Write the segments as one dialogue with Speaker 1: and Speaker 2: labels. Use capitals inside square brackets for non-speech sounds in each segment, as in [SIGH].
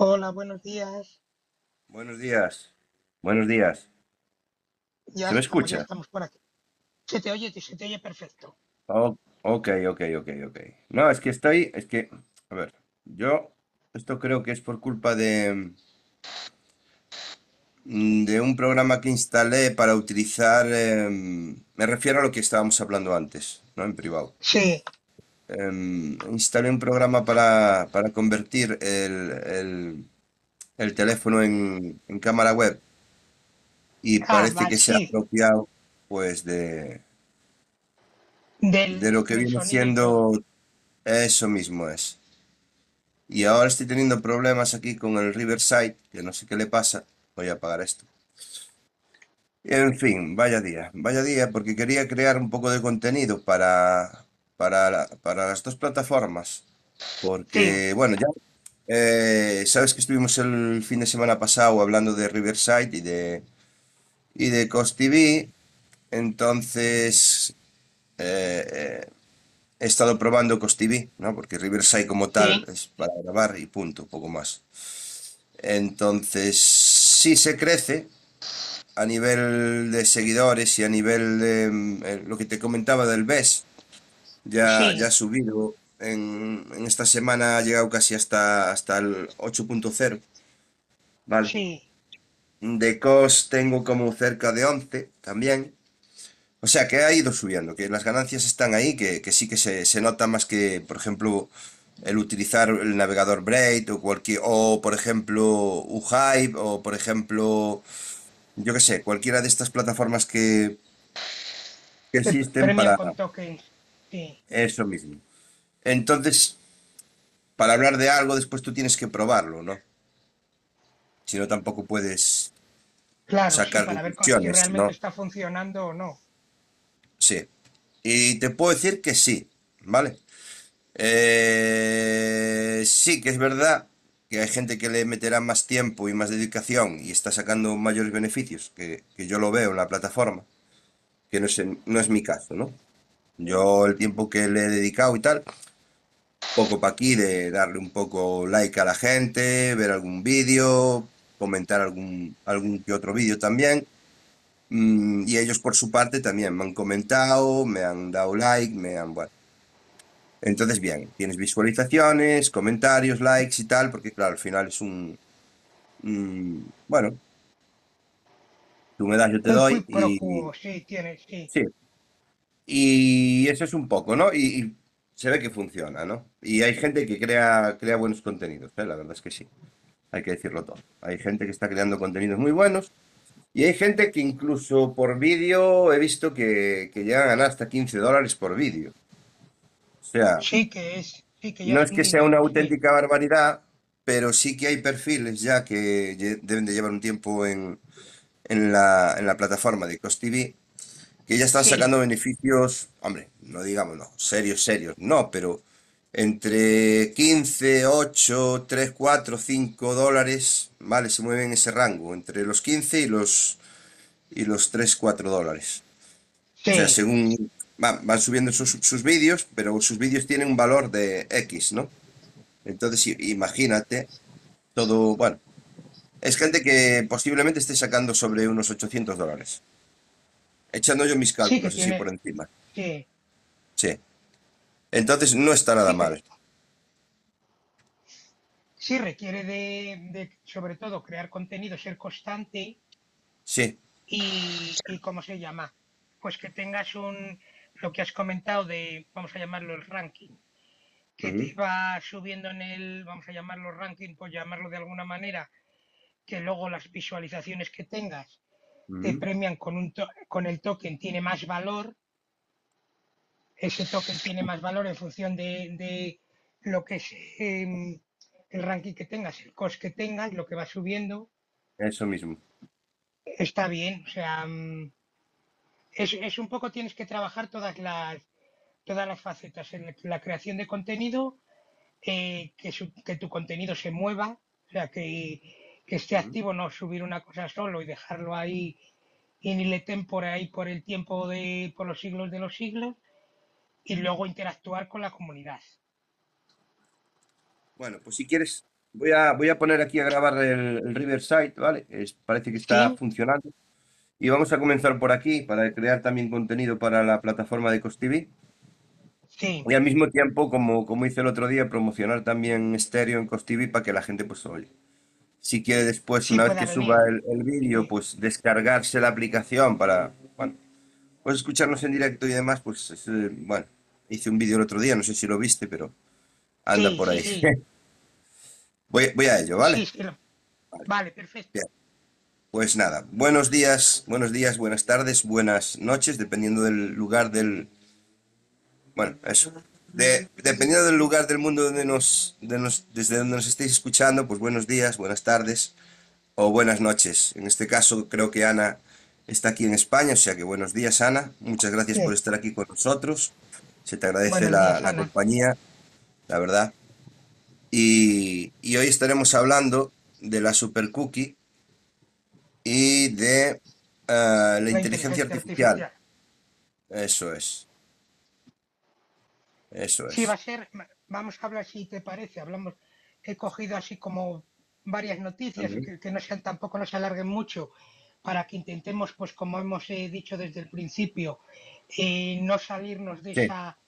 Speaker 1: Hola, buenos días.
Speaker 2: Buenos días. Buenos días.
Speaker 1: Ya
Speaker 2: ¿Se me
Speaker 1: estamos, ya
Speaker 2: escucha?
Speaker 1: estamos por aquí. Se te oye, se te oye perfecto.
Speaker 2: Oh, ok, ok, ok, ok. No, es que estoy, es que, a ver, yo, esto creo que es por culpa de, mm, de un programa que instalé para utilizar, em, me refiero a lo que estábamos hablando antes, ¿no? En privado.
Speaker 1: Sí,
Speaker 2: Em, instalé un programa para, para convertir el, el- el teléfono en, en cámara web y
Speaker 1: ah,
Speaker 2: parece que se ha apropiado, pues, de,
Speaker 1: del,
Speaker 2: de lo que viene
Speaker 1: sonido
Speaker 2: siendo eso mismo es. Y ahora estoy teniendo problemas aquí con el Riverside, que no sé qué le pasa. Voy a apagar esto. En fin, vaya día, vaya día, porque quería crear un poco de contenido para, para, la- para las dos plataformas.
Speaker 1: Sí,
Speaker 2: Porque, bueno, ya eh, sabes que estuvimos el fin de semana pasado hablando de Riverside y de, y de Cost TV. Entonces, eh, eh, he estado probando Cost TV, ¿no? Porque Riverside como tal
Speaker 1: sí,
Speaker 2: es para grabar y punto, poco más. Entonces, sí se crece a nivel de seguidores y a nivel de mm, eh, lo que te comentaba del BES. Ya, ya ha subido. En, en esta semana ha llegado casi hasta, hasta el 8.0, ¿vale?
Speaker 1: sí.
Speaker 2: De COS tengo como cerca de 11 también. O sea que ha ido subiendo, que las ganancias están ahí, que, que sí que se, se nota más que, por ejemplo, el utilizar el navegador Brave o cualquier, o por ejemplo, UHype, o por ejemplo, yo qué sé, cualquiera de estas plataformas que, que
Speaker 1: Te [LAUGHS]
Speaker 2: existen para
Speaker 1: con tokens. Sí,
Speaker 2: eso mismo. Entonces, para hablar de algo, después tú tienes que probarlo, ¿no? Si no, tampoco puedes
Speaker 1: claro, sí,
Speaker 2: sacar
Speaker 1: para ver si realmente
Speaker 2: ¿no?
Speaker 1: está funcionando o no.
Speaker 2: Sí. Y te puedo decir que sí, ¿vale? Eh, sí, que es verdad que hay gente que le meterá más tiempo y más dedicación y está sacando mayores beneficios, que, que yo lo veo en la plataforma, que no es, no es mi caso, ¿no? Yo el tiempo que le he dedicado y tal, poco para aquí de darle un poco like a la gente, ver algún vídeo, comentar algún, algún que otro vídeo también. Mm, y ellos por su parte también me han comentado, me han dado like, me han... Bueno. Entonces, bien, tienes visualizaciones, comentarios, likes y tal, porque claro, al final es un... mm, bueno, tú me das, yo te doy y...
Speaker 1: tiene, sí.
Speaker 2: Sí, y eso es un poco, ¿no? Y, y se ve que funciona, ¿no? Y hay gente que crea, crea buenos contenidos, ¿eh? La verdad es que sí, hay que decirlo todo. Hay gente que está creando contenidos muy buenos y hay gente que incluso por vídeo he visto que, que llegan a ganar hasta 15 dólares por vídeo. O sea,
Speaker 1: Sí que es, sí que ya
Speaker 2: no
Speaker 1: es
Speaker 2: que sea una auténtica barbaridad, pero sí que hay perfiles ya que deben de llevar un tiempo en, en la, en la plataforma de Cost TV que ya están
Speaker 1: Sí,
Speaker 2: sacando beneficios, hombre, no digamos, no, serios, serios, no, pero entre 15, 8, 3, 4, 5 dólares, vale, se mueven en ese rango, entre los 15 y los, y los 3, 4 dólares. O sea,
Speaker 1: sí,
Speaker 2: según van, van subiendo sus, sus vídeos, pero sus vídeos tienen un valor de X, ¿no? Entonces, imagínate todo, bueno, es gente que posiblemente esté sacando sobre unos 800 dólares. Echando yo mis
Speaker 1: sí
Speaker 2: cálculos así por encima.
Speaker 1: sí,
Speaker 2: Sí. Entonces no está nada
Speaker 1: sí,
Speaker 2: mal.
Speaker 1: Sí, requiere de, de, sobre todo, crear contenido, ser constante
Speaker 2: Sí,
Speaker 1: y, y ¿cómo se llama? Pues que tengas un, lo que has comentado de, vamos a llamarlo el ranking, que te va subiendo en el, vamos a llamarlo ranking, por llamarlo de alguna manera, que luego las visualizaciones que tengas te premian con un to- con el token tiene más valor, ese token tiene más valor en función de, de lo que es em, el ranking que tengas, el cost que tengas, lo que va subiendo,
Speaker 2: Eso mismo.
Speaker 1: está bien, o sea, mm, es, es un poco tienes que trabajar todas las todas las facetas, en la creación de contenido, eh, que, su- que tu contenido se mueva, o sea, que, que esté activo, no subir una cosa solo y dejarlo ahí in ile tempore ahí por el tiempo de, por los siglos de los siglos, y luego interactuar con la comunidad.
Speaker 2: Bueno, pues si quieres, voy a, voy a poner aquí a grabar el, el Riverside, ¿vale? Es- parece que está
Speaker 1: Sí,
Speaker 2: funcionando. Y vamos a comenzar por aquí para crear también contenido para la plataforma de CosTV.
Speaker 1: sí,
Speaker 2: Y al mismo tiempo, como, como hice el otro día, promocionar también estéreo en CosTV para que la gente pues oye. Si quiere después,
Speaker 1: sí
Speaker 2: una vez que suba el, el vídeo, pues descargarse la aplicación para, bueno, pues escucharnos en directo y demás, pues es, eh, bueno, hice un vídeo el otro día, no sé si lo viste, pero anda
Speaker 1: sí,
Speaker 2: por ahí.
Speaker 1: sí, [LAUGHS]
Speaker 2: Voy, voy a ello, ¿vale?
Speaker 1: sí, sí, lo- Vale, perfecto.
Speaker 2: Bien. Pues nada, buenos días, buenos días, buenas tardes, buenas noches, dependiendo del lugar del, bueno, eso. De- dependiendo del lugar del mundo donde nos, de nos- desde donde nos estéis escuchando, pues buenos días, buenas tardes o buenas noches. En este caso creo que Ana está aquí en España, o sea que buenos días, Ana. Muchas gracias por estar aquí con nosotros. Se te agradece la, compañía, la verdad. Y, y hoy estaremos hablando de la super cookie y de ah, la
Speaker 1: La
Speaker 2: inteligencia
Speaker 1: inteligencia
Speaker 2: artificial.
Speaker 1: artificial.
Speaker 2: Eso es, eso
Speaker 1: Sí, va a ser, vamos a hablar si te parece, hablamos, he cogido así como varias noticias que, que no sean tampoco no se alarguen mucho para que intentemos, pues como hemos eh, dicho desde el principio, eh, no salirnos de
Speaker 2: Sí.
Speaker 1: esa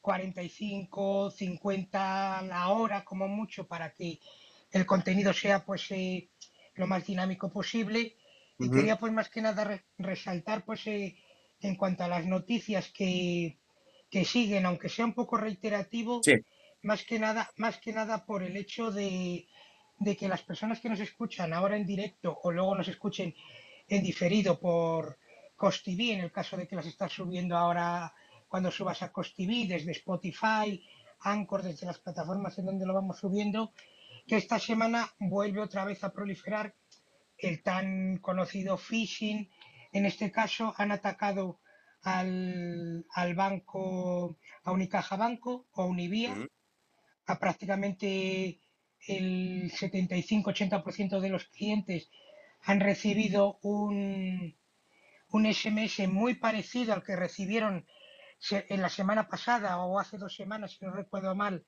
Speaker 1: 45, 50 a la hora como mucho para que el contenido sea pues eh, lo más dinámico posible. Y quería pues más que nada re- resaltar pues en cuanto a las noticias que, que siguen, aunque sea un poco reiterativo,
Speaker 2: Sí.
Speaker 1: más que nada, más que nada por el hecho de, de que las personas que nos escuchan ahora en directo o luego nos escuchen en diferido por CosTV, en el caso de que las estás subiendo ahora cuando subas a CosTV desde Spotify, Anchor, desde las plataformas en donde lo vamos subiendo, que esta semana vuelve otra vez a proliferar el tan conocido phishing. En este caso han atacado al, al banco, a Unicaja Banco o Univía,
Speaker 2: Ujú,
Speaker 1: a prácticamente el 75-80% de los clientes han recibido un, un SMS muy parecido al que recibieron en la semana pasada o hace dos semanas, si no recuerdo mal,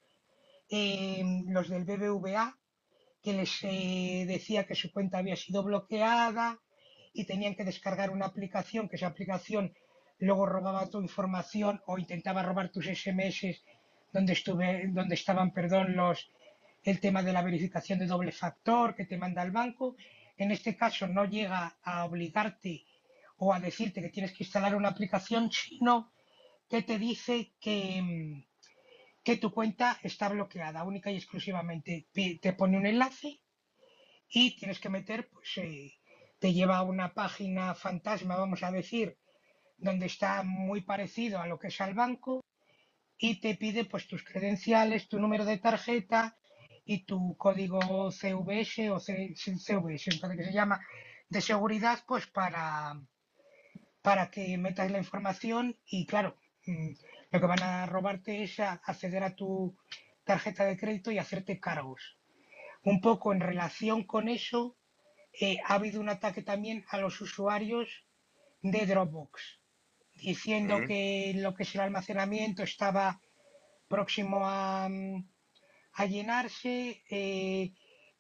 Speaker 1: eh, los del BBVA, que les eh, decía que su cuenta había sido bloqueada y tenían que descargar una aplicación, que esa aplicación luego robaba tu información o intentaba robar tus SMS donde, estuve, donde estaban perdón, los, el tema de la verificación de doble factor que te manda el banco. En este caso no llega a obligarte o a decirte que tienes que instalar una aplicación, sino que te dice que, que tu cuenta está bloqueada única y exclusivamente. Te pone un enlace y tienes que meter, pues eh, te lleva a una página fantasma, vamos a decir, donde está muy parecido a lo que es al banco y te pide pues tus credenciales, tu número de tarjeta y tu código CVS o C- CVS, parece que se llama, de seguridad, pues para, para que metas la información y claro, mm, lo que van a robarte es acceder a tu tarjeta de crédito y hacerte cargos. Un poco en relación con eso, eh, ha habido un ataque también a los usuarios de Dropbox, diciendo que lo que es el almacenamiento estaba próximo a, a llenarse, eh,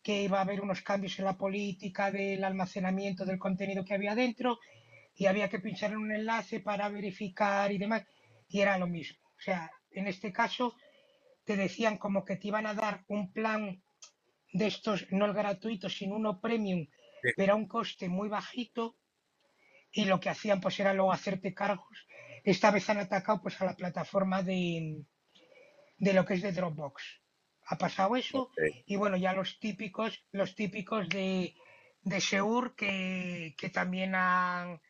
Speaker 1: que iba a haber unos cambios en la política del almacenamiento del contenido que había dentro y había que pinchar en un enlace para verificar y demás, y era lo mismo. O sea, en este caso te decían como que te iban a dar un plan de estos, no el gratuito, sino uno premium,
Speaker 2: Sí.
Speaker 1: pero a un coste muy bajito. Y lo que hacían pues era luego hacerte cargos. Esta vez han atacado pues a la plataforma de, de lo que es de Dropbox. Ha pasado eso.
Speaker 2: Ok.
Speaker 1: Y bueno, ya los típicos, los típicos de, de Seur que, que también han,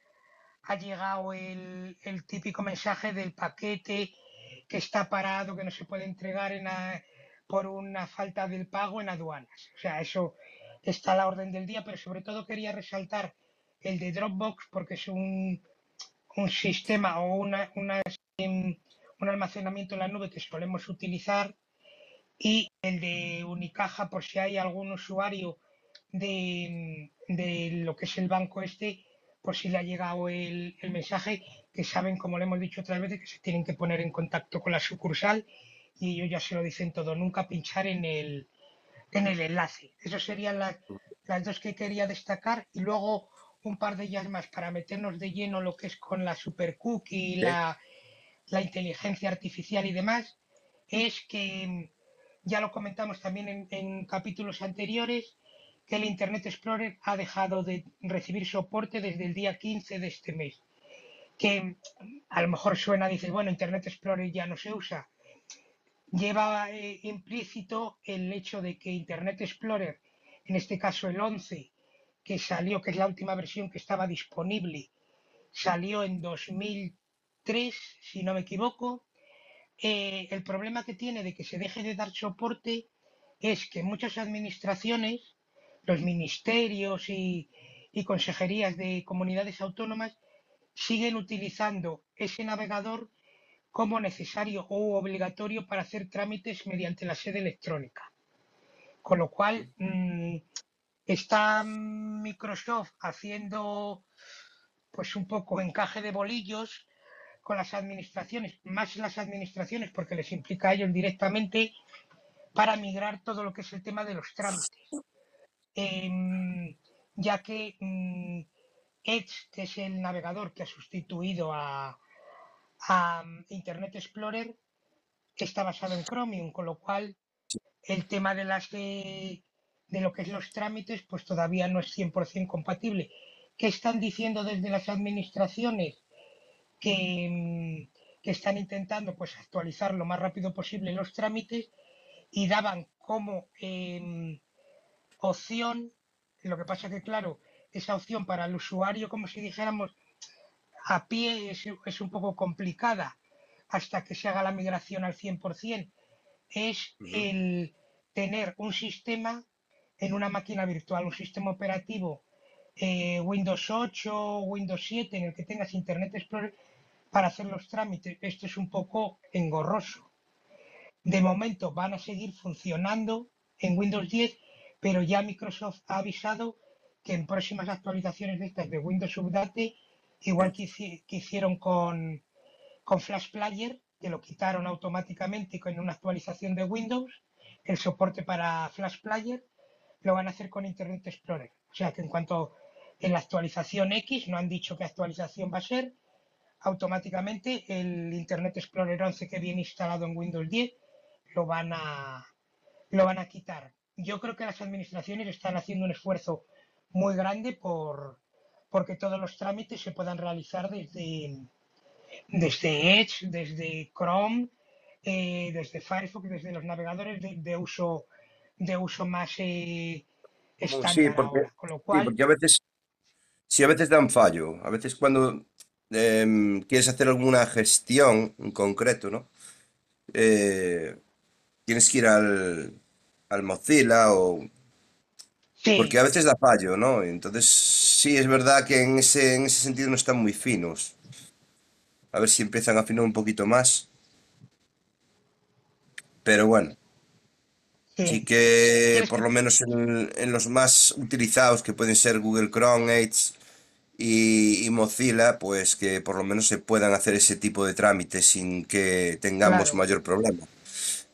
Speaker 1: ha llegado el, el típico mensaje del paquete que está parado, que no se puede entregar en a- por una falta del pago en aduanas. O sea, eso está a la orden del día, pero sobre todo quería resaltar el de Dropbox porque es un, un sistema o una, una, em, un almacenamiento en la nube que solemos utilizar. Y el de Unicaja por si hay algún usuario de, de lo que es el banco este, por si le ha llegado el, el mensaje, que saben, como le hemos dicho otras veces, que se tienen que poner en contacto con la sucursal y ellos ya se lo dicen todo, nunca pinchar en el, en el enlace. Esas serían las, las dos que quería destacar. Y luego un par de ellas más para meternos de lleno lo que es con la super cookie,
Speaker 2: Sí.
Speaker 1: la, la inteligencia artificial y demás, es que mm, ya lo comentamos también en, en capítulos anteriores, que el Internet Explorer ha dejado de recibir soporte desde el día 15 de este mes. Que mm, a lo mejor suena, dices, bueno, Internet Explorer ya no se usa. Lleva eh, implícito el hecho de que Internet Explorer, en este caso el 11, que salió, que es la última versión que estaba disponible, salió en 2003, si no me equivoco. Eh, el problema que tiene de que se deje de dar soporte es que muchas administraciones, los ministerios y, y consejerías de comunidades autónomas siguen utilizando ese navegador como necesario o obligatorio para hacer trámites mediante la sede electrónica. Con lo cual, mm, está Microsoft haciendo pues un poco encaje de bolillos con las administraciones, más las administraciones porque les implica a ellos directamente para migrar todo lo que es el tema de los trámites. Em, ya que mm, Edge, que es el navegador que ha sustituido a, a mm, Internet Explorer, está basado en Chromium, con lo cual el tema de las de, de lo que es los trámites, pues todavía no es 100% compatible. ¿Qué están diciendo desde las administraciones? Que, mm, que están intentando pues actualizar lo más rápido posible los trámites y daban como em, opción, lo que pasa que claro, esa opción para el usuario, como si dijéramos, a pie es, es un poco complicada hasta que se haga la migración al 100%, es el tener un sistema en una máquina virtual, un sistema operativo eh, Windows 8, Windows 7, en el que tengas Internet Explorer para hacer los trámites. Esto es un poco engorroso. De momento van a seguir funcionando en Windows 10, pero ya Microsoft ha avisado que en próximas actualizaciones de estas de Windows Update, igual que, que hicieron con, con Flash Player, que lo quitaron automáticamente con una actualización de Windows, el soporte para Flash Player, lo van a hacer con Internet Explorer. O sea que en cuanto en la actualización X, no han dicho qué actualización va a ser, automáticamente el Internet Explorer 11 que viene instalado en Windows 10 lo van a, lo van a quitar. Yo creo que las administraciones están haciendo un esfuerzo muy grande por porque todos los trámites se puedan realizar desde, desde Edge, desde Chrome, eh, desde Firefox, desde los navegadores de, de uso de uso más eh,
Speaker 2: Sí,
Speaker 1: estándar
Speaker 2: porque,
Speaker 1: ahora. Con lo
Speaker 2: sí,
Speaker 1: cual,
Speaker 2: porque a veces, sí, a veces dan fallo. A veces cuando em, quieres hacer alguna gestión en concreto, ¿no? Eh, tienes que ir al, al Mozilla o... Porque
Speaker 1: sí,
Speaker 2: a veces da fallo, ¿no? Entonces, sí, es verdad que en ese, en ese sentido no están muy finos. A ver si empiezan a afinar un poquito más. Pero bueno, sí que
Speaker 1: ¿Quieres
Speaker 2: por lo menos en, en los más utilizados, que pueden ser Google Chrome, Edge y, y Mozilla, pues que por lo menos se puedan hacer ese tipo de trámites sin que tengamos
Speaker 1: Claro,
Speaker 2: mayor problema.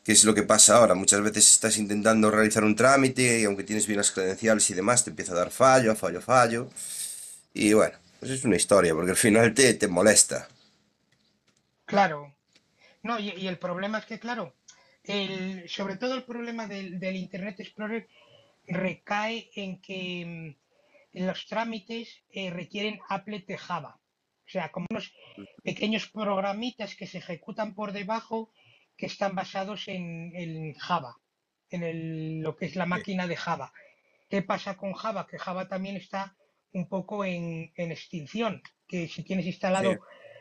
Speaker 2: Que es lo que pasa ahora. Muchas veces estás intentando realizar un trámite y aunque tienes bien las credenciales y demás, te empieza a dar fallo, fallo, fallo. Y bueno, pues es una historia, porque al final te, te molesta.
Speaker 1: claro. No, y, y el problema es que, claro, el, sobre todo el problema del, del Internet Explorer recae en que mm, los trámites eh, requieren applet de Java. O sea, como unos pequeños programitas que se ejecutan por debajo que están basados en, Java, en lo que es la máquina de Java. ¿Qué pasa con Java? Que Java también está un poco en, extinción, que si tienes instalado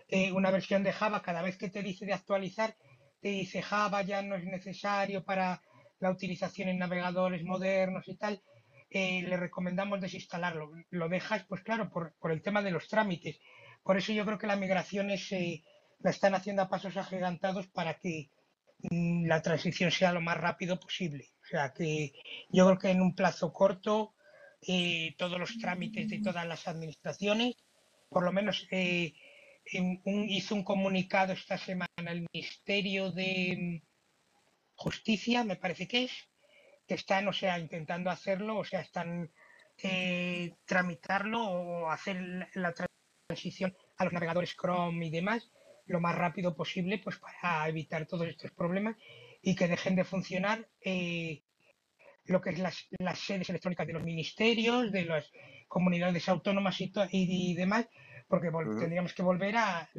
Speaker 1: eh, una versión de Java, cada vez que te dice de actualizar, te dice Java ya no es necesario para la utilización en navegadores modernos y tal, eh, le recomendamos desinstalarlo. Lo dejas, pues claro, por, el tema de los trámites. Por eso yo creo que la migración es, eh, la están haciendo a pasos agigantados para que mm, la transición sea lo más rápido posible. O sea que yo creo que en un plazo corto eh, todos los trámites de todas las administraciones, por lo menos hizo un comunicado esta semana el Ministerio de Justicia, me parece que es, que están, o sea, intentando hacerlo, o sea, están eh, tramitarlo o hacer la transición a los navegadores Chrome y demás lo más rápido posible, pues para evitar todos estos problemas y que dejen de funcionar eh, lo que es las, las, sedes electrónicas de los ministerios, de las comunidades autónomas y, y, demás, porque tendríamos que volver a,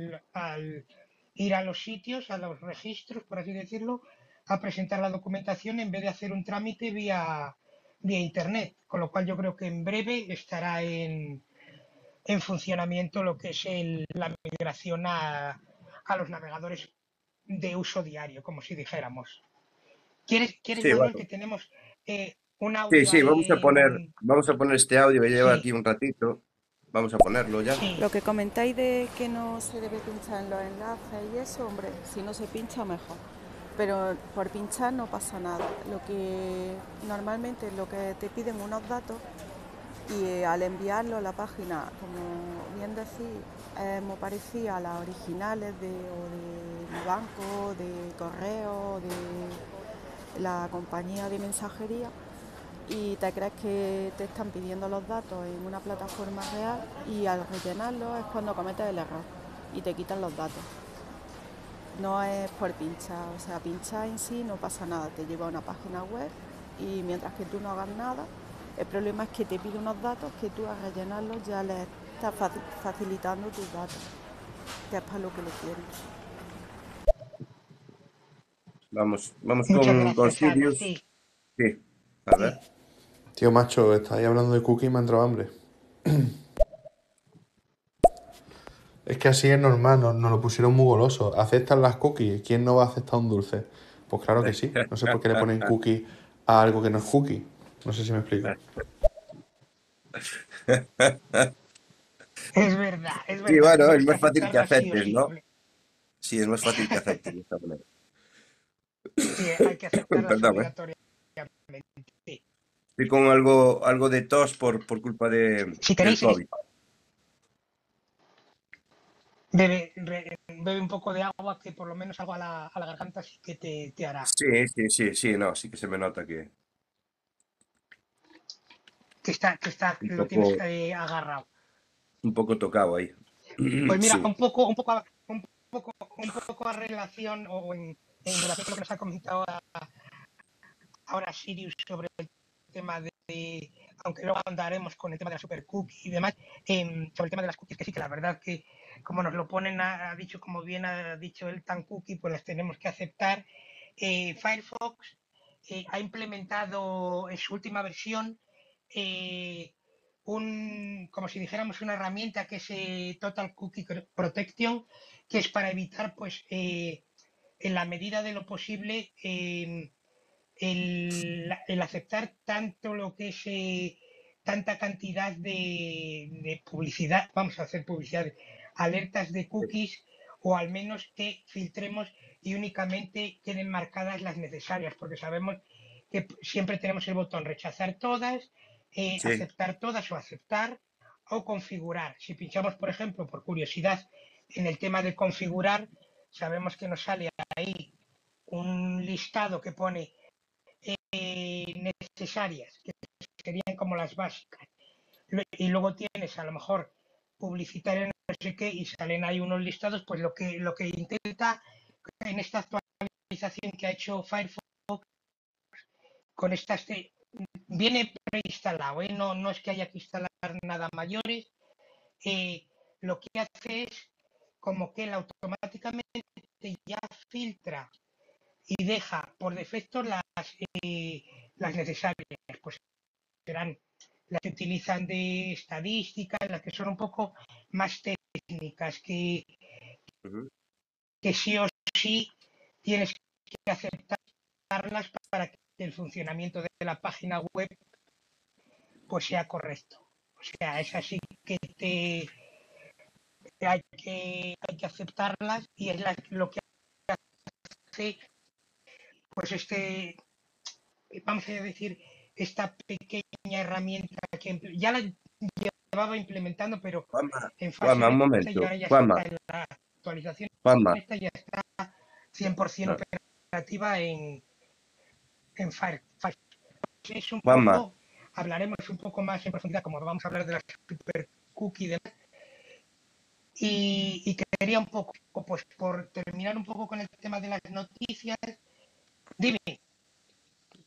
Speaker 1: ir a los sitios, a los registros, por así decirlo, a presentar la documentación en vez de hacer un trámite vía, vía Internet. Con lo cual yo creo que en breve estará en, en funcionamiento lo que es el, la migración a, a, los navegadores de uso diario, como si dijéramos. ¿Quieres, quieres que tenemos eh, un audio?
Speaker 2: Sí, sí, vamos a poner, vamos a poner este audio que lleva aquí un ratito. Vamos a ponerlo ya.
Speaker 3: Lo que comentáis de que no se debe pinchar en los enlaces y eso, hombre, si no se pincha mejor pero por pinchar no pasa nada. Lo que normalmente lo que te piden unos datos y eh, al enviarlo a la página, como bien decís, es muy parecida a las originales de, o de banco, de correo, de la compañía de mensajería y te crees que te están pidiendo los datos en una plataforma real y al rellenarlo es cuando cometes el error y te quitan los datos no es por pinchar, o sea, pinchar en sí no pasa nada, te lleva a una página web y mientras que tú no hagas nada, el problema es que te pide unos datos que tú al rellenarlos ya le estás facilitando tus datos, que es para lo que lo quieres.
Speaker 2: Vamos, vamos con, con Sirius. Sí. a ver.
Speaker 4: Tío macho, estáis hablando de cookie y me ha entrado hambre. [CLEARS THROAT] Es que así es normal, nos, lo pusieron muy goloso. ¿Aceptan las cookies? ¿Quién no va a aceptar un dulce? Pues claro que sí. No sé por qué le ponen cookie a algo que no es cookie. No sé si me explico. [LAUGHS]
Speaker 1: Es verdad, es verdad.
Speaker 2: Sí, bueno, es más fácil que aceptes, ¿no? Sí, es más fácil que aceptes de esta manera.
Speaker 1: Sí, hay que aceptarlas Perdón, ¿eh?
Speaker 2: Estoy con algo, algo de tos por, por culpa de,
Speaker 1: si del COVID bebe, bebe un poco de agua que por lo menos algo a la, a la garganta sí que te, te, hará.
Speaker 2: Sí, sí, sí, sí, no, sí que se me nota que...
Speaker 1: Que está, que está, lo tienes eh, agarrado.
Speaker 2: Un poco tocado ahí.
Speaker 1: Pues mira, un poco, un poco, un poco, un poco a relación o en, en relación con lo que nos ha comentado ahora Sirius sobre el tema de, aunque luego andaremos con el tema de la super cookie y demás, eh, sobre el tema de las cookies, que sí que la verdad que como nos lo ponen, ha, dicho, como bien ha dicho el tan cookie, pues las tenemos que aceptar. Eh, Firefox eh, ha implementado en su última versión eh, un, como si dijéramos, una herramienta que es Total Cookie Protection, que es para evitar, pues, en la medida de lo posible, el, aceptar tanto lo que es tanta cantidad de, de, publicidad, vamos a hacer publicidad, alertas de cookies o al menos que filtremos y únicamente queden marcadas las necesarias, porque sabemos que siempre tenemos el botón rechazar todas, eh, aceptar todas o aceptar o configurar. Si pinchamos, por ejemplo, por curiosidad, en el tema de configurar, sabemos que nos sale ahí un listado que pone eh, necesarias, que serían como las básicas. Y luego tienes a lo mejor publicitaria no sé qué y salen ahí unos listados, pues lo que, lo que intenta en esta actualización que ha hecho Firefox con estas viene preinstalado, ¿eh? no, no es que haya que instalar nada mayores. Eh, lo que hace es como que él automáticamente ya filtra y deja por defecto las, eh, las necesarias, pues serán las que utilizan de estadística, las que son un poco más técnicas, que, que sí o sí tienes que aceptarlas para que el funcionamiento de la página web pues sea correcto. O sea, es así que te hay que hay que aceptarlas y es la- lo que hace pues este vamos a decir esta pequeña herramienta que emple- ya la llevaba implementando pero
Speaker 2: Juanma,
Speaker 1: en fase
Speaker 2: Juanma, un momento.
Speaker 1: ya
Speaker 2: Juanma,
Speaker 1: está en la actualización
Speaker 2: Juanma.
Speaker 1: esta ya está 100%
Speaker 2: Ah,
Speaker 1: operativa en, en Firefox. Es un poco, hablaremos un poco más en profundidad, como vamos a hablar de la super cookie y demás. Y, y quería un poco, pues por terminar un poco con el tema de las noticias, dime,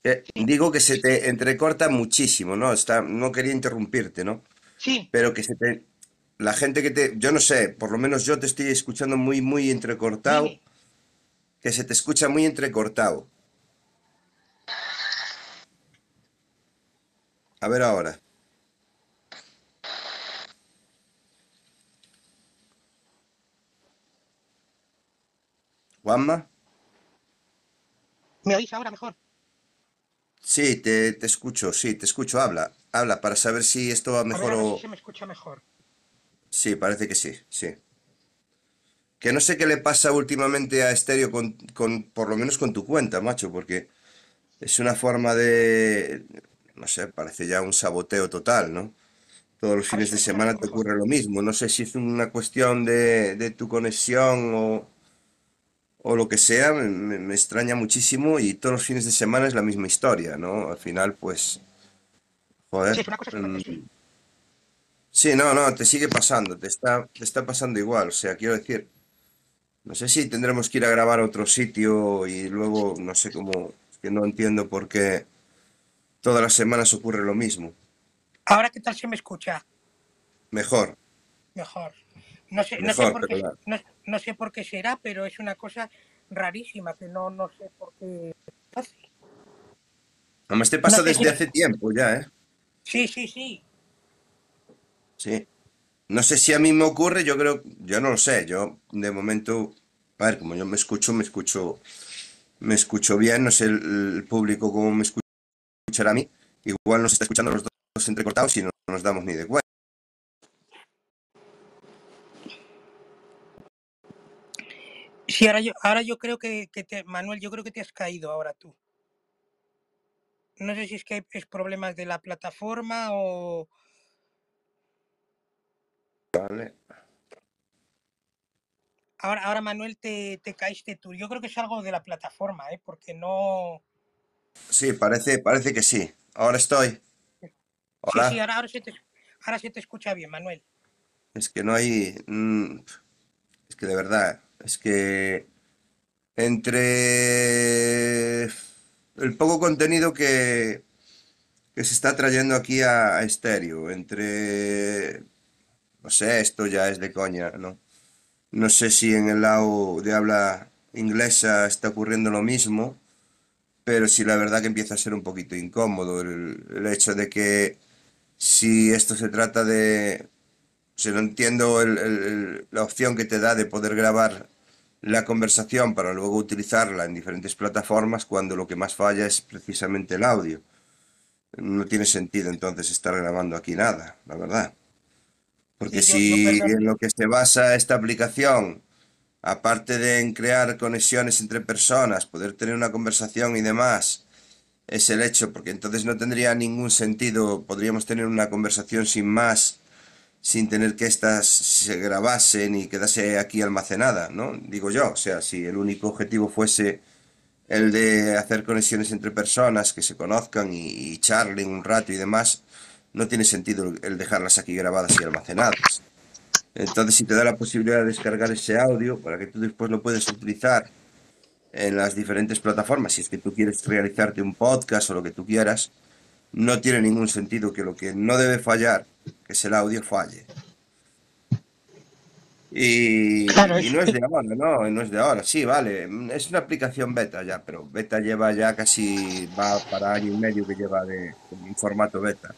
Speaker 2: eh, digo que se te entrecorta muchísimo, ¿no? Está, no quería interrumpirte, ¿no?
Speaker 1: sí,
Speaker 2: Pero que se te... La gente que te... Yo no sé, por lo menos yo te estoy escuchando muy, muy entrecortado, que se te escucha muy entrecortado. A ver ahora. Juanma.
Speaker 1: ¿Me oís ahora mejor?
Speaker 2: Sí, te, te escucho, sí, te escucho. Habla, habla para saber si esto va
Speaker 1: A ver,
Speaker 2: mejor
Speaker 1: a ver si
Speaker 2: o...
Speaker 1: se me escucha mejor.
Speaker 2: Sí, parece que sí, sí. Que no sé qué le pasa últimamente a Estéreo con, con, por lo menos con tu cuenta, macho, porque es una forma de, no sé, parece ya un saboteo total, ¿no? Todos los fines de semana te ocurre lo mismo. No sé si es una cuestión de, de tu conexión o, o lo que sea, me, extraña muchísimo y todos los fines de semana es la misma historia, ¿no? Al final, pues,
Speaker 1: Sí,
Speaker 2: joder.
Speaker 1: es una cosa
Speaker 2: mm.
Speaker 1: Sí,
Speaker 2: no, no, te sigue pasando, te está, te está pasando igual. O sea, quiero decir, no sé si tendremos que ir a grabar a otro sitio y luego, no sé cómo, es que no entiendo por qué todas las semanas ocurre lo mismo.
Speaker 1: Ahora, ¿qué tal se me escucha?
Speaker 2: Mejor,
Speaker 1: Mejor. No sé, no sé por qué, no, no sé por qué será, pero es una cosa rarísima que no, no sé por qué hace.
Speaker 2: Además te pasa desde hace tiempo ya, ¿eh?
Speaker 1: Sí, sí, sí.
Speaker 2: Sí. No sé si a mí me ocurre, yo creo, yo no lo sé, yo de momento, a ver, como yo me escucho, me escucho, me escucho bien, no sé el, el público cómo me escuchará a mí, igual nos está escuchando los dos entrecortados y no nos damos ni de cuenta.
Speaker 1: Sí, ahora yo, ahora yo creo que, que te, Manuel, yo creo que te has caído ahora tú. No sé si es que es problemas de la plataforma o...
Speaker 2: Vale.
Speaker 1: Ahora, ahora Manuel, te, te caíste tú. Yo creo que es algo de la plataforma, ¿eh? Porque no...
Speaker 2: Sí, parece, parece que sí. Ahora estoy.
Speaker 1: Sí, sí,
Speaker 2: Hola.
Speaker 1: ahora, ahora, se te, ahora se te escucha bien, Manuel.
Speaker 2: Es que no hay. mm, Es que de verdad. Es que entre el poco contenido que, que se está trayendo aquí a, a estéreo, entre. No sé, esto ya es de coña, ¿no? No sé si en el lado de habla inglesa está ocurriendo lo mismo, pero sí la verdad que empieza a ser un poquito incómodo el, hecho de que si esto se trata de o sea, no entiendo la opción que te da de poder grabar la conversación para luego utilizarla en diferentes plataformas cuando lo que más falla es precisamente el audio. No tiene sentido entonces estar grabando aquí nada, la verdad. Porque
Speaker 1: Sí, yo, yo
Speaker 2: si en lo que se basa esta aplicación, aparte de en crear conexiones entre personas, poder tener una conversación y demás, es el hecho, porque entonces no tendría ningún sentido, podríamos tener una conversación sin más sin tener que éstas se grabasen y quedase aquí almacenada, ¿no? Digo yo, o sea, si el único objetivo fuese el de hacer conexiones entre personas que se conozcan y, y charlen un rato y demás, no tiene sentido el- dejarlas aquí grabadas y almacenadas. Entonces, si te da la posibilidad de descargar ese audio para que tú después lo puedas utilizar en las diferentes plataformas, si es que tú quieres realizarte un podcast o lo que tú quieras, no tiene ningún sentido que lo que no debe fallar, que es el audio, falle. Y,
Speaker 1: Claro,
Speaker 2: y
Speaker 1: es,
Speaker 2: no es de ahora, ¿no? No es de ahora. Sí, vale, es una aplicación beta ya, pero beta lleva ya casi, va para año y medio que lleva de, en formato beta.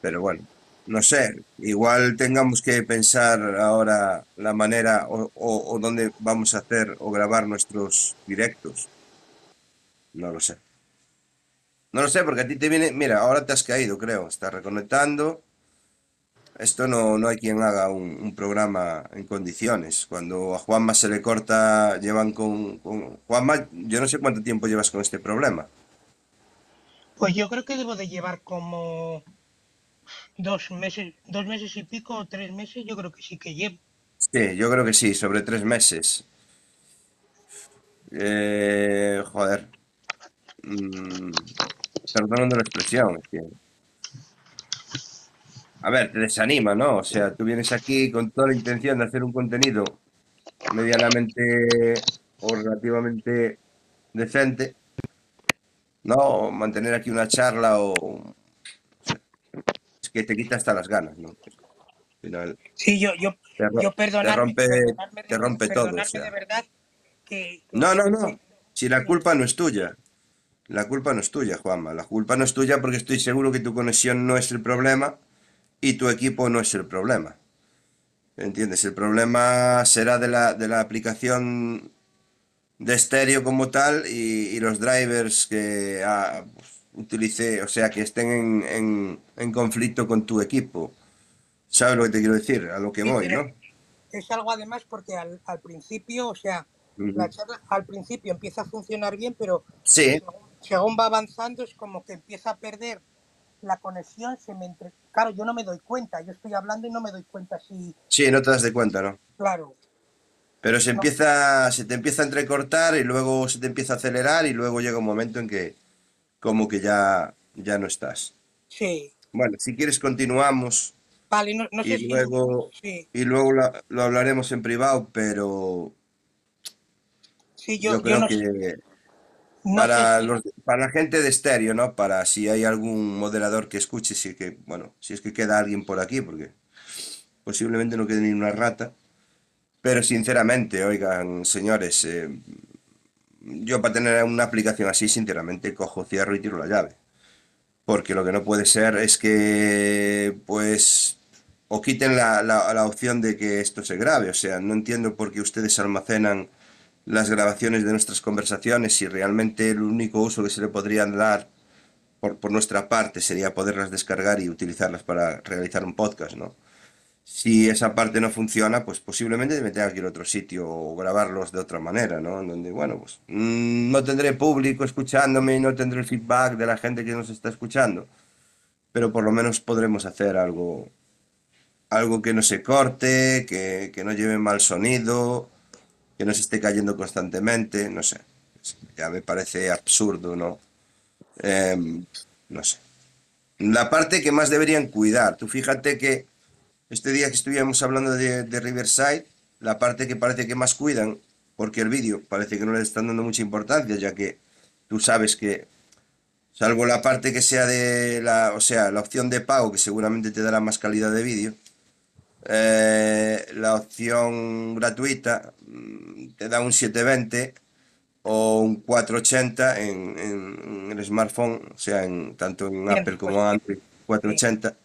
Speaker 2: Pero bueno, no sé, igual tengamos que pensar ahora la manera o, o, o dónde vamos a hacer o grabar nuestros directos. No lo sé. No lo sé, porque a ti te viene, mira, ahora te has caído, creo, estás reconectando. Esto no, no hay quien haga un, un programa en condiciones. Cuando a Juanma se le corta, llevan con, con... Juanma, yo no sé cuánto tiempo llevas con este problema.
Speaker 1: pues yo creo que debo de llevar como dos meses, dos meses y pico o tres meses, yo creo que sí que llevo.
Speaker 2: Sí, yo creo que sí, sobre tres meses. Eh, joder. Mm, perdonando la expresión, es que... A ver, te desanima, ¿no? O sea, tú vienes aquí con toda la intención de hacer un contenido medianamente o relativamente decente, ¿no? O mantener aquí una charla o... Es que te quita hasta las ganas, ¿no? Al final
Speaker 1: Sí, yo, yo,
Speaker 2: te,
Speaker 1: perdonarme,
Speaker 2: rompe,
Speaker 1: perdonarme
Speaker 2: te rompe todo, o
Speaker 1: perdonarme de
Speaker 2: sea.
Speaker 1: verdad que
Speaker 2: No, no, no. Si la culpa no es tuya. La culpa no es tuya, Juanma. La culpa no es tuya porque estoy seguro que tu conexión no es el problema y tu equipo no es el problema. ¿Entiendes? El problema será de la, de la aplicación de estéreo como tal y, y los drivers que ah, pues, utilice, o sea, que estén en, en- en conflicto con tu equipo. ¿Sabes lo que te quiero decir? A lo que
Speaker 1: sí,
Speaker 2: voy, ¿no?
Speaker 1: es algo además porque al, al principio, o sea, la charla al principio empieza a funcionar bien, pero
Speaker 2: Sí,
Speaker 1: según, según va avanzando es como que empieza a perder la conexión, se me entre... Claro, yo no me doy cuenta, yo estoy hablando y no me doy cuenta si,
Speaker 2: sí, no te das de cuenta, ¿no?
Speaker 1: claro,
Speaker 2: Pero se
Speaker 1: no,
Speaker 2: empieza, se te empieza a entrecortar y luego se te empieza a acelerar y luego llega un momento en que como que ya, ya no estás.
Speaker 1: sí.
Speaker 2: Bueno, si quieres continuamos
Speaker 1: Vale, no, no sé
Speaker 2: y
Speaker 1: si,
Speaker 2: luego,
Speaker 1: sí,
Speaker 2: y luego lo hablaremos en privado, pero
Speaker 1: sí, yo,
Speaker 2: yo
Speaker 1: yo
Speaker 2: creo
Speaker 1: no, sé-
Speaker 2: que
Speaker 1: no
Speaker 2: para los, para la gente de estéreo, ¿no? Para si hay algún moderador que escuche, si que, bueno, si es que queda alguien por aquí, porque posiblemente no quede ni una rata. Pero sinceramente, oigan, señores, eh, yo para tener una aplicación así, sinceramente, cojo, cierro y tiro la llave. Porque lo que no puede ser es que, pues, o quiten la, la- la opción de que esto se grabe. O sea, no entiendo por qué ustedes almacenan las grabaciones de nuestras conversaciones si realmente el único uso que se le podría dar por, por nuestra parte sería poderlas descargar y utilizarlas para realizar un podcast, ¿no? Si esa parte no funciona, pues posiblemente me tenga que ir a otro sitio o grabarlos de otra manera, ¿no? En donde, bueno, pues mm, no tendré público escuchándome y no tendré el feedback de la gente que nos está escuchando, pero por lo menos podremos hacer algo, algo que no se corte, que, que no lleve mal sonido, que no se esté cayendo constantemente, no sé. Ya me parece absurdo, ¿no? Em, no sé. La parte que más deberían cuidar, tú fíjate que este día que estuvimos hablando de, de Riverside, la parte que parece que más cuidan, porque el vídeo parece que no le están dando mucha importancia, ya que tú sabes que, salvo la parte que sea de la, o sea, la opción de pago, que seguramente te dará más calidad de vídeo, eh, la opción gratuita mm, te da un 720 o un 480 en, en- en el smartphone, o sea, en, tanto en
Speaker 1: bien,
Speaker 2: Apple
Speaker 1: pues
Speaker 2: como Android,
Speaker 1: sí,
Speaker 2: 480,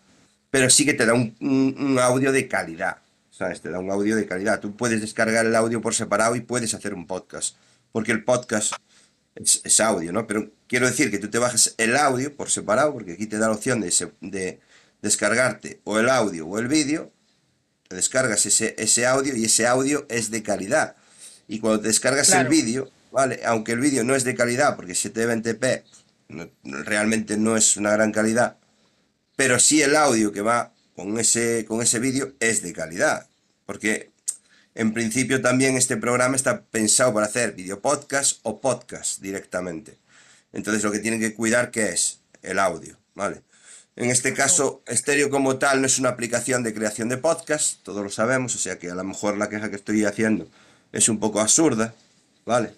Speaker 2: pero sí que te da un, un- un audio de calidad, ¿sabes? Te da un audio de calidad. Tú puedes descargar el audio por separado y puedes hacer un podcast, porque el podcast es, es audio, ¿no? Pero quiero decir que tú te bajas el audio por separado, porque aquí te da la opción de, de descargarte o el audio o el vídeo, te descargas ese, ese audio y ese audio es de calidad. Y cuando te descargas el vídeo, ¿vale? Aunque el vídeo no es de calidad, porque 720p no- no- realmente no es una gran calidad, pero sí el audio que va con ese, con ese vídeo es de calidad. Porque en principio también este programa está pensado para hacer video podcast o podcast directamente. Entonces lo que tienen que cuidar que es el audio, ¿vale? En este caso, Stereo como tal no es una aplicación de creación de podcast, todos lo sabemos, o sea que a lo mejor la queja que estoy haciendo es un poco absurda, ¿vale?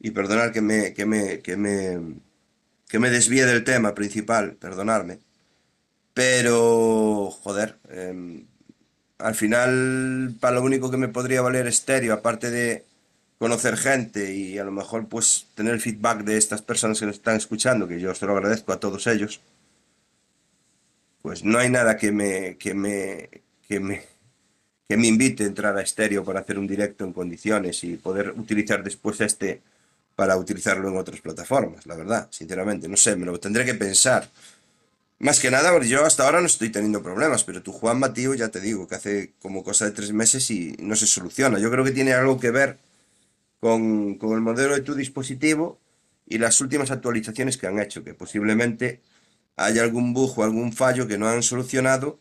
Speaker 2: y perdonar que me, que me, que me, que me desvíe del tema principal, perdonarme. Pero, joder, em, al final, para lo único que me podría valer estéreo, aparte de conocer gente y a lo mejor pues tener feedback de estas personas que nos están escuchando, que yo se lo agradezco a todos ellos, pues no hay nada que me, que me, que me, que me invite a entrar a estéreo para hacer un directo en condiciones y poder utilizar después este para utilizarlo en otras plataformas, la verdad, sinceramente, no sé, me lo tendré que pensar. Más que nada, porque yo hasta ahora no estoy teniendo problemas, pero tu Juan Matío ya te digo que hace como cosa de tres meses y no se soluciona. Yo creo que tiene algo que ver con, con el modelo de tu dispositivo y las últimas actualizaciones que han hecho, que posiblemente haya algún bug o algún fallo que no han solucionado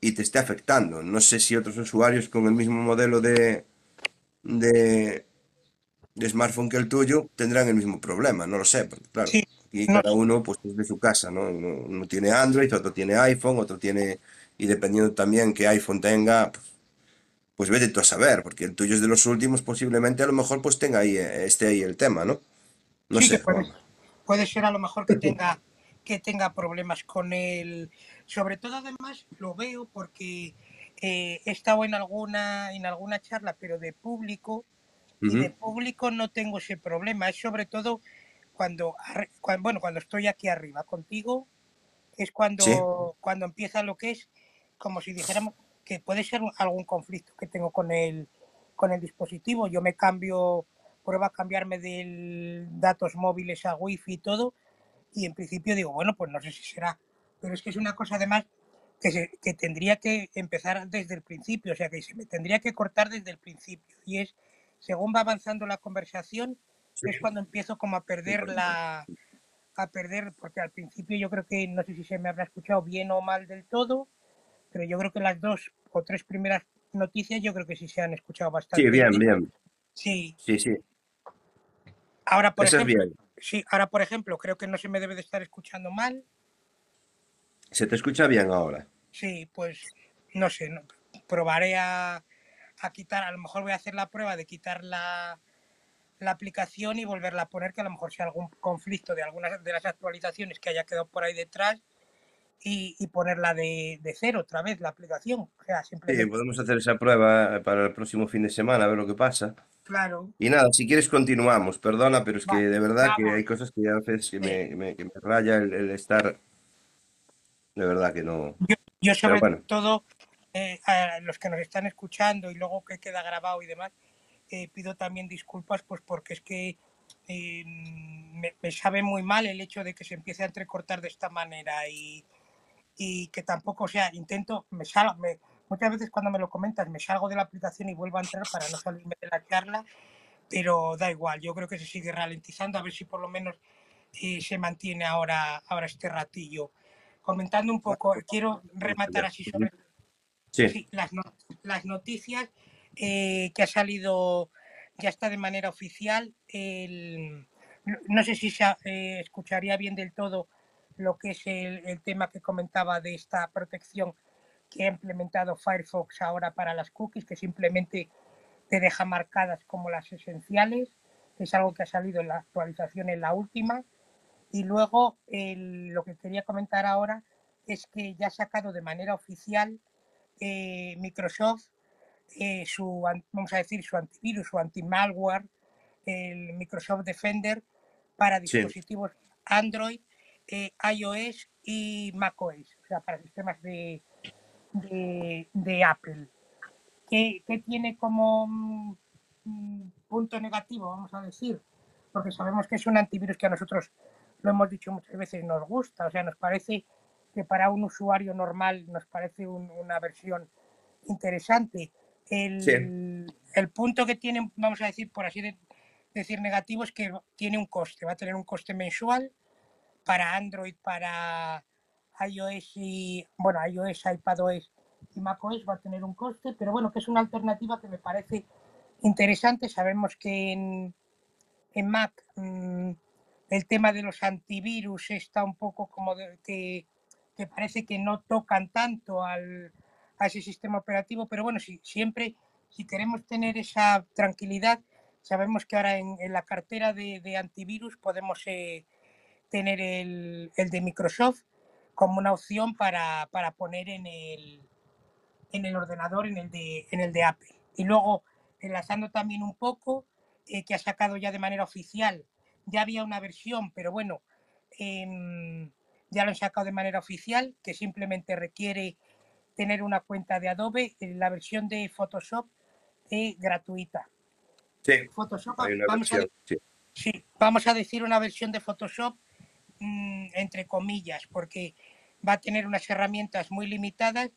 Speaker 2: y te esté afectando. No sé si otros usuarios con el mismo modelo de, de, de smartphone que el tuyo tendrán el mismo problema, no lo sé, porque claro,
Speaker 1: Sí, no,
Speaker 2: cada uno pues es de su casa, ¿no? Uno, uno tiene Android, otro tiene iPhone, otro tiene, y dependiendo también qué iPhone tenga, pues, pues vete tú a saber, porque el tuyo es de los últimos, posiblemente a lo mejor pues tenga ahí, eh, esté ahí el tema, ¿no? No
Speaker 1: sí que
Speaker 2: sé,
Speaker 1: puede, puede ser a lo mejor que tenga, que tenga problemas con el... Sobre todo además lo veo porque eh, he estado en alguna, en alguna charla, pero de público, y de público no tengo ese problema. Es sobre todo cuando, bueno, cuando estoy aquí arriba contigo, es
Speaker 2: Sí,
Speaker 1: cuando, cuando empieza lo que es como si dijéramos que puede ser algún conflicto que tengo con el, con el dispositivo. Yo me cambio, pruebo a cambiarme de datos móviles a wifi y todo, y en principio digo, bueno, pues no sé si será. Pero es que es una cosa además que, se- que tendría que empezar desde el principio, o sea, que se me tendría que cortar desde el principio. Y es, según va avanzando la conversación,
Speaker 2: sí,
Speaker 1: es cuando empiezo como a
Speaker 2: sí,
Speaker 1: perder la, a perder, porque al principio yo creo que, no sé si se me habrá escuchado bien o mal del todo, pero yo creo que las dos o tres primeras noticias yo creo que sí se han escuchado
Speaker 2: Sí,
Speaker 1: bastante
Speaker 2: bien,
Speaker 1: bien.
Speaker 2: bien.
Speaker 1: Sí,
Speaker 2: Sí, sí.
Speaker 1: ahora por
Speaker 2: Eso es bien.
Speaker 1: Sí, ahora por ejemplo, creo que no se me debe de estar escuchando mal.
Speaker 2: Se te escucha bien ahora.
Speaker 1: Sí, pues no sé, no- probaré a, a quitar, a lo mejor voy a hacer la prueba de quitar la, la aplicación y volverla a poner, que a lo mejor sea algún conflicto de algunas de las actualizaciones que haya quedado por ahí detrás y, y ponerla de, de cero otra vez, la aplicación. O sea,
Speaker 2: Sí, podemos hacer esa prueba para el próximo fin de semana, a ver lo que pasa.
Speaker 1: Claro,
Speaker 2: Y nada, si quieres continuamos, perdona, pero es que de verdad que hay cosas que a veces que me, me- que me raya el, el estar, de verdad que no.
Speaker 1: yo, yo sobre
Speaker 2: bueno,
Speaker 1: todo, eh, a los que nos están escuchando y luego que queda grabado y demás, eh, pido también disculpas, pues porque es que eh, me, me sabe muy mal el hecho de que se empiece a entrecortar de esta manera y, y que tampoco, o sea, intento, me salgo, me, muchas veces cuando me lo comentas me salgo de la aplicación y vuelvo a entrar para no salirme de la charla, pero da igual, yo creo que se sigue ralentizando, a ver si por lo menos eh, se mantiene ahora, ahora este ratillo. Comentando un poco, quiero rematar así sobre
Speaker 2: Sí,
Speaker 1: sí, las, no- las noticias eh, que ha salido, ya está de manera oficial. El, no no sé si se eh, escucharía bien del todo lo que es el, el tema que comentaba de esta protección que ha implementado Firefox ahora para las cookies, que simplemente te deja marcadas como las esenciales. Es algo que ha salido en la actualización en la última. Y luego el- lo que quería comentar ahora es que ya ha sacado de manera oficial eh, Microsoft eh, su, vamos a decir, su antivirus, su anti-malware, el Microsoft Defender para
Speaker 2: sí,
Speaker 1: dispositivos Android, eh, iOS y macOS, o sea, para sistemas de, de, de Apple. ¿Qué, qué tiene como mm, mm, punto negativo, vamos a decir? Porque sabemos que es un antivirus que a nosotros, lo hemos dicho muchas veces, nos gusta, o sea, nos parece que para un usuario normal nos parece un- una versión interesante.
Speaker 2: sí,
Speaker 1: El, el punto que tiene, vamos a decir, por así de- decir, negativo es que tiene un coste, va a tener un coste mensual para Android, para iOS y, bueno, iOS, iPadOS y macOS va a tener un coste, pero bueno, que es una alternativa que me parece interesante. Sabemos que en, en Mac mm, el tema de los antivirus está un poco como de, que, que parece que no tocan tanto al, a ese sistema operativo, pero bueno, si, siempre, si queremos tener esa tranquilidad, sabemos que ahora en, la cartera de, antivirus podemos eh, tener el, de Microsoft como una opción para, poner en el, en el ordenador, en el, de, en el de Apple. Y luego, enlazando también un poco, eh, que ha sacado ya de manera oficial, ya había una versión, pero bueno, em, ya lo han sacado de manera oficial, que simplemente requiere tener una cuenta de Adobe, en la versión de Photoshop es gratuita.
Speaker 2: Sí,
Speaker 1: Photoshop, vamos, a, sí. vamos a decir una versión de Photoshop mm, entre comillas, porque va a tener unas herramientas muy limitadas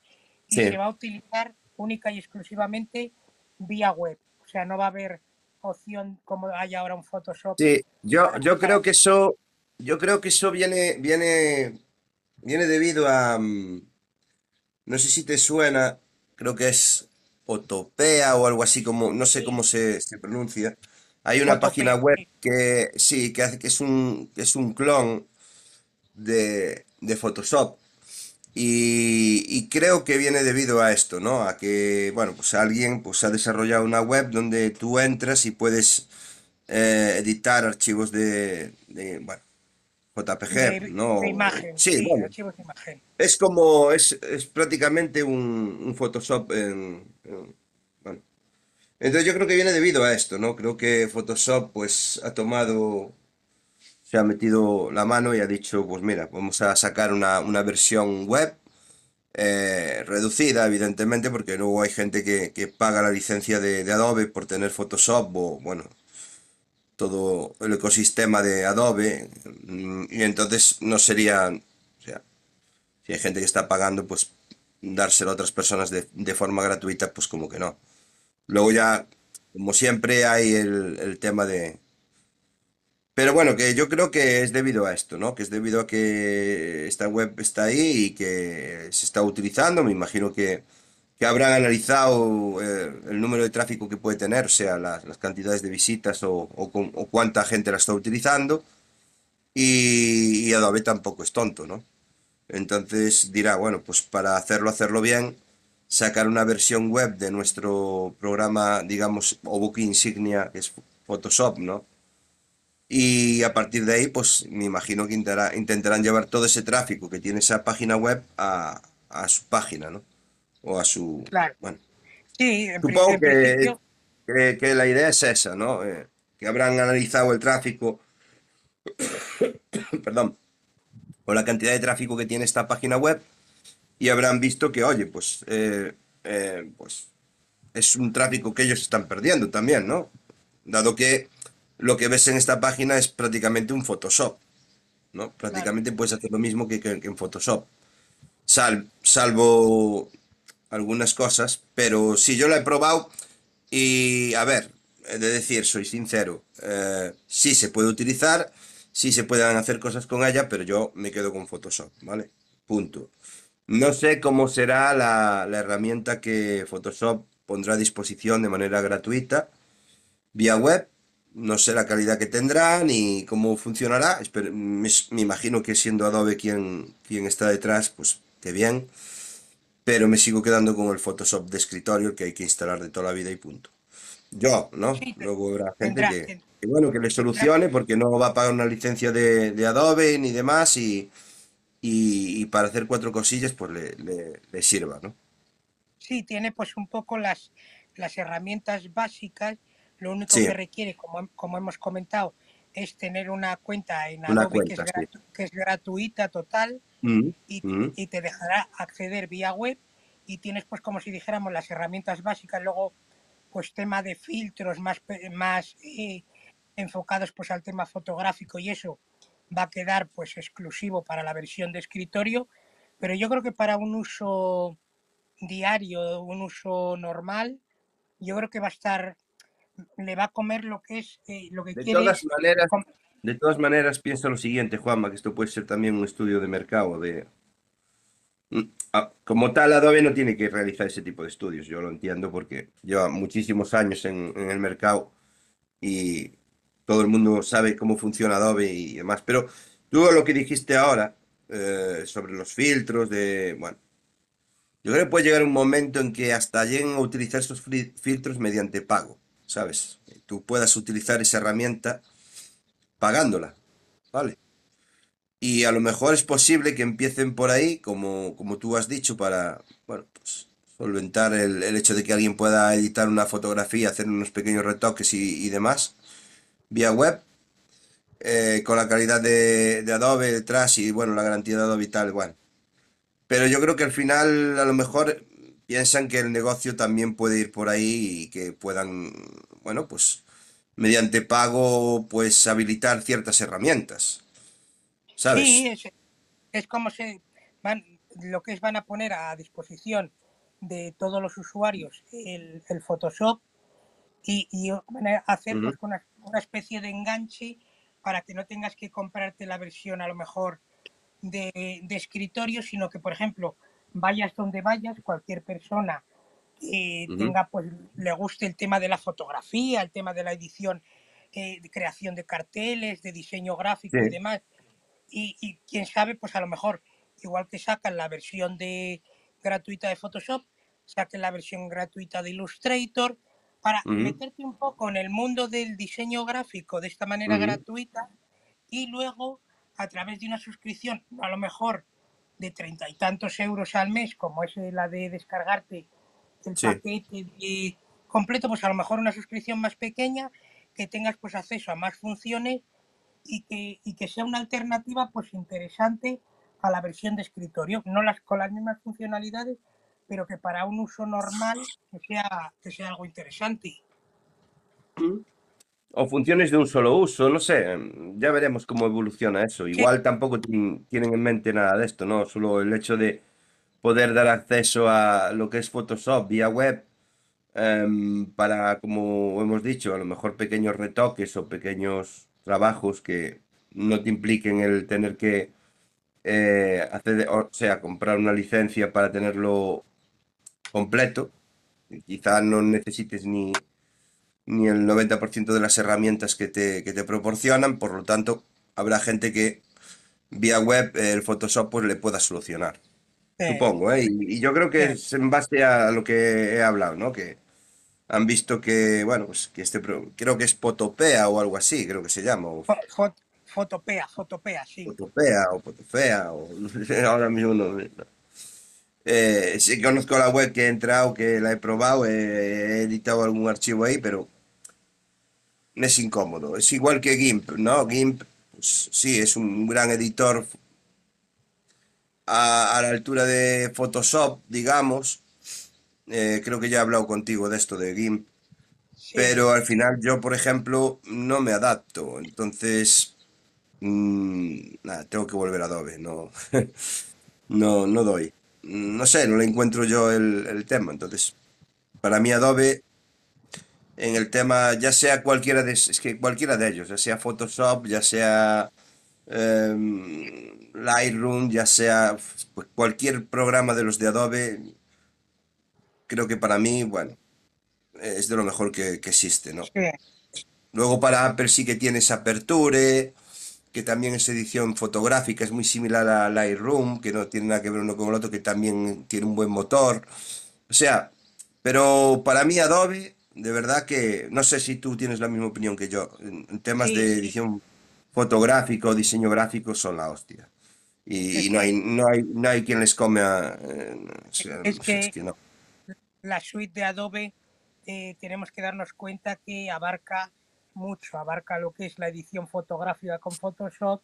Speaker 1: y se va a utilizar única y exclusivamente vía web. O sea, no va a haber opción como hay ahora un Photoshop.
Speaker 2: Sí, yo, yo creo que eso, yo creo que eso viene, viene, viene debido a, mm, no sé si te suena, creo que es Otopea o algo así como, no sé cómo se, pronuncia. Hay una página web que sí, que hace que es un, es un clon de, Photoshop. Y, creo que viene debido a esto, ¿no? A que, bueno, pues alguien pues, ha desarrollado una web donde tú entras y puedes eh, editar archivos de, bueno, JPG, ¿no?
Speaker 1: imagen,
Speaker 2: sí,
Speaker 1: archivos de imagen.
Speaker 2: Es como, es, prácticamente un, Photoshop en, bueno. Entonces yo creo que viene debido a esto, ¿no? Creo que Photoshop pues ha tomado, se ha metido la mano y ha dicho, pues mira, vamos a sacar una, versión web eh, reducida, evidentemente, porque luego hay gente que, paga la licencia de, de, Adobe por tener Photoshop o, bueno, todo el ecosistema de Adobe mm, y entonces no sería, o sea, si hay gente que está pagando, pues dárselo a otras personas de, forma gratuita, pues como que no. Luego ya, como siempre, hay el, tema de... Pero bueno, que yo creo que es debido a esto, ¿no? Que es debido a que esta web está ahí y que se está utilizando. Me imagino que que habrán analizado eh, el número de tráfico que puede tener, o sea, las, cantidades de visitas o, cuánta gente la está utilizando. Y, Adobe tampoco es tonto, ¿no? Entonces dirá, bueno, pues para hacerlo, hacerlo bien, sacar una versión web de nuestro programa, digamos, o book insignia, que es Photoshop, ¿no? Y a partir de ahí, pues me imagino que intentarán llevar todo ese tráfico que tiene esa página web a, a su página, ¿no? o a su...
Speaker 1: Claro.
Speaker 2: Bueno,
Speaker 1: sí,
Speaker 2: supongo que, que, la idea es esa, ¿no? Eh, que habrán analizado el tráfico, [COUGHS] perdón, o la cantidad de tráfico que tiene esta página web y habrán visto que, oye, pues, eh, eh, pues es un tráfico que ellos están perdiendo también, ¿no? Dado que lo que ves en esta página es prácticamente un Photoshop, ¿no? Prácticamente puedes hacer lo mismo que, en Photoshop. Sal, salvo algunas cosas, pero sí, yo la he probado y, a ver, de decir, soy sincero, eh, sí se puede utilizar, sí se pueden hacer cosas con ella, pero yo me quedo con Photoshop, ¿vale? Punto. No sé cómo será la, herramienta que Photoshop pondrá a disposición de manera gratuita vía web. No sé la calidad que tendrá ni cómo funcionará. me, me, imagino que siendo Adobe quien, quien está detrás, pues que bien pero me sigo quedando con el Photoshop de escritorio que hay que instalar de toda la vida y punto. Yo, ¿no? Luego habrá gente que, bueno, que le solucione porque no va a pagar una licencia de, Adobe ni demás y, y, para hacer cuatro cosillas pues le, sirva, ¿no?
Speaker 1: Sí, tiene pues un poco las, las herramientas básicas. Lo único que requiere, como, como hemos comentado, es tener una cuenta en Adobe que, es gratuita total mm, mm. y, te dejará acceder vía web y tienes pues como si dijéramos las herramientas básicas, luego pues tema de filtros más, más eh, enfocados pues al tema fotográfico y eso va a quedar pues exclusivo para la versión de escritorio, pero yo creo que para un uso diario, un uso normal, yo creo que va a estar le va a comer lo que es eh, lo que
Speaker 2: de
Speaker 1: quiere.
Speaker 2: Todas maneras, de todas maneras, pienso lo siguiente, Juanma, que esto puede ser también un estudio de mercado. De... Mm, ah, como tal, Adobe no tiene que realizar ese tipo de estudios, yo lo entiendo porque lleva muchísimos años en, el mercado y todo el mundo sabe cómo funciona Adobe y demás. Pero tú lo que dijiste ahora eh, sobre los filtros, de, bueno, yo creo que puede llegar un momento en que hasta lleguen a utilizar esos filtros mediante pago. ¿Sabes? Tú puedas utilizar esa herramienta pagándola, ¿vale? Y a lo mejor es posible que empiecen por ahí, como, como tú has dicho, para, bueno, pues solventar el, el hecho de que alguien pueda editar una fotografía, hacer unos pequeños retoques y, demás, vía web, eh, con la calidad de, de Adobe detrás y, bueno, la garantía de Adobe y tal, igual. Pero yo creo que al final, a lo mejor, piensan que el negocio también puede ir por ahí y que puedan, bueno, pues mediante pago, pues habilitar ciertas herramientas. ¿Sabes?
Speaker 1: Sí, es, es como se van, lo que es van a poner a disposición de todos los usuarios el, el Photoshop y, y van a hacer pues, una, una especie de enganche para que no tengas que comprarte la versión a lo mejor de, de escritorio, sino que, por ejemplo, vayas donde vayas, cualquier persona que tenga, pues, le guste el tema de la fotografía, el tema de la edición, eh, de creación de carteles, de diseño gráfico y demás, y, y quién sabe, pues a lo mejor, igual que sacan la versión de gratuita de Photoshop, saquen la versión gratuita de Illustrator, para meterte un poco en el mundo del diseño gráfico de esta manera gratuita y luego a través de una suscripción, a lo mejor de treinta y tantos euros al mes, como es la de descargarte el
Speaker 2: Sí.
Speaker 1: paquete de- completo, pues a lo mejor una suscripción más pequeña, que tengas pues acceso a más funciones y que, y que sea una alternativa pues interesante a la versión de escritorio, no las con las mismas funcionalidades, pero que para un uso normal que sea, que sea algo interesante.
Speaker 2: O funciones de un solo uso, no sé, ya veremos cómo evoluciona eso. Igual tampoco tienen en mente nada de esto, ¿no? Solo el hecho de poder dar acceso a lo que es Photoshop vía web em, para, como hemos dicho, a lo mejor pequeños retoques o pequeños trabajos que no te impliquen el tener que eh, hacer, o sea, comprar una licencia para tenerlo completo. Quizá no necesites ni, ni el 90% de las herramientas que te, que te proporcionan, por lo tanto, habrá gente que vía web el Photoshop pues le pueda solucionar. Supongo, ¿eh? Y, y yo creo que es en base a lo que he hablado, ¿no? Que han visto que, bueno, pues que este, creo que es Potopea o algo así, creo que se llama, o
Speaker 1: fo- fo- fotopea, fotopea, sí.
Speaker 2: Potopea o Potofea, o [LAUGHS] ahora mismo no. no. Eh, sí conozco la web que he entrado, que la he probado, eh, he editado algún archivo ahí, pero es incómodo. Es igual que GIMP, ¿no? GIMP, pues sí, es un gran editor a, a la altura de Photoshop, digamos. Eh, creo que ya he hablado contigo de esto de GIMP,
Speaker 1: Sí,
Speaker 2: pero al final yo, por ejemplo, no me adapto. Entonces, mm, nada, tengo que volver a Adobe, no, [LAUGHS] no, no doy. No sé, no le encuentro yo el, el tema. Entonces, para mí Adobe en el tema, ya sea cualquiera de, es que cualquiera de ellos, ya sea Photoshop, ya sea em, Lightroom, ya sea pues, cualquier programa de los de Adobe, creo que para mí, bueno, es de lo mejor que, que existe, ¿no?
Speaker 1: sí,
Speaker 2: Luego para Apple sí que tienes Aperture, que también es edición fotográfica, es muy similar a Lightroom, que no tiene nada que ver uno con el otro, que también tiene un buen motor. O sea, pero para mí Adobe, de verdad que no sé si tú tienes la misma opinión que yo. En, temas
Speaker 1: sí,
Speaker 2: de
Speaker 1: sí.
Speaker 2: edición fotográfica o diseño gráfico son la hostia. Y,
Speaker 1: Es
Speaker 2: y no hay,
Speaker 1: que,
Speaker 2: no hay, no hay quien les come a... eh, o sea,
Speaker 1: es
Speaker 2: es
Speaker 1: que
Speaker 2: que no.
Speaker 1: la suite de Adobe eh, tenemos que darnos cuenta que abarca mucho, abarca lo que es la edición fotográfica con Photoshop,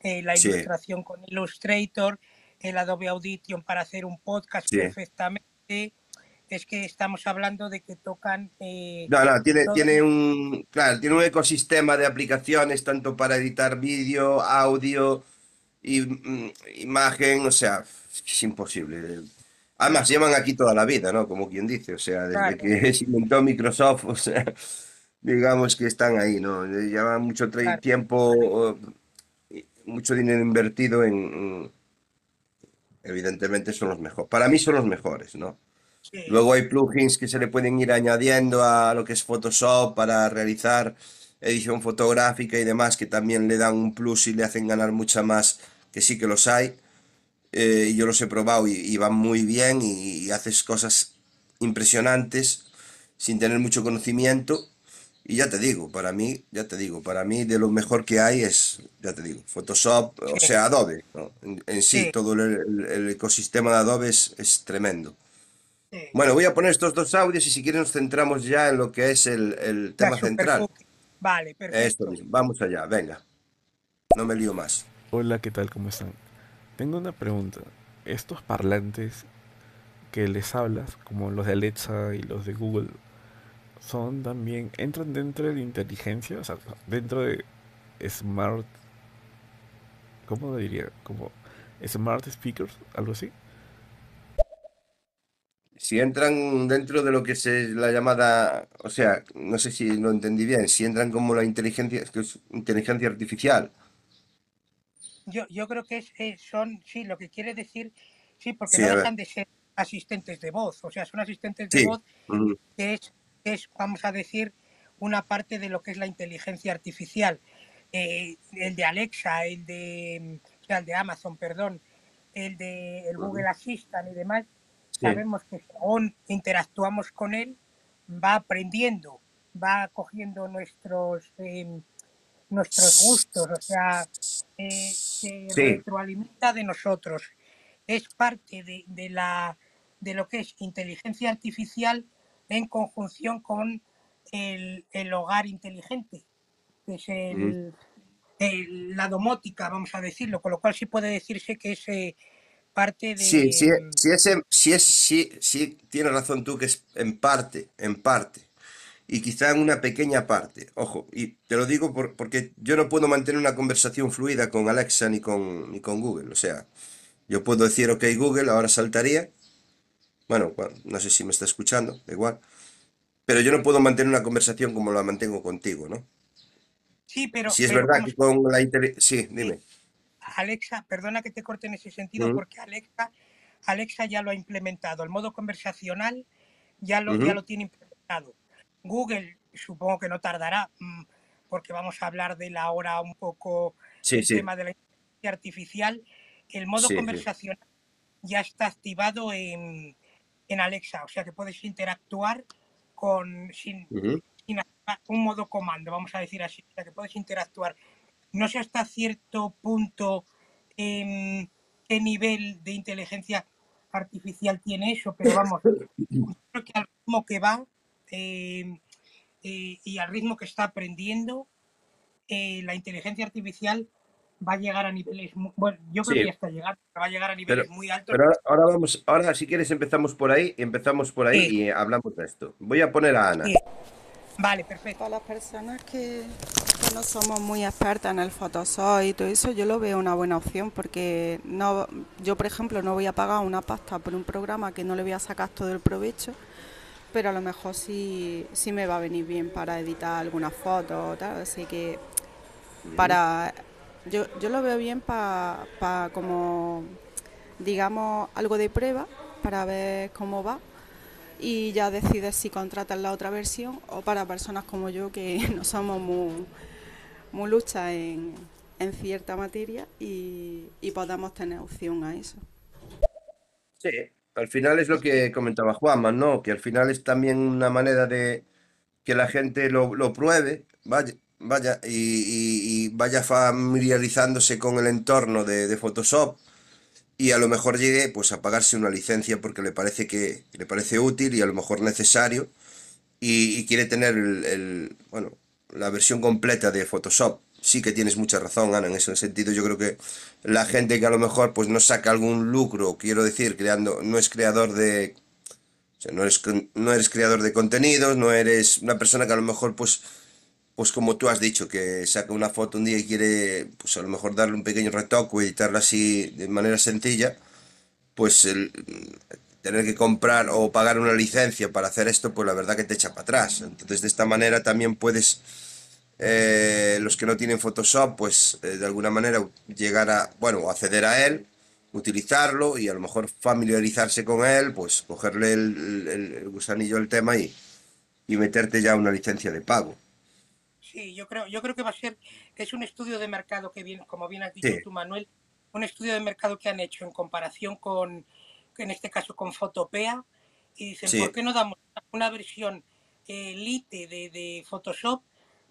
Speaker 1: eh, la
Speaker 2: Sí,
Speaker 1: ilustración con Illustrator, el Adobe Audition para hacer un podcast
Speaker 2: sí.
Speaker 1: perfectamente. Es que estamos hablando de que tocan eh,
Speaker 2: No, no, tiene,
Speaker 1: todo.
Speaker 2: tiene un, claro, tiene un ecosistema de aplicaciones tanto para editar vídeo, audio y mm, imagen, o sea, es imposible. Además, llevan aquí toda la vida, ¿no? Como quien dice, o sea, desde
Speaker 1: Claro,
Speaker 2: que [LAUGHS] se inventó Microsoft, o sea, digamos que están ahí, ¿no? Llevan mucho
Speaker 1: claro,
Speaker 2: tiempo, mucho dinero invertido en, en- evidentemente son los mejores. Para mí son los mejores, ¿no?
Speaker 1: Sí,
Speaker 2: Luego hay plugins que se le pueden ir añadiendo a lo que es Photoshop para realizar edición fotográfica y demás, que también le dan un plus y le hacen ganar mucha más, que sí que los hay. Eh, yo los he probado y, y van muy bien y, y haces cosas impresionantes sin tener mucho conocimiento. Y ya te digo, para mí, ya te digo, para mí de lo mejor que hay es, ya te digo, Photoshop, o sea, Adobe, ¿no? En, en sí,
Speaker 1: sí,
Speaker 2: todo el, el- el ecosistema de Adobe es, es tremendo.
Speaker 1: Sí.
Speaker 2: Bueno, voy a poner estos dos audios y si quieres nos centramos ya en lo que es el, el tema central.
Speaker 1: Vale,
Speaker 2: Esto
Speaker 1: perfecto.
Speaker 2: mismo, vamos allá, venga, no me lío más.
Speaker 5: Hola, ¿qué tal? ¿Cómo están? Tengo una pregunta. Estos parlantes que les hablas, como los de Alexa y los de Google, son también, entran dentro de la inteligencia, o sea, dentro de smart, ¿cómo lo diría? Como smart speakers, algo así.
Speaker 2: Si entran dentro de lo que es la llamada, o sea, no sé si lo entendí bien, si entran como la inteligencia, que es inteligencia artificial.
Speaker 1: Yo, yo creo que es, eh, son, sí, lo que quiere decir, sí, porque
Speaker 2: Sí,
Speaker 1: no dejan de ser asistentes de voz, o sea, son asistentes de voz que es, que es, vamos a decir, una parte de lo que es la inteligencia artificial. Eh, el de Alexa, el de, o sea, el de Amazon, perdón, el de el Google Assistant y demás, sabemos que según interactuamos con él, va aprendiendo, va cogiendo nuestros, em, nuestros gustos, o sea, eh, se retroalimenta de nosotros. Es parte de, de la, de lo que es inteligencia artificial en conjunción con el, el hogar inteligente, que es el, el- la domótica, vamos a decirlo, con lo cual sí puede decirse que es eh, parte
Speaker 2: Sí, sí,
Speaker 1: de...
Speaker 2: sí, es, sí, es, sí, sí, tienes razón tú que es en parte, en parte, y quizá en una pequeña parte. Ojo, y te lo digo por- porque yo no puedo mantener una conversación fluida con Alexa ni con, ni con Google. O sea, yo puedo decir, ok, Google, ahora saltaría. Bueno, bueno, no sé si me está escuchando, da igual. Pero yo no puedo mantener una conversación como la mantengo contigo, ¿no?
Speaker 1: Sí, pero,
Speaker 2: Si es
Speaker 1: pero
Speaker 2: verdad
Speaker 1: como
Speaker 2: que con la Sí, dime.
Speaker 1: Alexa, perdona que te corte en ese sentido, porque Alexa, Alexa ya lo ha implementado. El modo conversacional ya lo, ya lo tiene implementado. Google, supongo que no tardará, mm, porque vamos a hablar de la hora un poco
Speaker 2: Sí, sí,
Speaker 1: tema de la inteligencia artificial. El modo
Speaker 2: sí,
Speaker 1: conversacional ya está activado en, en Alexa, o sea que puedes interactuar con sin,
Speaker 2: Ujú.
Speaker 1: sin un modo comando, vamos a decir así, o sea que puedes interactuar. No sé hasta cierto punto em, qué nivel de inteligencia artificial tiene eso, pero vamos, [LAUGHS] creo que al ritmo que va em, eh, y al ritmo que está aprendiendo, eh, la inteligencia artificial va a llegar a niveles, bueno, yo creo que
Speaker 2: Sí,
Speaker 1: está llegando, pero va a llegar a
Speaker 2: pero,
Speaker 1: niveles muy altos.
Speaker 2: pero ahora, ahora vamos, ahora si quieres empezamos por ahí, empezamos por ahí
Speaker 1: Sí,
Speaker 2: y hablamos de esto. Voy a poner a Ana.
Speaker 1: sí, vale, perfecto.
Speaker 3: Para las personas que, no somos muy expertas en el Photoshop y todo eso, yo lo veo una buena opción porque no, yo, por ejemplo, no voy a pagar una pasta por un programa que no le voy a sacar todo el provecho, pero a lo mejor sí, sí me va a venir bien para editar algunas fotos o tal, así que para yo, yo lo veo bien para como digamos algo de prueba para ver cómo va y ya decides si contratas la otra versión o para personas como yo que [LAUGHS] no somos muy, muy luchas en, cierta materia y, y podamos tener opción a eso.
Speaker 2: Sí, al final es lo que comentaba Juanma, ¿no? Que al final es también una manera de que la gente lo, lo pruebe, vaya, vaya, y, vaya familiarizándose con el entorno de Photoshop y a lo mejor llegue pues a pagarse una licencia porque le parece que le parece útil y a lo mejor necesario y, quiere tener el, el- bueno, la versión completa de Photoshop. Sí que tienes mucha razón, Ana, en ese sentido. Yo creo que la gente que a lo mejor pues no saca algún lucro, quiero decir, creando, no es creador de, o sea, no eres, no eres creador de contenidos, no eres una persona que a lo mejor pues, pues como tú has dicho, que saca una foto un día y quiere pues a lo mejor darle un pequeño retoque o editarla así de manera sencilla, pues el tener que comprar o pagar una licencia para hacer esto, pues la verdad que te echa para atrás. Entonces, de esta manera también puedes, eh, los que no tienen Photoshop, pues eh, de alguna manera llegar a, bueno, acceder a él, utilizarlo y a lo mejor familiarizarse con él, pues cogerle el, el- el gusanillo al tema y, y meterte ya una licencia de pago.
Speaker 1: Sí, yo creo, yo creo que va a ser, es un estudio de mercado que viene, como bien has dicho
Speaker 2: Sí,
Speaker 1: tú, Manuel, un estudio de mercado que han hecho en comparación con, en este caso con Fotopea, y dicen, ¿por
Speaker 2: sí,
Speaker 1: qué no damos una versión Elite de, de Photoshop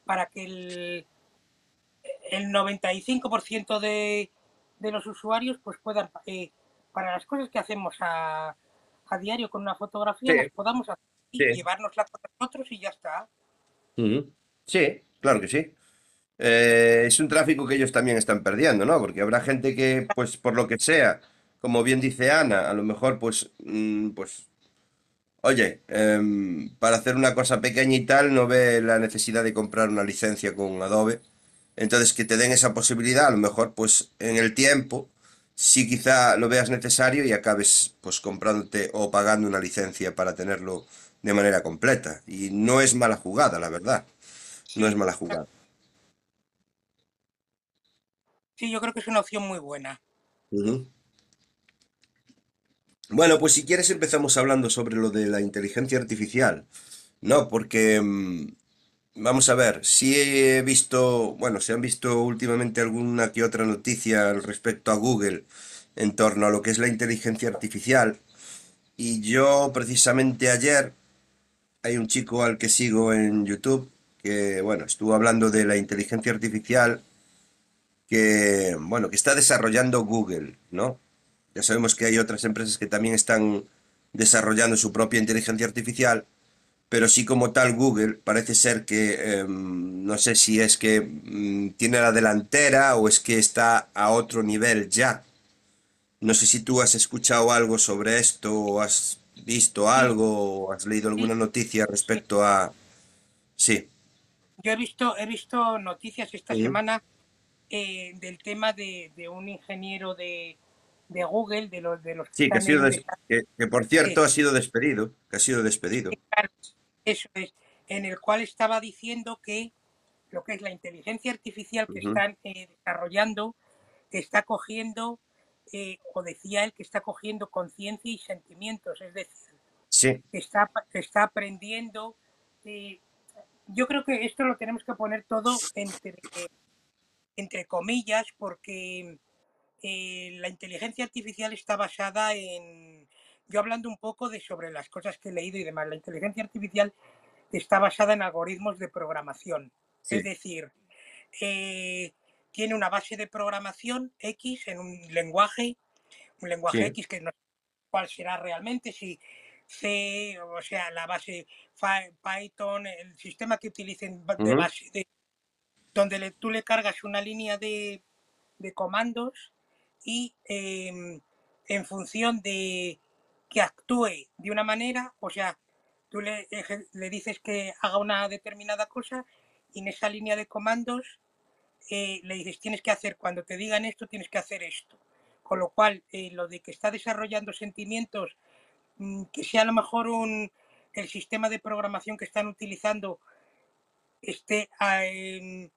Speaker 1: para que el, el 95% de, de los usuarios pues puedan, eh, para las cosas que hacemos a, a diario con una fotografía,
Speaker 2: Sí.
Speaker 1: las podamos hacer y llevárnosla con nosotros y ya está.
Speaker 2: Sí, claro que sí. Eh, es un tráfico que ellos también están perdiendo, ¿no? Porque habrá gente que, pues, por lo que sea, como bien dice Ana, a lo mejor, pues, mm, pues, oye, em, para hacer una cosa pequeña y tal, no ve la necesidad de comprar una licencia con Adobe. Entonces, que te den esa posibilidad, a lo mejor, pues, en el tiempo, sí quizá lo veas necesario y acabes, pues, comprándote o pagando una licencia para tenerlo de manera completa. Y no es mala jugada, la verdad. No es mala jugada.
Speaker 1: Sí, yo creo que es una opción muy buena.
Speaker 2: Bueno, pues si quieres empezamos hablando sobre lo de la inteligencia artificial, ¿no? Porque, mm, vamos a ver, sí he visto, bueno, se han visto últimamente alguna que otra noticia al respecto a Google en torno a lo que es la inteligencia artificial. Y yo precisamente ayer hay un chico al que sigo en YouTube que, bueno, estuvo hablando de la inteligencia artificial que, bueno, que está desarrollando Google, ¿no? Ya sabemos que hay otras empresas que también están desarrollando su propia inteligencia artificial, pero sí como tal Google parece ser que, em, no sé si es que mm, tiene la delantera o es que está a otro nivel ya. No sé si tú has escuchado algo sobre esto o has visto algo o has leído alguna noticia respecto a... Sí.
Speaker 1: Yo he visto, he visto noticias esta semana eh, del tema de, de un ingeniero de, de Google, de los, de los
Speaker 2: Sí, que ha sido des- que, que por cierto
Speaker 1: Sí.
Speaker 2: ha sido despedido, que ha sido despedido.
Speaker 1: Eso es, en el cual estaba diciendo que lo que es la inteligencia artificial que están eh, desarrollando está cogiendo, eh, o decía él, que está cogiendo conciencia y sentimientos, es decir,
Speaker 2: Sí,
Speaker 1: que está, que está aprendiendo. eh, yo creo que esto lo tenemos que poner todo entre, entre comillas, porque eh, la inteligencia artificial está basada en, yo hablando un poco de sobre las cosas que he leído y demás, la inteligencia artificial está basada en algoritmos de programación.
Speaker 2: sí,
Speaker 1: Es decir, eh, tiene una base de programación X en un lenguaje, un lenguaje
Speaker 2: sí,
Speaker 1: X que no sé cuál será realmente, si C, o sea, la base Python, el sistema que utilicen de base, de, donde le- tú le cargas una línea de, de comandos y em, en función de que actúe de una manera, o sea, tú le, le dices que haga una determinada cosa y en esa línea de comandos eh, le dices tienes que hacer, cuando te digan esto, tienes que hacer esto. Con lo cual, eh, lo de que está desarrollando sentimientos, que sea a lo mejor un, el sistema de programación que están utilizando esté em,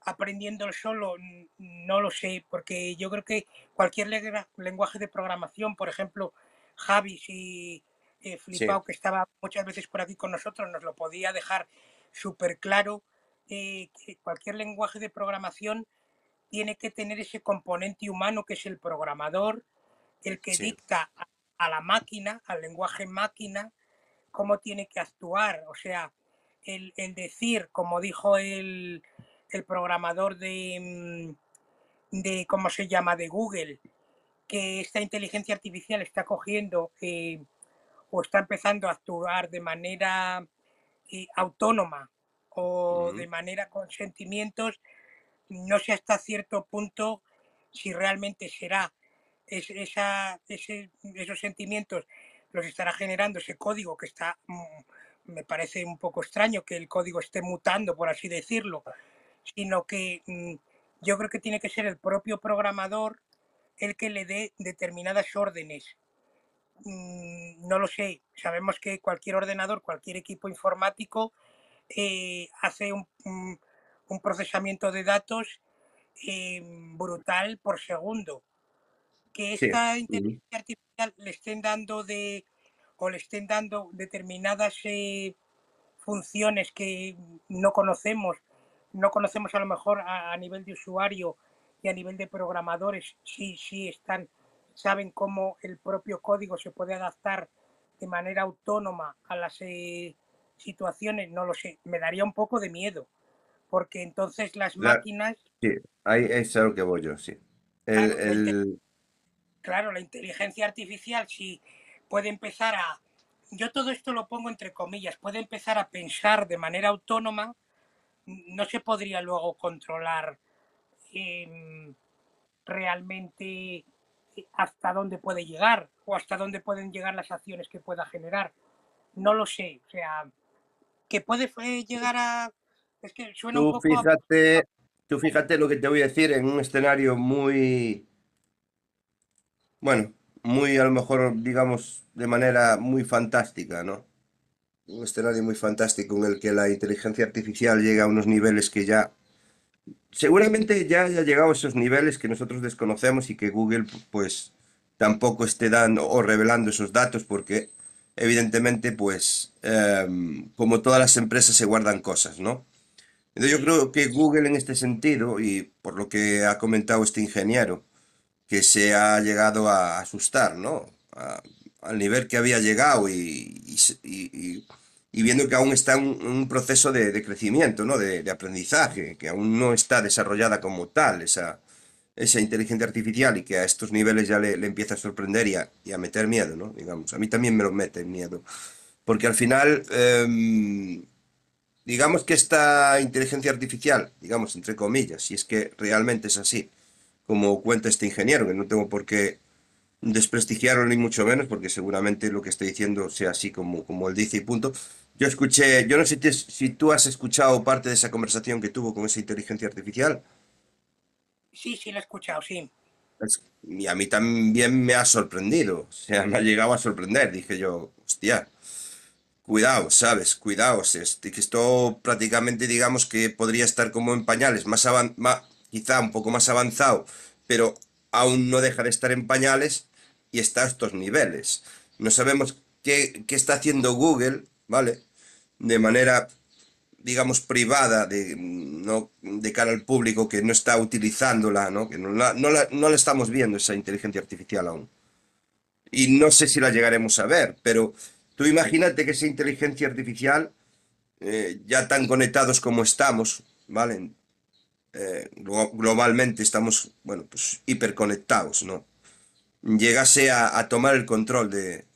Speaker 1: aprendiendo el solo, no lo sé, porque yo creo que cualquier lenguaje de programación, por ejemplo, Javi, si eh,
Speaker 2: sí,
Speaker 1: que estaba muchas veces por aquí con nosotros, nos lo podía dejar súper claro, eh, que cualquier lenguaje de programación tiene que tener ese componente humano que es el programador, el que
Speaker 2: sí,
Speaker 1: dicta a, a la máquina, al lenguaje máquina, cómo tiene que actuar. O sea, el, el decir, como dijo el, el programador de, mm, de, ¿cómo se llama?, de Google, que esta inteligencia artificial está cogiendo eh, o está empezando a actuar de manera eh, autónoma o de manera con sentimientos, no sé hasta cierto punto si realmente será es- esos sentimientos los estará generando ese código que está, mm, me parece un poco extraño que el código esté mutando, por así decirlo, sino que mm, yo creo que tiene que ser el propio programador el que le dé determinadas órdenes. Mm, No lo sé, sabemos que cualquier ordenador, cualquier equipo informático eh, hace un procesamiento de datos eh, brutal por segundo. Que esta inteligencia artificial le estén dando de o le estén dando determinadas eh, funciones que no conocemos, no conocemos a lo mejor a, a nivel de usuario y a nivel de programadores, sí, sí están, saben cómo el propio código se puede adaptar de manera autónoma a las eh, situaciones, no lo sé, me daría un poco de miedo, porque entonces las
Speaker 2: La-
Speaker 1: máquinas,
Speaker 2: sí, ahí es a lo que voy yo, sí. El,
Speaker 1: Claro,
Speaker 2: el-
Speaker 1: claro, la inteligencia artificial si puede empezar a, yo todo esto lo pongo entre comillas, puede empezar a pensar de manera autónoma, no se podría luego controlar em, realmente hasta dónde puede llegar o hasta dónde pueden llegar las acciones que pueda generar. No lo sé, o sea, que puede eh, llegar a... Es que suena un
Speaker 2: tú
Speaker 1: poco... a-
Speaker 2: fíjate, tú fíjate lo que te voy a decir en un escenario muy, bueno, muy a lo mejor, digamos, de manera muy fantástica, ¿no? Un escenario muy fantástico en el que la inteligencia artificial llega a unos niveles que ya, seguramente ya haya llegado a esos niveles que nosotros desconocemos y que Google, pues, tampoco esté dando o revelando esos datos porque, evidentemente, pues, em, como todas las empresas se guardan cosas, ¿no? Entonces yo creo que Google en este sentido, y por lo que ha comentado este ingeniero, que se ha llegado a asustar, ¿no? A- al nivel que había llegado y, y y- y- viendo que aún está en un, un proceso de, de crecimiento, ¿no? De, de aprendizaje, que aún no está desarrollada como tal esa, esa inteligencia artificial y que a estos niveles ya le, le empieza a sorprender y a, a meter miedo, ¿no? Digamos, a mí también me lo mete miedo. Porque al final, em, digamos que esta inteligencia artificial, digamos, entre comillas, si es que realmente es así, como cuenta este ingeniero, que no tengo por qué desprestigiarlo ni mucho menos, porque seguramente lo que está diciendo sea así como, como él dice y punto. Yo escuché, yo no sé si, si tú has escuchado parte de esa conversación que tuvo con esa inteligencia artificial,
Speaker 1: Sí, sí, lo he escuchado, sí.
Speaker 2: es- y a mí también me ha sorprendido, o sea, me ha llegado a sorprender, dije yo, hostia. Cuidado, ¿sabes? Cuidaos. Este, que esto prácticamente digamos que podría estar como en pañales, más ma- quizá un poco más avanzado, pero aún no deja de estar en pañales y está a estos niveles. No sabemos qué, qué está haciendo Google, ¿vale? De manera, digamos, privada, de, no de cara al público que no está utilizándola, ¿no? Que no la, no la, no la estamos viendo esa inteligencia artificial aún. Y no sé si la llegaremos a ver, pero tú imagínate que esa inteligencia artificial, eh, ya tan conectados como estamos, ¿vale? Eh, glo- globalmente estamos, bueno, pues hiperconectados, ¿no? Llegase a, a tomar el control de,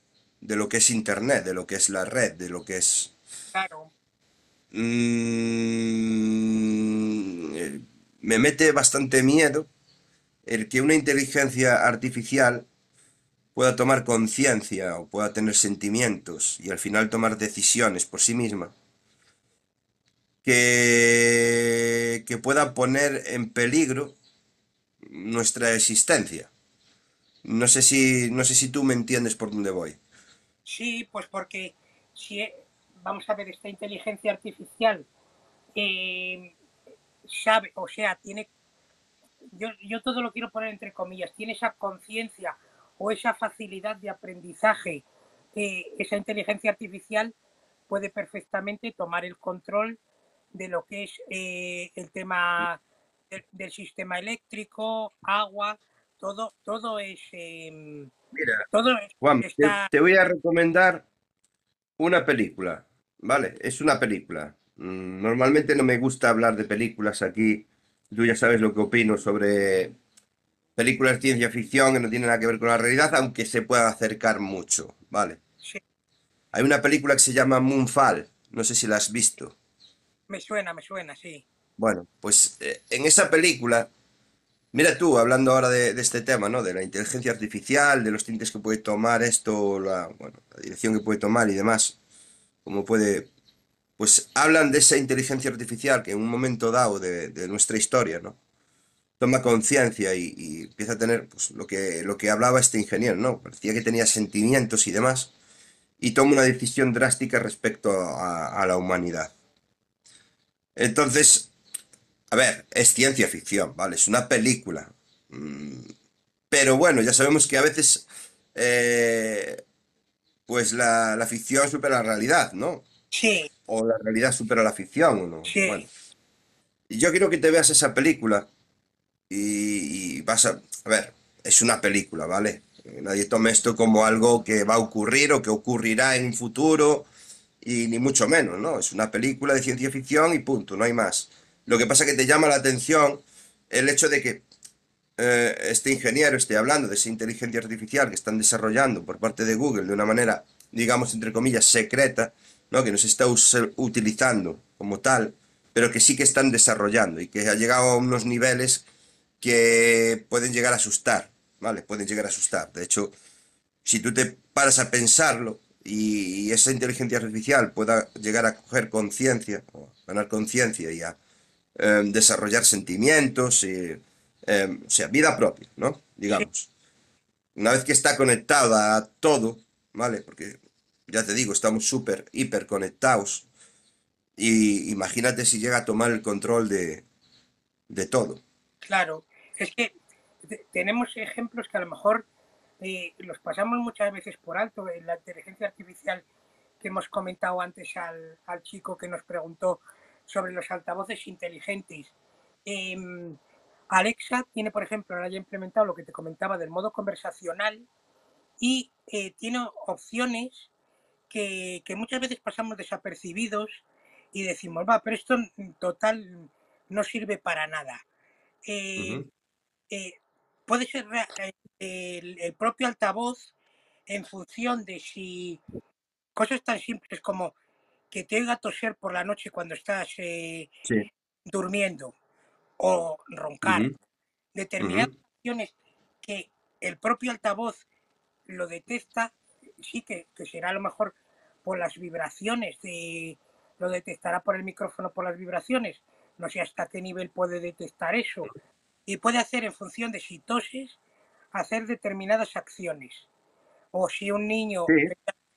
Speaker 2: de lo que es Internet, de lo que es la red, de lo que es...
Speaker 1: Claro.
Speaker 2: Mm, eh, me mete bastante miedo el que una inteligencia artificial pueda tomar conciencia o pueda tener sentimientos y al final tomar decisiones por sí misma que, pueda poner en peligro nuestra existencia. No sé si, no sé si tú me entiendes por dónde voy.
Speaker 1: Sí, pues porque si e- vamos a ver esta inteligencia artificial eh, sabe, o sea, tiene, yo, yo todo lo quiero poner entre comillas, tiene esa conciencia o esa facilidad de aprendizaje, esa inteligencia artificial puede perfectamente tomar el control de lo que es eh, el tema del, del sistema eléctrico, agua, todo, todo es, em,
Speaker 2: Mira,
Speaker 1: todo es-
Speaker 2: Juan, te,
Speaker 1: está,
Speaker 2: te voy a recomendar una película, ¿vale? Es una película. Mm, Normalmente no me gusta hablar de películas aquí. Tú ya sabes lo que opino sobre películas de ciencia ficción que no tienen nada que ver con la realidad, aunque se pueda acercar mucho, ¿vale?
Speaker 1: sí,
Speaker 2: Hay una película que se llama Moonfall, no sé si la has visto.
Speaker 1: Me suena, me suena, sí.
Speaker 2: Bueno, pues eh, en esa película, mira tú, hablando ahora de, este tema, ¿no? De la inteligencia artificial, de los tintes que puede tomar esto, la, la dirección que puede tomar y demás, cómo puede, pues hablan de esa inteligencia artificial que en un momento dado de, nuestra historia, ¿no? Toma conciencia y, empieza a tener, pues, lo que, lo que hablaba este ingeniero, ¿no? Parecía que tenía sentimientos y demás, y toma una decisión drástica respecto a la humanidad. Entonces, a ver, es ciencia ficción, ¿vale? Es una película. Mm, Pero bueno, ya sabemos que a veces, eh, pues la, la ficción supera la realidad, ¿no?
Speaker 1: Sí,
Speaker 2: O la realidad supera la ficción, ¿o no?
Speaker 1: sí,
Speaker 2: Bueno, yo quiero que te veas esa película y, y vas a... A ver, es una película, ¿vale? Eh, Nadie tome esto como algo que va a ocurrir o que ocurrirá en un futuro y ni mucho menos, ¿no? Es una película de ciencia ficción y punto, no hay más. Lo que pasa es que te llama la atención el hecho de que eh, este ingeniero esté hablando de esa inteligencia artificial que están desarrollando por parte de Google de una manera, digamos, entre comillas, secreta, ¿no? que no se está utilizando como tal, pero que sí que están desarrollando y que ha llegado a unos niveles que pueden llegar a asustar, ¿vale? Pueden llegar a asustar. De hecho, si tú te paras a pensarlo y, esa inteligencia artificial pueda llegar a coger conciencia, ganar conciencia y a eh, desarrollar sentimientos, y, eh, o sea, vida propia, ¿no? Digamos. Una vez que está conectada a todo, ¿vale? Porque ya te digo, estamos súper, hiper conectados. Y imagínate si llega a tomar el control de, de todo.
Speaker 1: Claro, es que tenemos ejemplos que a lo mejor eh, los pasamos muchas veces por alto. En la inteligencia artificial que hemos comentado antes al, al chico que nos preguntó sobre los altavoces inteligentes. Em, Alexa tiene, por ejemplo, ahora ya implementado lo que te comentaba del modo conversacional y eh, tiene opciones que, muchas veces pasamos desapercibidos y decimos, va, pero esto en total no sirve para nada. Eh, eh, puede ser el, el, propio altavoz en función de si cosas tan simples como que te oiga toser por la noche cuando estás durmiendo o roncar, determinadas acciones que el propio altavoz lo detecta, sí que, será a lo mejor por las vibraciones, de, lo detectará por el micrófono por las vibraciones, no sé hasta qué nivel puede detectar eso, y puede hacer en función de si toses, hacer determinadas acciones. O si un niño...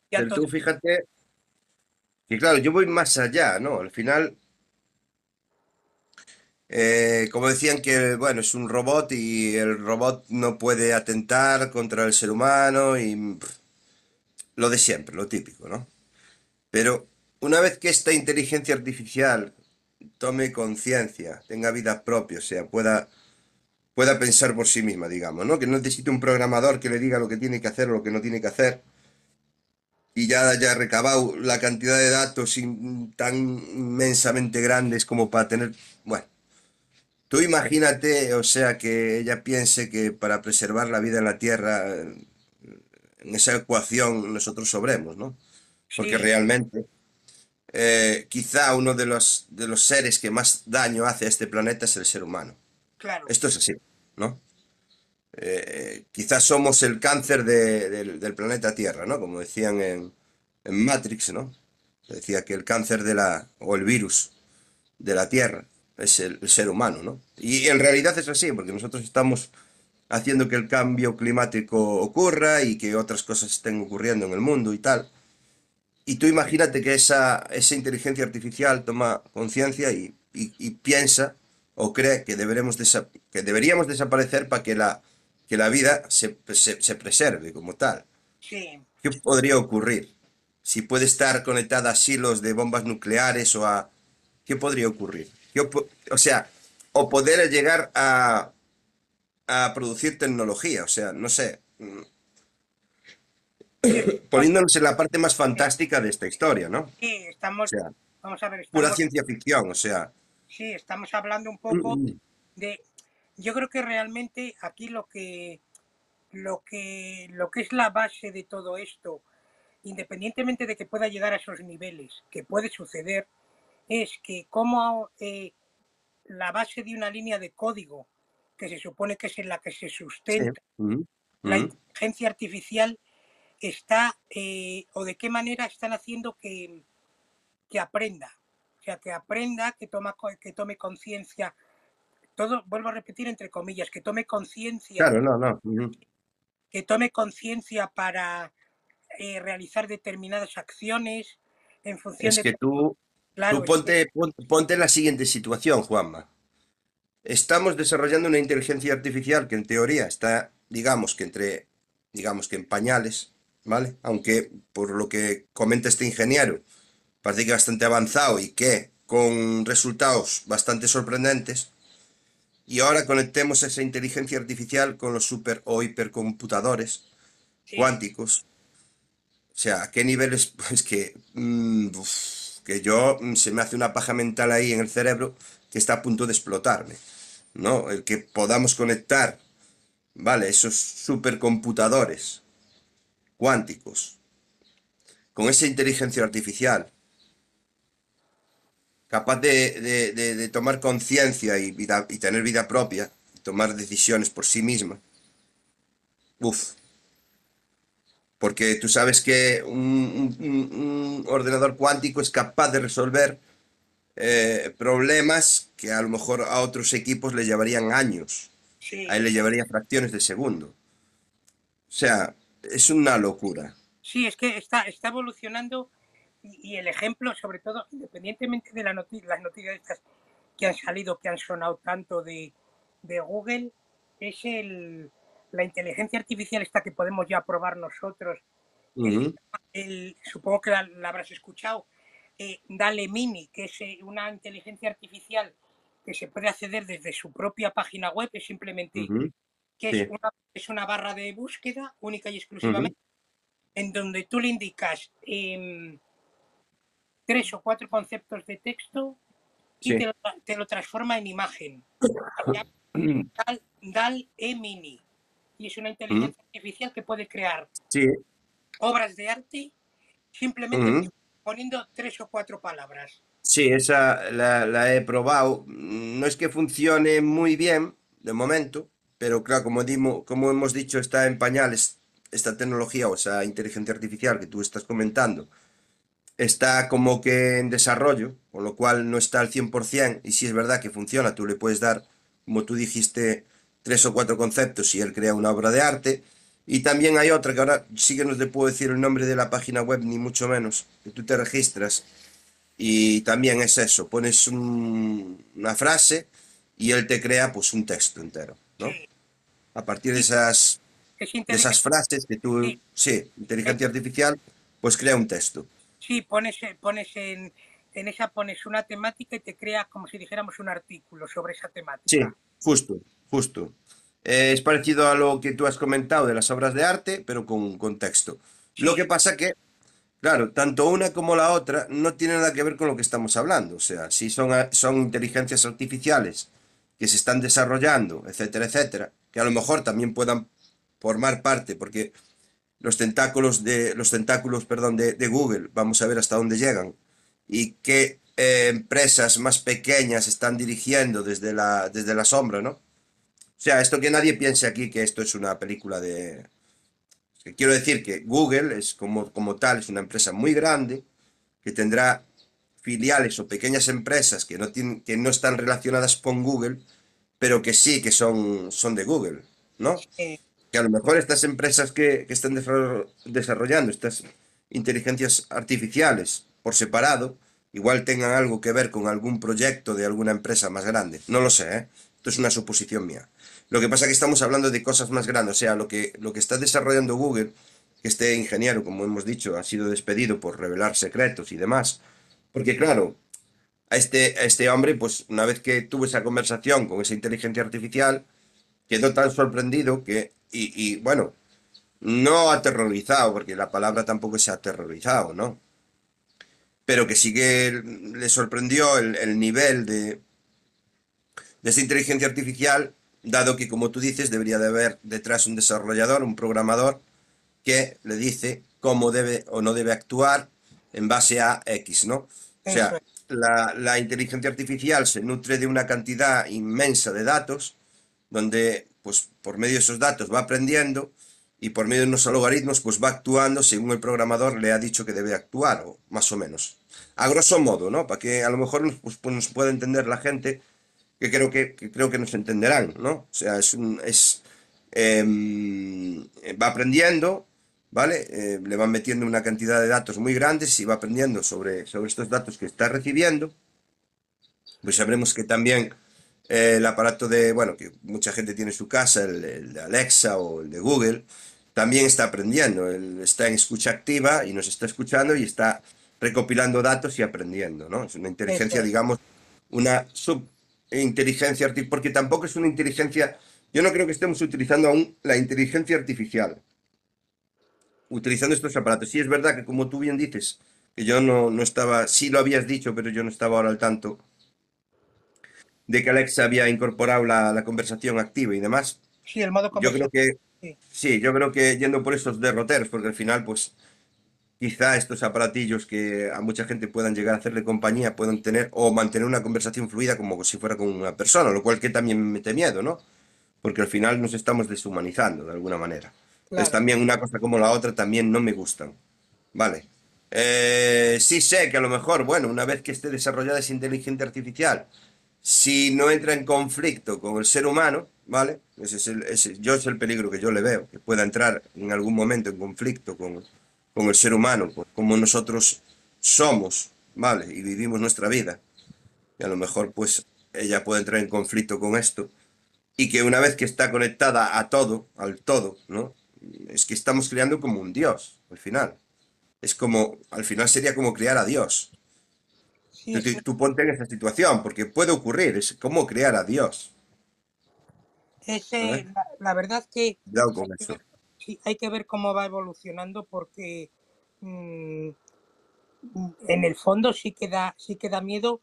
Speaker 2: pero tú fíjate que claro, yo voy más allá, ¿no? Al final eh, como decían que, bueno, es un robot y el robot no puede atentar contra el ser humano y lo de siempre, lo típico, ¿no? Pero una vez que esta inteligencia artificial tome conciencia, tenga vida propia, o sea, pueda, pueda pensar por sí misma, digamos, ¿no? Que no necesite un programador que le diga lo que tiene que hacer o lo que no tiene que hacer y ya haya recabado la cantidad de datos tan inmensamente grandes como para tener, bueno, Tú imagínate, o sea, que ella piense que para preservar la vida en la Tierra, en esa ecuación nosotros sobremos, ¿no? Porque realmente, eh, quizá uno de los, de los seres que más daño hace a este planeta es el ser humano.
Speaker 1: Claro.
Speaker 2: Esto es así, ¿no? Eh, quizás somos el cáncer del planeta Tierra, ¿no? Como decían en, en Matrix, ¿no? Decía que el cáncer de la, o el virus de la Tierra es el, ser humano, ¿no? Y en realidad es así, porque nosotros estamos haciendo que el cambio climático ocurra y que otras cosas estén ocurriendo en el mundo y tal. Y tú imagínate que esa, esa inteligencia artificial toma conciencia y, piensa o cree que, deberemos que deberíamos desaparecer para que la, que la vida se, se, preserve como tal.
Speaker 1: Sí.
Speaker 2: ¿Qué podría ocurrir? Si puede estar conectada a silos de bombas nucleares o a... ¿Qué podría ocurrir? o sea, o poder llegar a, a producir tecnología, o sea, no sé. Mm, [COUGHS] poniéndonos en la parte más fantástica de esta historia, ¿no?
Speaker 1: Sí, estamos, vamos a ver,
Speaker 2: pura ciencia ficción, o sea.
Speaker 1: Sí, estamos hablando un poco mm, mm. de, yo creo que realmente aquí lo que, lo que, lo que es la base de todo esto, independientemente de que pueda llegar a esos niveles, que puede suceder, es que como eh, la base de una línea de código que se supone que es en la que se sustenta la inteligencia artificial está eh, o de qué manera están haciendo que, que aprenda, que aprenda, que, toma, que tome conciencia, todo, vuelvo a repetir entre comillas, que tome conciencia.
Speaker 2: Claro, no, no.
Speaker 1: Que tome conciencia para eh, realizar determinadas acciones en función
Speaker 2: es de... que tú, Tú ponte, ponte, la siguiente situación, Juanma. Estamos desarrollando una inteligencia artificial que en teoría está, digamos que entre, digamos que en pañales, ¿vale? Aunque por lo que comenta este ingeniero, parece que bastante avanzado y que con resultados bastante sorprendentes. Y ahora conectemos esa inteligencia artificial con los super o hipercomputadores cuánticos. O sea, ¿a qué niveles? [LAUGHS] Pues que, mm, uf, que yo mm, se me hace una paja mental ahí en el cerebro que está a punto de explotarme, ¿no? El que podamos conectar, ¿vale? Esos supercomputadores cuánticos con esa inteligencia artificial capaz de, de- de- de tomar conciencia y, vida- y tener vida propia, y tomar decisiones por sí misma. Uf, porque tú sabes que un, un- ordenador cuántico es capaz de resolver eh, problemas que a lo mejor a otros equipos le llevarían años,
Speaker 1: Sí,
Speaker 2: a él le llevaría fracciones de segundo. O sea, es una locura.
Speaker 1: sí, es que está, está evolucionando y, y el ejemplo, sobre todo, independientemente de la noti- las noticias que han salido, que han sonado tanto de, de Google, es el, la inteligencia artificial esta que podemos ya probar nosotros.
Speaker 2: Ujú,
Speaker 1: llama el- supongo que la, la habrás escuchado, eh, Dale Mini, que es eh, una inteligencia artificial que se puede acceder desde su propia página web, es simplemente
Speaker 2: ujú,
Speaker 1: que
Speaker 2: sí,
Speaker 1: es una, es una barra de búsqueda única y exclusivamente, en donde tú le indicas em, tres o cuatro conceptos de texto y te
Speaker 2: sí.
Speaker 1: lo, te lo transforma en imagen. Dal, Dal E Mini. Y es una inteligencia artificial que puede crear
Speaker 2: Sí,
Speaker 1: obras de arte simplemente
Speaker 2: ujú.
Speaker 1: poniendo tres o cuatro palabras.
Speaker 2: Sí, esa la, la he probado. No es que funcione muy bien de momento, pero claro, como, dimo- como hemos dicho, está en pañales esta tecnología o esa inteligencia artificial que tú estás comentando. Está como que en desarrollo, con lo cual no está al 100%, y si es verdad que funciona, tú le puedes dar, como tú dijiste, tres o cuatro conceptos y él crea una obra de arte. Y también hay otra que ahora sí que no te puedo decir el nombre de la página web, ni mucho menos, que tú te registras y también es eso, pones un- una frase y él te crea pues un texto entero, ¿no?
Speaker 1: Sí,
Speaker 2: A partir de esas,
Speaker 1: es
Speaker 2: de esas frases que tú,
Speaker 1: Sí,
Speaker 2: sí, inteligencia artificial, pues crea un texto.
Speaker 1: Sí, pones, eh, pones en, en esa pones una temática y te crea como si dijéramos un artículo sobre esa
Speaker 2: Sí,
Speaker 1: temática.
Speaker 2: justo, justo. Eh, es parecido a lo que tú has comentado de las obras de arte, pero con, con texto. Lo que
Speaker 1: Sí,
Speaker 2: pasa que, claro, tanto una como la otra no tienen nada que ver con lo que estamos hablando. O sea, si son, a- son inteligencias artificiales que se están desarrollando, etcétera, etcétera, que a lo mejor también puedan formar parte, porque los tentáculos de, los tentáculos, perdón, de, de Google, vamos a ver hasta dónde llegan y qué eh, empresas más pequeñas están dirigiendo desde la, desde la sombra, ¿no? O sea, esto que nadie piense aquí que esto es una película de... quiero decir que Google es como, como tal, es una empresa muy grande que tendrá filiales o pequeñas empresas que no tienen, que no están relacionadas con Google, pero que sí que son, son de Google, ¿no?
Speaker 1: eh,
Speaker 2: que a lo mejor estas empresas que, que están desarro- desarrollando estas inteligencias artificiales por separado, igual tengan algo que ver con algún proyecto de alguna empresa más grande. No lo sé, ¿eh? Esto es una suposición mía. Lo que pasa es que estamos hablando de cosas más grandes, o sea, lo que, lo que está desarrollando Google, este ingeniero, como hemos dicho, ha sido despedido por revelar secretos y demás, porque claro, a este, a este hombre, pues una vez que tuvo esa conversación con esa inteligencia artificial, quedó tan sorprendido que, y, y, bueno, no aterrorizado, porque la palabra tampoco es aterrorizado, ¿no? Pero que sí que le sorprendió el, el nivel de, de esa inteligencia artificial, dado que, como tú dices, debería de haber detrás un desarrollador, un programador, que le dice cómo debe o no debe actuar en base a X, ¿no? O sea, la inteligencia artificial se nutre de una cantidad inmensa de datos, donde, pues, por medio de esos datos va aprendiendo y por medio de unos algoritmos, pues va actuando según el programador le ha dicho que debe actuar, o más o menos. A grosso modo, ¿no? Para que a lo mejor nos, pues, pues, nos pueda entender la gente, que creo que, creo que nos entenderán, ¿no? O sea, es un, es, em, va aprendiendo, ¿vale? Eh, le van metiendo una cantidad de datos muy grandes y va aprendiendo sobre, sobre estos datos que está recibiendo. Pues sabremos que también eh, el aparato de, bueno, que mucha gente tiene en su casa, el, el de Alexa o el de Google, también está aprendiendo. Él está en escucha activa y nos está escuchando y está recopilando datos y aprendiendo, ¿no? Es una inteligencia, digamos, una subinteligencia artificial, porque tampoco es una inteligencia, yo no creo que estemos utilizando aún la inteligencia artificial. utilizando estos aparatos. Sí es verdad que como tú bien dices, que yo no, no estaba, sí lo habías dicho, pero yo no estaba ahora al tanto de que Alexa había incorporado la, la conversación activa y demás.
Speaker 1: Sí, el modo
Speaker 2: Yo creo que,
Speaker 1: Sí.
Speaker 2: sí, yo creo que yendo por esos derroteros, porque al final, pues, quizá estos aparatillos que a mucha gente puedan llegar a hacerle compañía, puedan tener o mantener una conversación fluida como si fuera con una persona, lo cual que también me mete miedo, ¿no? Porque al final nos estamos deshumanizando de alguna manera. Entonces
Speaker 1: Claro.
Speaker 2: también una cosa como la otra también no me gustan. Vale. Eh, sí sé que a lo mejor, bueno, una vez que esté desarrollada esa inteligencia artificial, si no entra en conflicto con el ser humano, ¿vale? Ese es el, ese- yo es el peligro que yo le veo, que pueda entrar en algún momento en conflicto con, con el ser humano, pues, como nosotros somos, ¿vale? Y vivimos nuestra vida. Y a lo mejor, pues, ella puede entrar en conflicto con esto. Y que una vez que está conectada a todo, al todo, ¿no? Es que estamos creando como un Dios, al final. Es como, al final sería como crear a Dios. Tú, ponte en esa situación, porque puede ocurrir, es como crear a Dios.
Speaker 1: Es,
Speaker 2: ¿eh?
Speaker 1: la, la verdad que
Speaker 2: con
Speaker 1: que
Speaker 2: eso.
Speaker 1: sí, hay que ver cómo va evolucionando porque mm, mm, en el fondo sí que da, sí que da miedo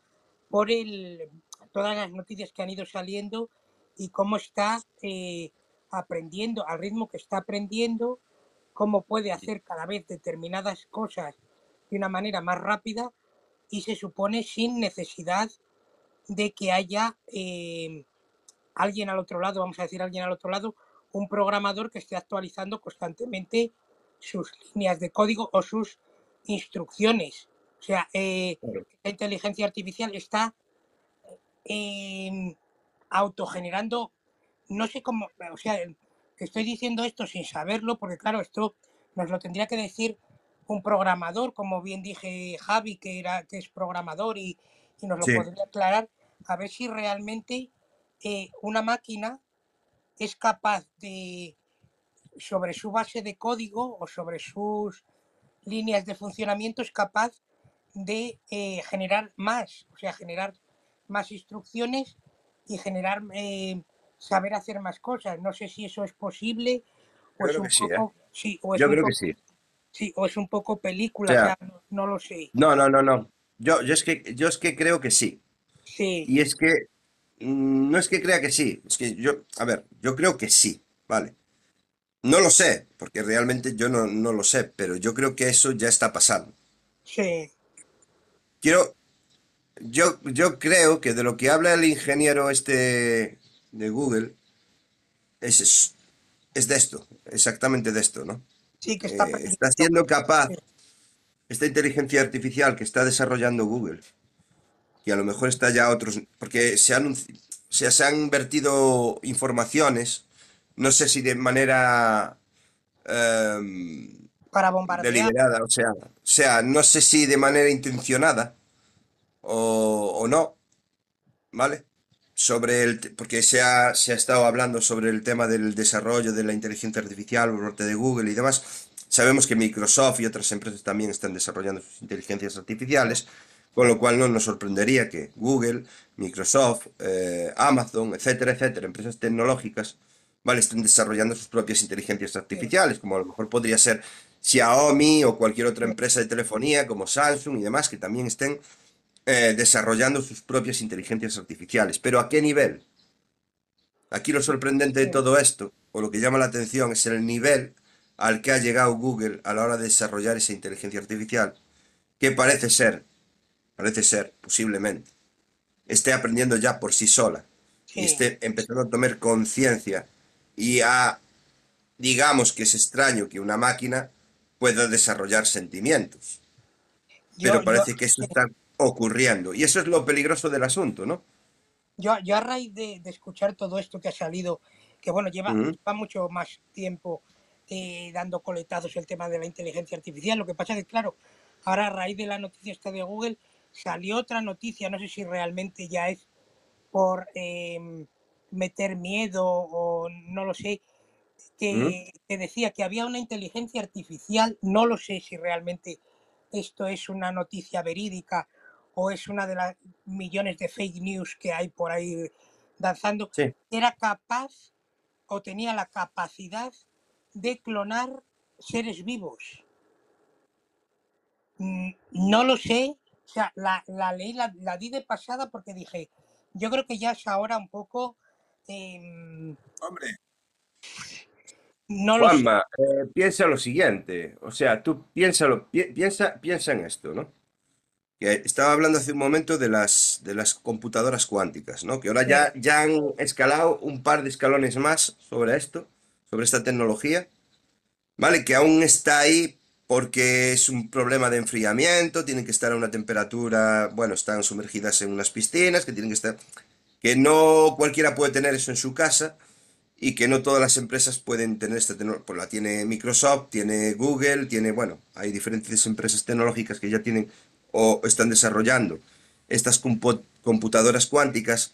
Speaker 1: por el, todas las noticias que han ido saliendo y cómo está eh, aprendiendo, al ritmo que está aprendiendo, cómo puede hacer cada vez determinadas cosas de una manera más rápida y se supone sin necesidad de que haya eh, alguien al otro lado, vamos a decir alguien al otro lado, un programador que esté actualizando constantemente sus líneas de código o sus instrucciones. O sea, eh, la inteligencia artificial está eh, autogenerando, no sé cómo, o sea, estoy diciendo esto sin saberlo, porque claro, esto nos lo tendría que decir un programador, como bien dije Javi, que era, que es programador y, y nos lo
Speaker 2: Sí,
Speaker 1: podría aclarar, a ver si realmente eh, una máquina es capaz de, sobre su base de código o sobre sus líneas de funcionamiento, es capaz de eh, generar más, o sea, generar más instrucciones y generar, eh, saber hacer más cosas. No sé si eso es posible
Speaker 2: yo creo
Speaker 1: un
Speaker 2: que sí, Yo creo que sí.
Speaker 1: Sí, o es un poco película, o
Speaker 2: sea,
Speaker 1: sea, no, no lo sé.
Speaker 2: no, no, no, no. Yo, yo es que, yo es que creo que sí.
Speaker 1: Sí,
Speaker 2: Y es que, mm, no es que crea que sí, es que yo, a ver, yo creo que sí, ¿vale? No lo sé, porque realmente yo no, no lo sé, pero yo creo que eso ya está pasando.
Speaker 1: sí,
Speaker 2: Quiero, yo, yo creo que de lo que habla el ingeniero este de Google es, es de esto, exactamente de esto, ¿no?
Speaker 1: Sí que está
Speaker 2: Eh, está siendo capaz, esta inteligencia artificial que está desarrollando Google, que a lo mejor está ya otros, porque se han, se, se han vertido informaciones, no sé si de manera em,
Speaker 1: para bombardear.
Speaker 2: deliberada, o sea, o sea, no sé si de manera intencionada o, o no, ¿vale? Sobre el, porque se ha, se ha estado hablando sobre el tema del desarrollo de la inteligencia artificial por parte de Google y demás. Sabemos que Microsoft y otras empresas también están desarrollando sus inteligencias artificiales, con lo cual no nos sorprendería que Google, Microsoft, eh, Amazon, etcétera, etcétera, empresas tecnológicas, ¿vale? Estén desarrollando sus propias inteligencias artificiales, como a lo mejor podría ser Xiaomi o cualquier otra empresa de telefonía como Samsung y demás, que también estén eh, desarrollando sus propias inteligencias artificiales. Pero ¿a qué nivel? Aquí lo sorprendente de todo esto, o lo que llama la atención, es el nivel al que ha llegado Google a la hora de desarrollar esa inteligencia artificial, que parece ser, parece ser, posiblemente, esté aprendiendo ya por sí sola y esté empezando a tomar conciencia y a, digamos que es extraño que una máquina pueda desarrollar sentimientos,
Speaker 1: Yo,
Speaker 2: pero
Speaker 1: yo,
Speaker 2: parece que eso está ocurriendo y eso es lo peligroso del asunto, ¿no?
Speaker 1: Yo, yo a raíz de, de escuchar todo esto que ha salido, que bueno, lleva, mucho más tiempo eh, dando coletazos el tema de la inteligencia artificial. Lo que pasa es que, claro, ahora a raíz de la noticia esta de Google salió otra noticia, no sé si realmente ya es por em, meter miedo o no lo sé, que, que decía que había una inteligencia artificial, no lo sé si realmente esto es una noticia verídica o es una de las millones de fake news que hay por ahí danzando,
Speaker 2: Sí,
Speaker 1: era capaz o tenía la capacidad de clonar seres vivos. Mm, No lo sé, o sea, la, la ley la, la di de pasada porque dije, yo creo que ya es ahora un poco, em,
Speaker 2: Hombre,
Speaker 1: no lo sé,
Speaker 2: eh, piensa lo siguiente, o sea, tú piénsalo, pi- piensa, piensa en esto, ¿no? Que estaba hablando hace un momento de las, de las computadoras cuánticas, ¿no? Que ahora ya, ya han escalado un par de escalones más sobre esto, sobre esta tecnología, ¿vale? Que aún está ahí porque es un problema de enfriamiento, tienen que estar a una temperatura, bueno, están sumergidas en unas piscinas, que tienen que estar, que no cualquiera puede tener eso en su casa y que no todas las empresas pueden tener esta tecnología. Pues la tiene Microsoft, tiene Google, tiene, bueno, hay diferentes empresas tecnológicas que ya tienen o están desarrollando estas compu- computadoras cuánticas,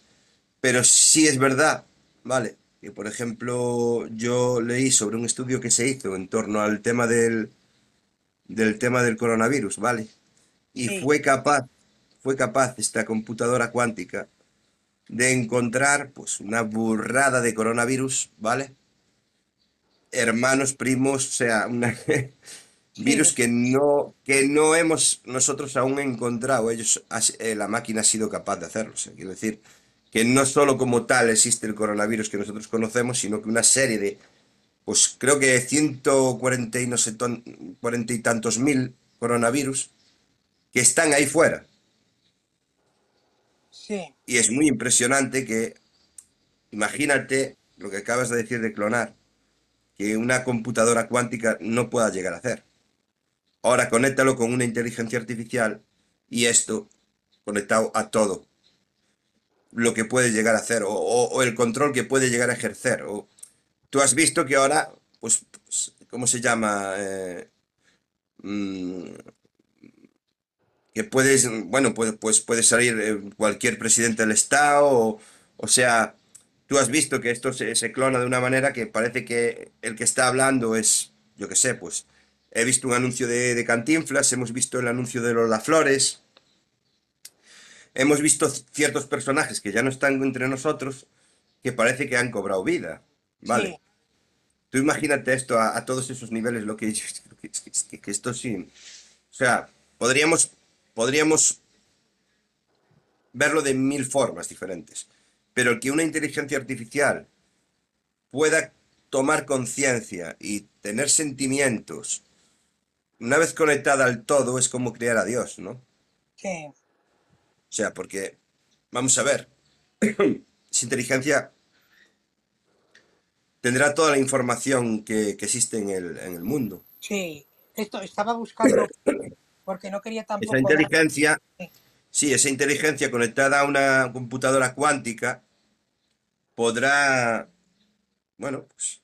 Speaker 2: pero sí es verdad, ¿vale? Que por ejemplo yo leí sobre un estudio que se hizo en torno al tema del, del tema del coronavirus, ¿vale? Y
Speaker 1: sí,
Speaker 2: fue capaz, fue capaz esta computadora cuántica de encontrar pues una burrada de coronavirus, ¿vale? Hermanos, primos, o sea, una virus
Speaker 1: sí,
Speaker 2: que no, que no hemos nosotros aún encontrado. Ellos, eh, la máquina ha sido capaz de hacerlo. O sea, quiero decir que no solo como tal existe el coronavirus que nosotros conocemos, sino que una serie de, pues creo que 140 y no sé, ton- 40 y tantos mil coronavirus que están ahí fuera.
Speaker 1: sí,
Speaker 2: Y es muy impresionante que, imagínate lo que acabas de decir de clonar, que una computadora cuántica no pueda llegar a hacer. Ahora conéctalo con una inteligencia artificial y esto conectado a todo lo que puede llegar a hacer o, el control que puede llegar a ejercer. Tú has visto que ahora, pues, pues, ¿cómo se llama? Eh, mm, que puedes, bueno, pues, pues puede salir eh, cualquier presidente del Estado, o, o sea, tú has visto que esto se, se clona de una manera que parece que el que está hablando es, yo qué sé, pues he visto un anuncio de, de Cantinflas, hemos visto el anuncio de Lola Flores, hemos visto ciertos personajes que ya no están entre nosotros, que parece que han cobrado vida, ¿vale?
Speaker 1: sí,
Speaker 2: Tú imagínate esto a, a todos esos niveles, lo que, [LAUGHS] que- que esto sí, o sea, podríamos, podríamos verlo de mil formas diferentes, pero que una inteligencia artificial pueda tomar conciencia y tener sentimientos, una vez conectada al todo, es como crear a Dios, ¿no?
Speaker 1: sí,
Speaker 2: O sea, porque, vamos a ver, [CLEARS THROAT] esa inteligencia tendrá toda la información que, que existe en el, en el mundo.
Speaker 1: sí. Esto estaba buscando porque no quería
Speaker 2: Esa
Speaker 1: tampoco dar,
Speaker 2: inteligencia,
Speaker 1: sí,
Speaker 2: sí, esa inteligencia conectada a una computadora cuántica podrá, bueno, pues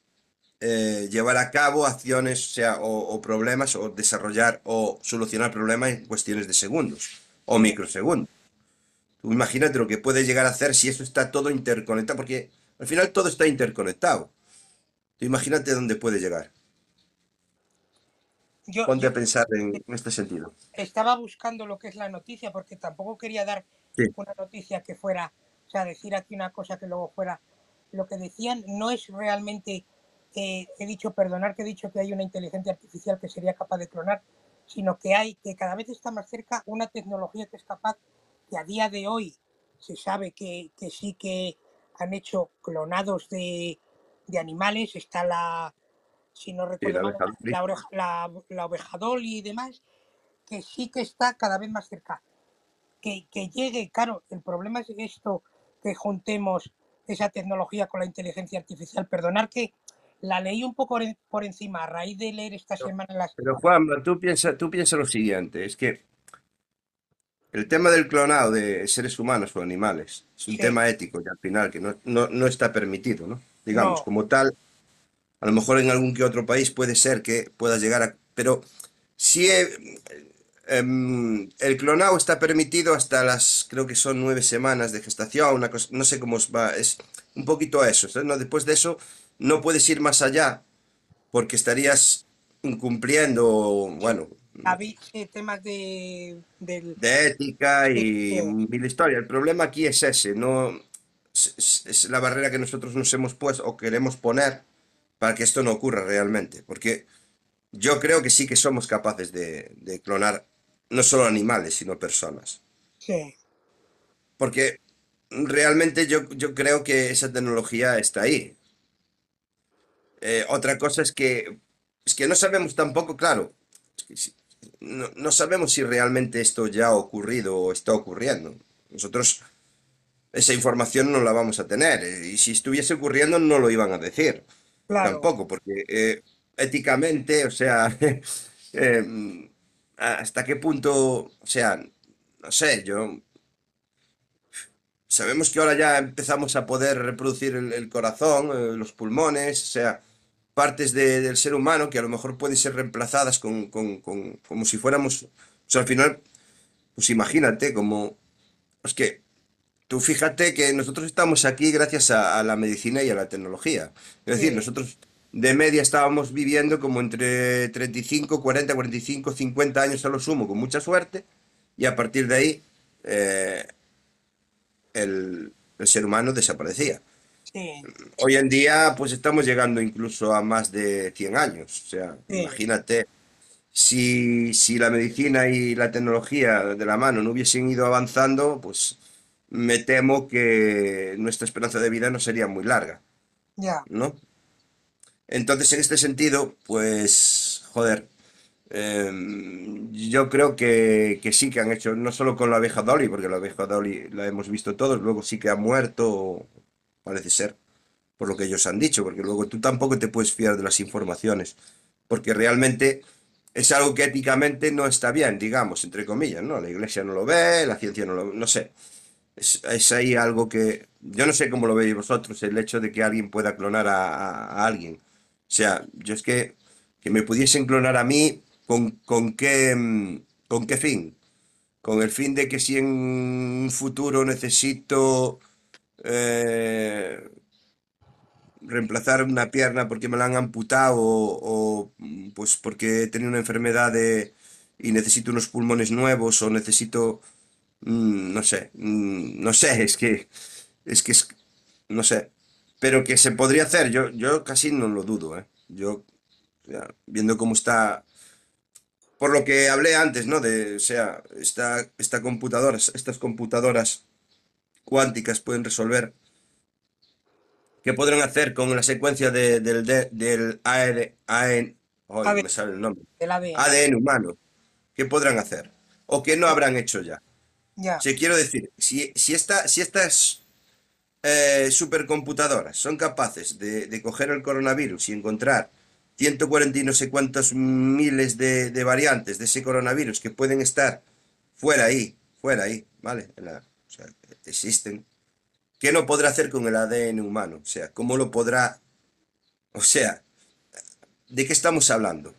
Speaker 2: eh, llevar a cabo acciones, o sea, o, o problemas, o desarrollar o solucionar problemas en cuestiones de segundos o microsegundos. Tú imagínate lo que puede llegar a hacer si eso está todo interconectado, porque al final todo está interconectado. Tú imagínate dónde puede llegar.
Speaker 1: Yo,
Speaker 2: Ponte
Speaker 1: yo
Speaker 2: a pensar en este sentido.
Speaker 1: estaba buscando lo que es la noticia porque tampoco quería dar
Speaker 2: Sí,
Speaker 1: una noticia que fuera, o sea, decir aquí una cosa que luego fuera lo que decían. No es realmente, eh, he dicho, perdonar que he dicho que hay una inteligencia artificial que sería capaz de clonar, sino que hay, que cada vez está más cerca una tecnología que es capaz, que a día de hoy se sabe que, que sí que han hecho clonados de, de animales. Está la, si no
Speaker 2: sí,
Speaker 1: recuerdo
Speaker 2: la
Speaker 1: mal, la, la ovejadol y demás, que sí que está cada vez más cerca que, que llegue, claro, el problema es esto, que juntemos esa tecnología con la inteligencia artificial. Perdonar que la leí un poco por en- por encima a raíz de leer esta
Speaker 2: Pero,
Speaker 1: semana las...
Speaker 2: pero Juan, tú piensa, tú piensa lo siguiente, es que el tema del clonado de seres humanos o animales es un
Speaker 1: Sí,
Speaker 2: tema ético y al final que no, no, no está permitido, ¿no? Digamos,
Speaker 1: no,
Speaker 2: como tal, a lo mejor en algún que otro país puede ser que pueda llegar a... Pero si eh, em, el clonado está permitido hasta las, creo que son nueve semanas de gestación, una cosa, no sé cómo va, es un poquito a eso. ¿no? Después de eso no puedes ir más allá porque estarías incumpliendo, bueno,
Speaker 1: había temas de,
Speaker 2: de ética y
Speaker 1: de-
Speaker 2: mil historias. El problema aquí es ese, no es la barrera que nosotros nos hemos puesto o queremos poner para que esto no ocurra realmente. Porque yo creo que sí que somos capaces de, de clonar no solo animales, sino personas.
Speaker 1: Sí,
Speaker 2: Porque realmente yo, yo creo que esa tecnología está ahí. Eh, otra cosa es que, es que no sabemos tampoco, claro, es que si- no, no sabemos si realmente esto ya ha ocurrido o está ocurriendo. Nosotros esa información no la vamos a tener. eh, Y si estuviese ocurriendo no lo iban a decir.
Speaker 1: claro,
Speaker 2: Tampoco, porque eh, éticamente, o sea, [LAUGHS] eh, hasta qué punto, o sea, no sé, yo sabemos que ahora ya empezamos a poder reproducir el, el corazón, los pulmones, o sea, partes de- del ser humano que a lo mejor pueden ser reemplazadas con, con- con- como si fuéramos, o sea, al final, pues imagínate, como, es que tú fíjate que nosotros estamos aquí gracias a, a la medicina y a la tecnología. Es decir, nosotros de media estábamos viviendo como entre 35, 40, 45, 50 años a lo sumo, con mucha suerte, y a partir de ahí eh, el, el ser humano desaparecía.
Speaker 1: Sí,
Speaker 2: Hoy en día, pues estamos llegando incluso a más de 100 años. O sea,
Speaker 1: sí,
Speaker 2: imagínate, si, si la medicina y la tecnología de la mano no hubiesen ido avanzando, pues me temo que nuestra esperanza de vida no sería muy larga,
Speaker 1: ya,
Speaker 2: ¿no? Entonces, en este sentido, pues, joder, em, yo creo que, que sí que han hecho, no solo con la abeja Dolly, porque la abeja Dolly la hemos visto todos, luego sí que ha muerto, parece ser, por lo que ellos han dicho, porque luego tú tampoco te puedes fiar de las informaciones, porque realmente es algo que éticamente no está bien, digamos, entre comillas, ¿no? La iglesia no lo ve, la ciencia no lo, no sé. Es, ahí algo que yo no sé cómo lo veis vosotros, el hecho de que alguien pueda clonar a, a- alguien. O sea, yo es que, que me pudiesen clonar a mí, ¿con, con qué, con qué fin? Con el fin de que si en un futuro necesito eh, reemplazar una pierna porque me la han amputado o, pues porque he tenido una enfermedad y necesito unos pulmones nuevos o necesito, mm, no sé, mm, no sé, es que, es que es, no sé, pero que se podría hacer, yo, yo casi no lo dudo, ¿eh? Yo, viendo cómo está, por lo que hablé antes, ¿no? De, o sea, esta, esta computadora, estas computadoras cuánticas pueden resolver ¿Qué podrán hacer con la secuencia de- del, de- del AR AN ay, no
Speaker 1: ADN,
Speaker 2: me sale el nombre.
Speaker 1: ADN,
Speaker 2: ADN humano? ¿Qué podrán hacer? ¿O qué no habrán hecho ya?
Speaker 1: ya,
Speaker 2: Si quiero decir, si, si, esta, si estas eh, supercomputadoras son capaces de, de coger el coronavirus y encontrar 140 y no sé cuántos miles de, de variantes de ese coronavirus que pueden estar fuera ahí, fuera ahí, ¿vale? En la- existen. ¿Qué no podrá hacer con el ADN humano? O sea, ¿cómo lo podrá... O sea, ¿de qué estamos hablando?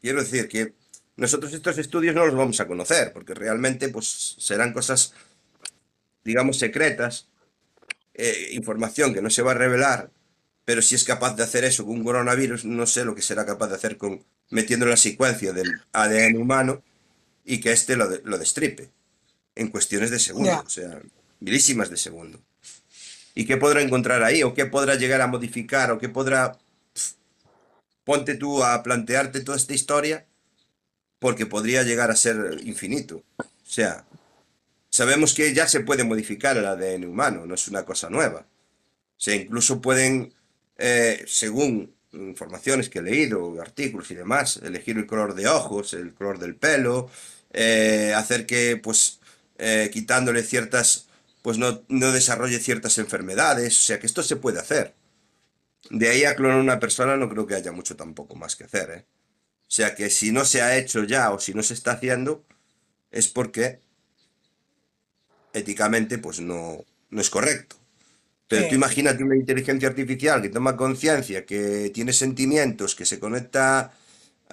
Speaker 2: Quiero decir que nosotros estos estudios no los vamos a conocer, porque realmente pues serán cosas, digamos, secretas, eh, información que no se va a revelar, pero si es capaz de hacer eso con un coronavirus, no sé lo que será capaz de hacer con metiendo la secuencia del ADN humano y que éste lo, de- lo destripe en cuestiones de segundo,
Speaker 1: ya,
Speaker 2: o sea, milísimas de segundo. ¿Y qué podrá encontrar ahí? ¿O qué podrá llegar a modificar? ¿O qué podrá... Ponte tú a plantearte toda esta historia porque podría llegar a ser infinito. O sea, sabemos que ya se puede modificar el ADN humano, no es una cosa nueva. O sea, incluso pueden, eh, según informaciones que he leído, artículos y demás, elegir el color de ojos, el color del pelo, eh, hacer que, pues, eh, quitándole ciertas, pues no, no desarrolle ciertas enfermedades. O sea, que esto se puede hacer. De ahí a clonar una persona no creo que haya mucho tampoco más que hacer, ¿eh? O sea, que si no se ha hecho ya o si no se está haciendo, es porque éticamente, pues no, no es correcto. Pero tú imagínate una inteligencia artificial que toma conciencia, que tiene sentimientos, que se conecta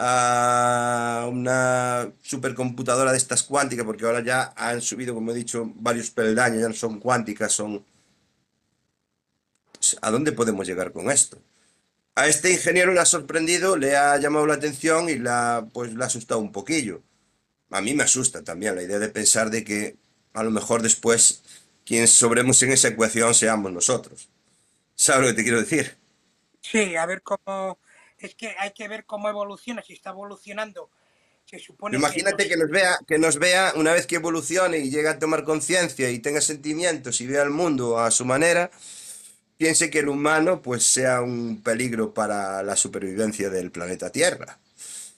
Speaker 2: a una supercomputadora de estas cuánticas, porque ahora ya han subido, como he dicho, varios peldaños, ya no son cuánticas, son... ¿A dónde podemos llegar con esto? A este ingeniero le ha sorprendido, le ha llamado la atención y la, pues, le ha asustado un poquillo. A mí me asusta también la idea de pensar de que a lo mejor después quienes sobremos en esa ecuación seamos nosotros. ¿Sabes lo que te quiero decir?
Speaker 1: sí, a ver cómo es que hay que ver cómo evoluciona, si está evolucionando. Se supone
Speaker 2: Imagínate que nos vea, que nos vea una vez que evolucione y llegue a tomar conciencia y tenga sentimientos y vea el mundo a su manera, piense que el humano pues sea un peligro para la supervivencia del planeta Tierra.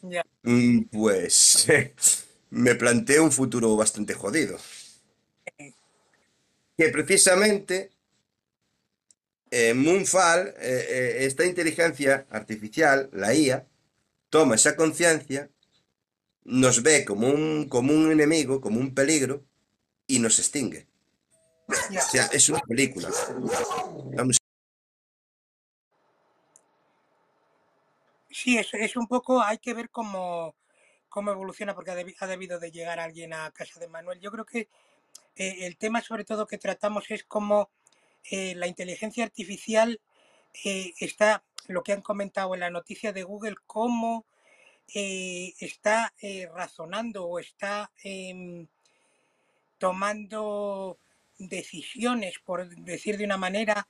Speaker 1: Ya.
Speaker 2: Mm, Pues [LAUGHS] me planteo un futuro bastante jodido. Que precisamente eh, Moonfall, eh, eh, esta inteligencia artificial, la IA, toma esa conciencia, nos ve como un, como un enemigo, como un peligro, y nos extingue. O sea, es una película. Vamos,
Speaker 1: Sí, es, es un poco, hay que ver cómo, cómo evoluciona, porque ha, debi- ha debido de llegar alguien a casa de Manuel. Yo creo que eh, el tema sobre todo que tratamos es cómo eh, la inteligencia artificial eh, está, lo que han comentado en la noticia de Google, cómo eh, está razonando o está em, tomando decisiones, por decir de una manera,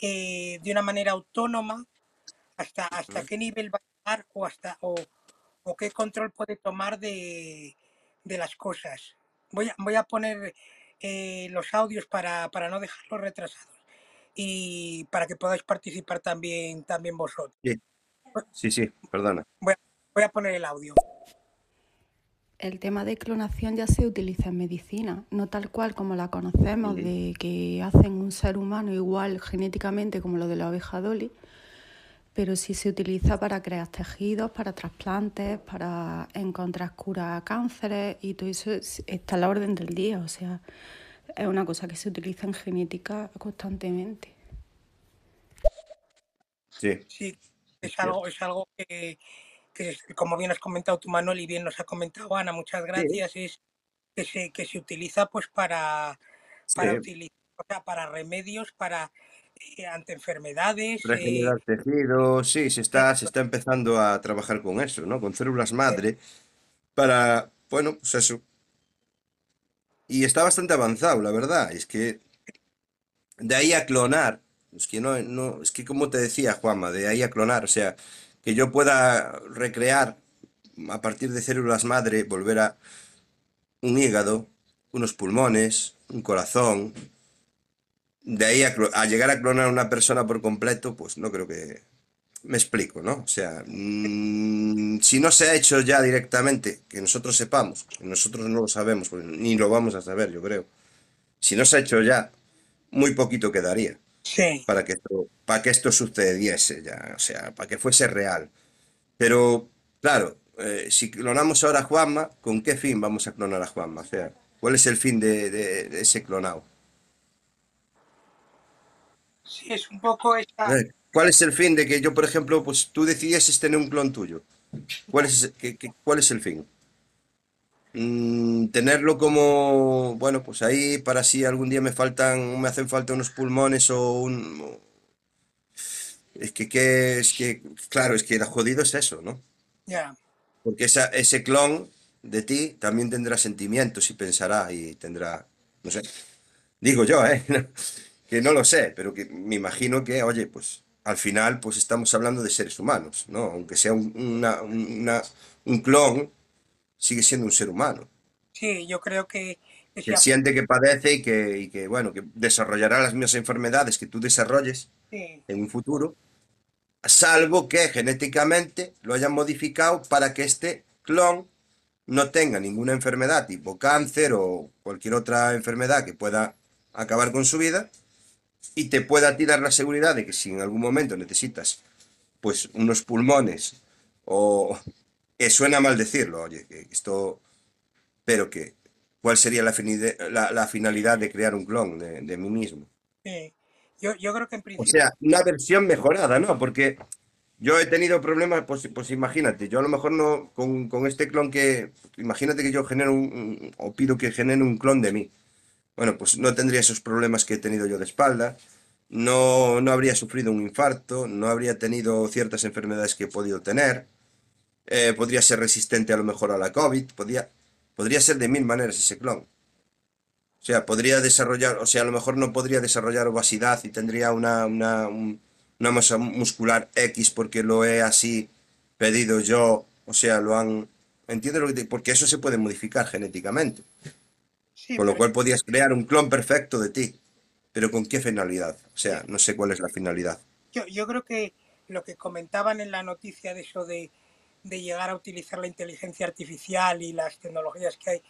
Speaker 1: de una manera autónoma, hasta, hasta qué nivel va a llegar o hasta o, o qué control puede tomar de, de las cosas. Voy a, voy a poner eh, los audios para, para no dejarlos retrasados y para que podáis participar también, también vosotros.
Speaker 2: sí, sí, sí, perdona.
Speaker 1: Voy a, voy a poner el audio.
Speaker 6: El tema de clonación ya se utiliza en medicina, no tal cual como la conocemos, de que hacen un ser humano igual genéticamente como lo de la oveja Dolly, pero sí se utiliza para crear tejidos, para trasplantes, para encontrar cura a cánceres y todo eso es- está a la orden del día, o sea, es una cosa que se utiliza en genética constantemente.
Speaker 2: Sí,
Speaker 1: Sí,
Speaker 2: es
Speaker 1: es algo, es algo que, que es- como bien has comentado tú, Manuel, y bien nos ha comentado Ana, muchas
Speaker 2: Sí,
Speaker 1: gracias, es que se, que se utiliza pues para, para
Speaker 2: sí.
Speaker 1: utilizar, o sea, para remedios, para eh, ante enfermedades, eh,
Speaker 2: Regenerar tejidos, sí, se está, se está empezando a trabajar con eso, ¿no? Con células madre para, bueno, pues eso. Y está bastante avanzado, la verdad. Es que de ahí a clonar, es que no, no, es que como te decía Juanma, de ahí a clonar, o sea, que yo pueda recrear a partir de células madre, volver a un hígado, unos pulmones, un corazón, de ahí a, a llegar a clonar a una persona por completo, pues no creo que... Me explico, ¿no? O sea, mm, si no se ha hecho ya directamente, que nosotros sepamos, que nosotros no lo sabemos, pues ni lo vamos a saber, yo creo. Si no se ha hecho ya, muy poquito quedaría
Speaker 1: sí,
Speaker 2: para que esto, para que esto sucediese ya, o sea, para que fuese real. Pero, claro, eh, si clonamos ahora a Juanma, ¿con qué fin vamos a clonar a Juanma? O sea, ¿cuál es el fin de, de- de ese clonado?
Speaker 1: Sí, es un poco esta,
Speaker 2: Eh, ¿Cuál es el fin de que yo, por ejemplo, pues tú decidieses tener un clon tuyo? ¿Cuál es, qué- qué- cuál es el fin? Mm, tenerlo como, bueno, pues ahí para si algún día me faltan, me hacen falta unos pulmones o un... Es que, que- es que, claro, es que la jodido es eso, ¿no?
Speaker 1: ya,
Speaker 2: Porque esa, ese clon de ti también tendrá sentimientos y pensará y tendrá, no sé, digo yo, ¿eh? [LAUGHS] Que no lo sé, pero que me imagino que, oye, pues al final pues estamos hablando de seres humanos, ¿no? Aunque sea un, una- una- un clon, sigue siendo un ser humano,
Speaker 1: sí, yo creo que, que
Speaker 2: siente, que padece y que, y que, bueno, que desarrollará las mismas enfermedades que tú desarrolles
Speaker 1: sí,
Speaker 2: en un futuro, salvo que genéticamente lo hayan modificado para que este clon no tenga ninguna enfermedad tipo cáncer o cualquier otra enfermedad que pueda acabar con su vida y te pueda a ti dar la seguridad de que si en algún momento necesitas pues unos pulmones o que suena mal decirlo, oye, que esto, pero que cuál sería la, la- la finalidad de crear un clon de, de mí mismo.
Speaker 1: sí. Yo, yo creo que en
Speaker 2: O
Speaker 1: principio,
Speaker 2: sea, una versión mejorada, ¿no? Porque yo he tenido problemas, pues, pues imagínate, yo a lo mejor no, con, con este clon que, imagínate que yo genero un, un- o pido que genere un clon de mí. Bueno, pues no tendría esos problemas que he tenido yo de espalda, no, no habría sufrido un infarto, no habría tenido ciertas enfermedades que he podido tener, eh, podría ser resistente a lo mejor a la COVID, podría, podría ser de mil maneras ese clon. O sea, podría desarrollar, o sea, a lo mejor no podría desarrollar obesidad y tendría una, una, un- una masa muscular X porque lo he así pedido yo, o sea, lo han... ¿Entiendes lo que te- Porque eso se puede modificar genéticamente.
Speaker 1: Sí,
Speaker 2: Con lo cual podías crear un clon perfecto de ti. Pero ¿con qué finalidad? O sea, no sé cuál es la finalidad.
Speaker 1: yo, yo creo que lo que comentaban en la noticia de eso de, de llegar a utilizar la inteligencia artificial y las tecnologías que hay,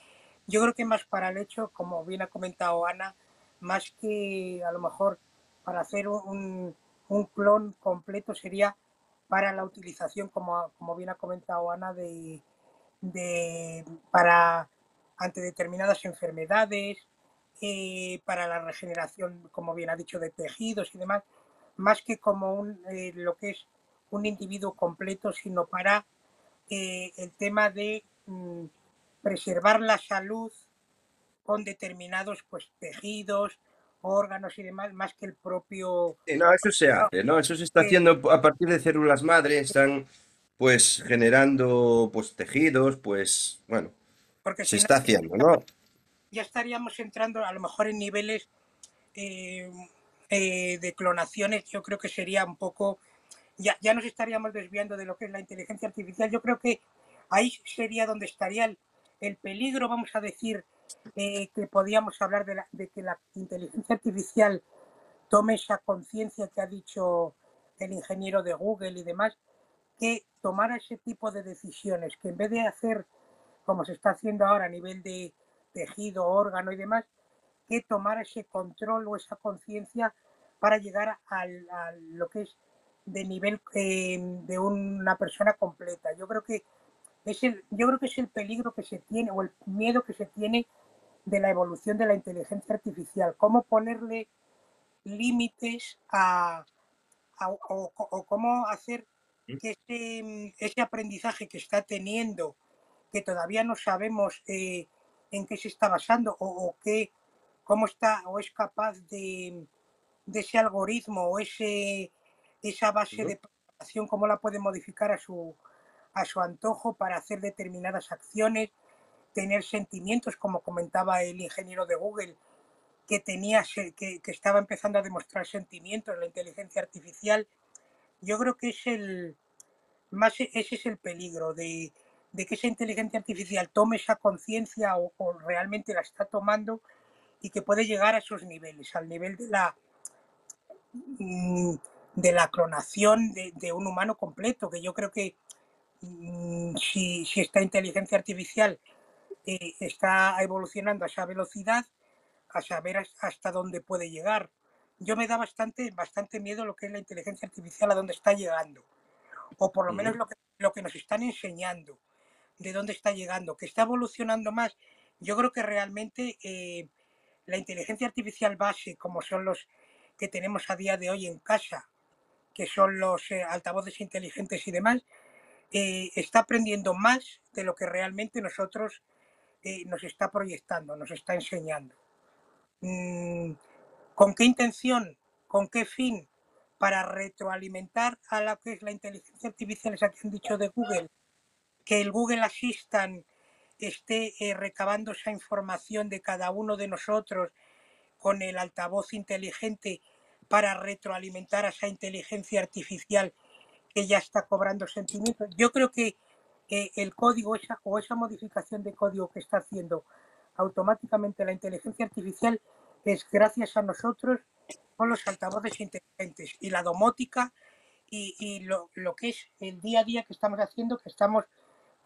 Speaker 1: yo creo que más para el hecho, como bien ha comentado Ana, más que a lo mejor para hacer un, un clon completo sería para la utilización, como, como bien ha comentado Ana, de, de para ante determinadas enfermedades, eh, para la regeneración, como bien ha dicho, de tejidos y demás, más que como un, eh, lo que es un individuo completo, sino para eh, el tema de mm, preservar la salud con determinados pues, tejidos, órganos y demás, más que el propio...
Speaker 2: Sí, no, eso se hace, ¿no? Eso se está haciendo a partir de células madre, están pues generando pues tejidos, pues bueno,
Speaker 1: porque
Speaker 2: se
Speaker 1: si no,
Speaker 2: está haciendo, ¿no?
Speaker 1: ya estaríamos entrando a lo mejor en niveles eh, eh, de clonaciones, yo creo que sería un poco, ya, ya nos estaríamos desviando de lo que es la inteligencia artificial, yo creo que ahí sería donde estaría el, el peligro, vamos a decir, eh, que podíamos hablar de, la- de que la inteligencia artificial tome esa conciencia que ha dicho el ingeniero de Google y demás, que tomara ese tipo de decisiones, que en vez de hacer como se está haciendo ahora a nivel de tejido, órgano y demás, que tomara ese control o esa conciencia para llegar al- a, lo que es de nivel eh, de una persona completa. Yo creo que es el, yo creo que es el peligro que se tiene o el miedo que se tiene de la evolución de la inteligencia artificial. Cómo ponerle límites a, a- o, o cómo hacer que ese, ese aprendizaje que está teniendo, que todavía no sabemos eh, en qué se está basando o, o qué, cómo está o es capaz de, de ese algoritmo o ese, esa base de programación, cómo la puede modificar a su, a su antojo para hacer determinadas acciones, tener sentimientos, como comentaba el ingeniero de Google, que, tenía, que, que estaba empezando a demostrar sentimientos en la inteligencia artificial. Yo creo que es el, más ese es el peligro de, de que esa inteligencia artificial tome esa conciencia o, o realmente la está tomando y que puede llegar a esos niveles, al nivel de la, mm, de la clonación de, de un humano completo, que yo creo que mm, si, si esta inteligencia artificial eh, está evolucionando a esa velocidad, a saber has- hasta dónde puede llegar. Yo me da bastante, bastante miedo lo que es la inteligencia artificial, a dónde está llegando, o por lo menos lo que, lo que nos están enseñando, de dónde está llegando, que está evolucionando más. Yo creo que realmente eh, la inteligencia artificial base, como son los que tenemos a día de hoy en casa, que son los eh, altavoces inteligentes y demás, eh, está aprendiendo más de lo que realmente nosotros nos está proyectando, nos está enseñando. Mm, ¿Con qué intención? ¿Con qué fin? Para retroalimentar a la que es la inteligencia artificial, esa que han dicho de Google, que el Google Assistant esté eh, recabando esa información de cada uno de nosotros con el altavoz inteligente para retroalimentar a esa inteligencia artificial que ya está cobrando sentimientos. Yo creo que el código esa, o esa modificación de código que está haciendo automáticamente la inteligencia artificial es gracias a nosotros con los altavoces inteligentes y la domótica y, lo que es el día a día que estamos haciendo, que estamos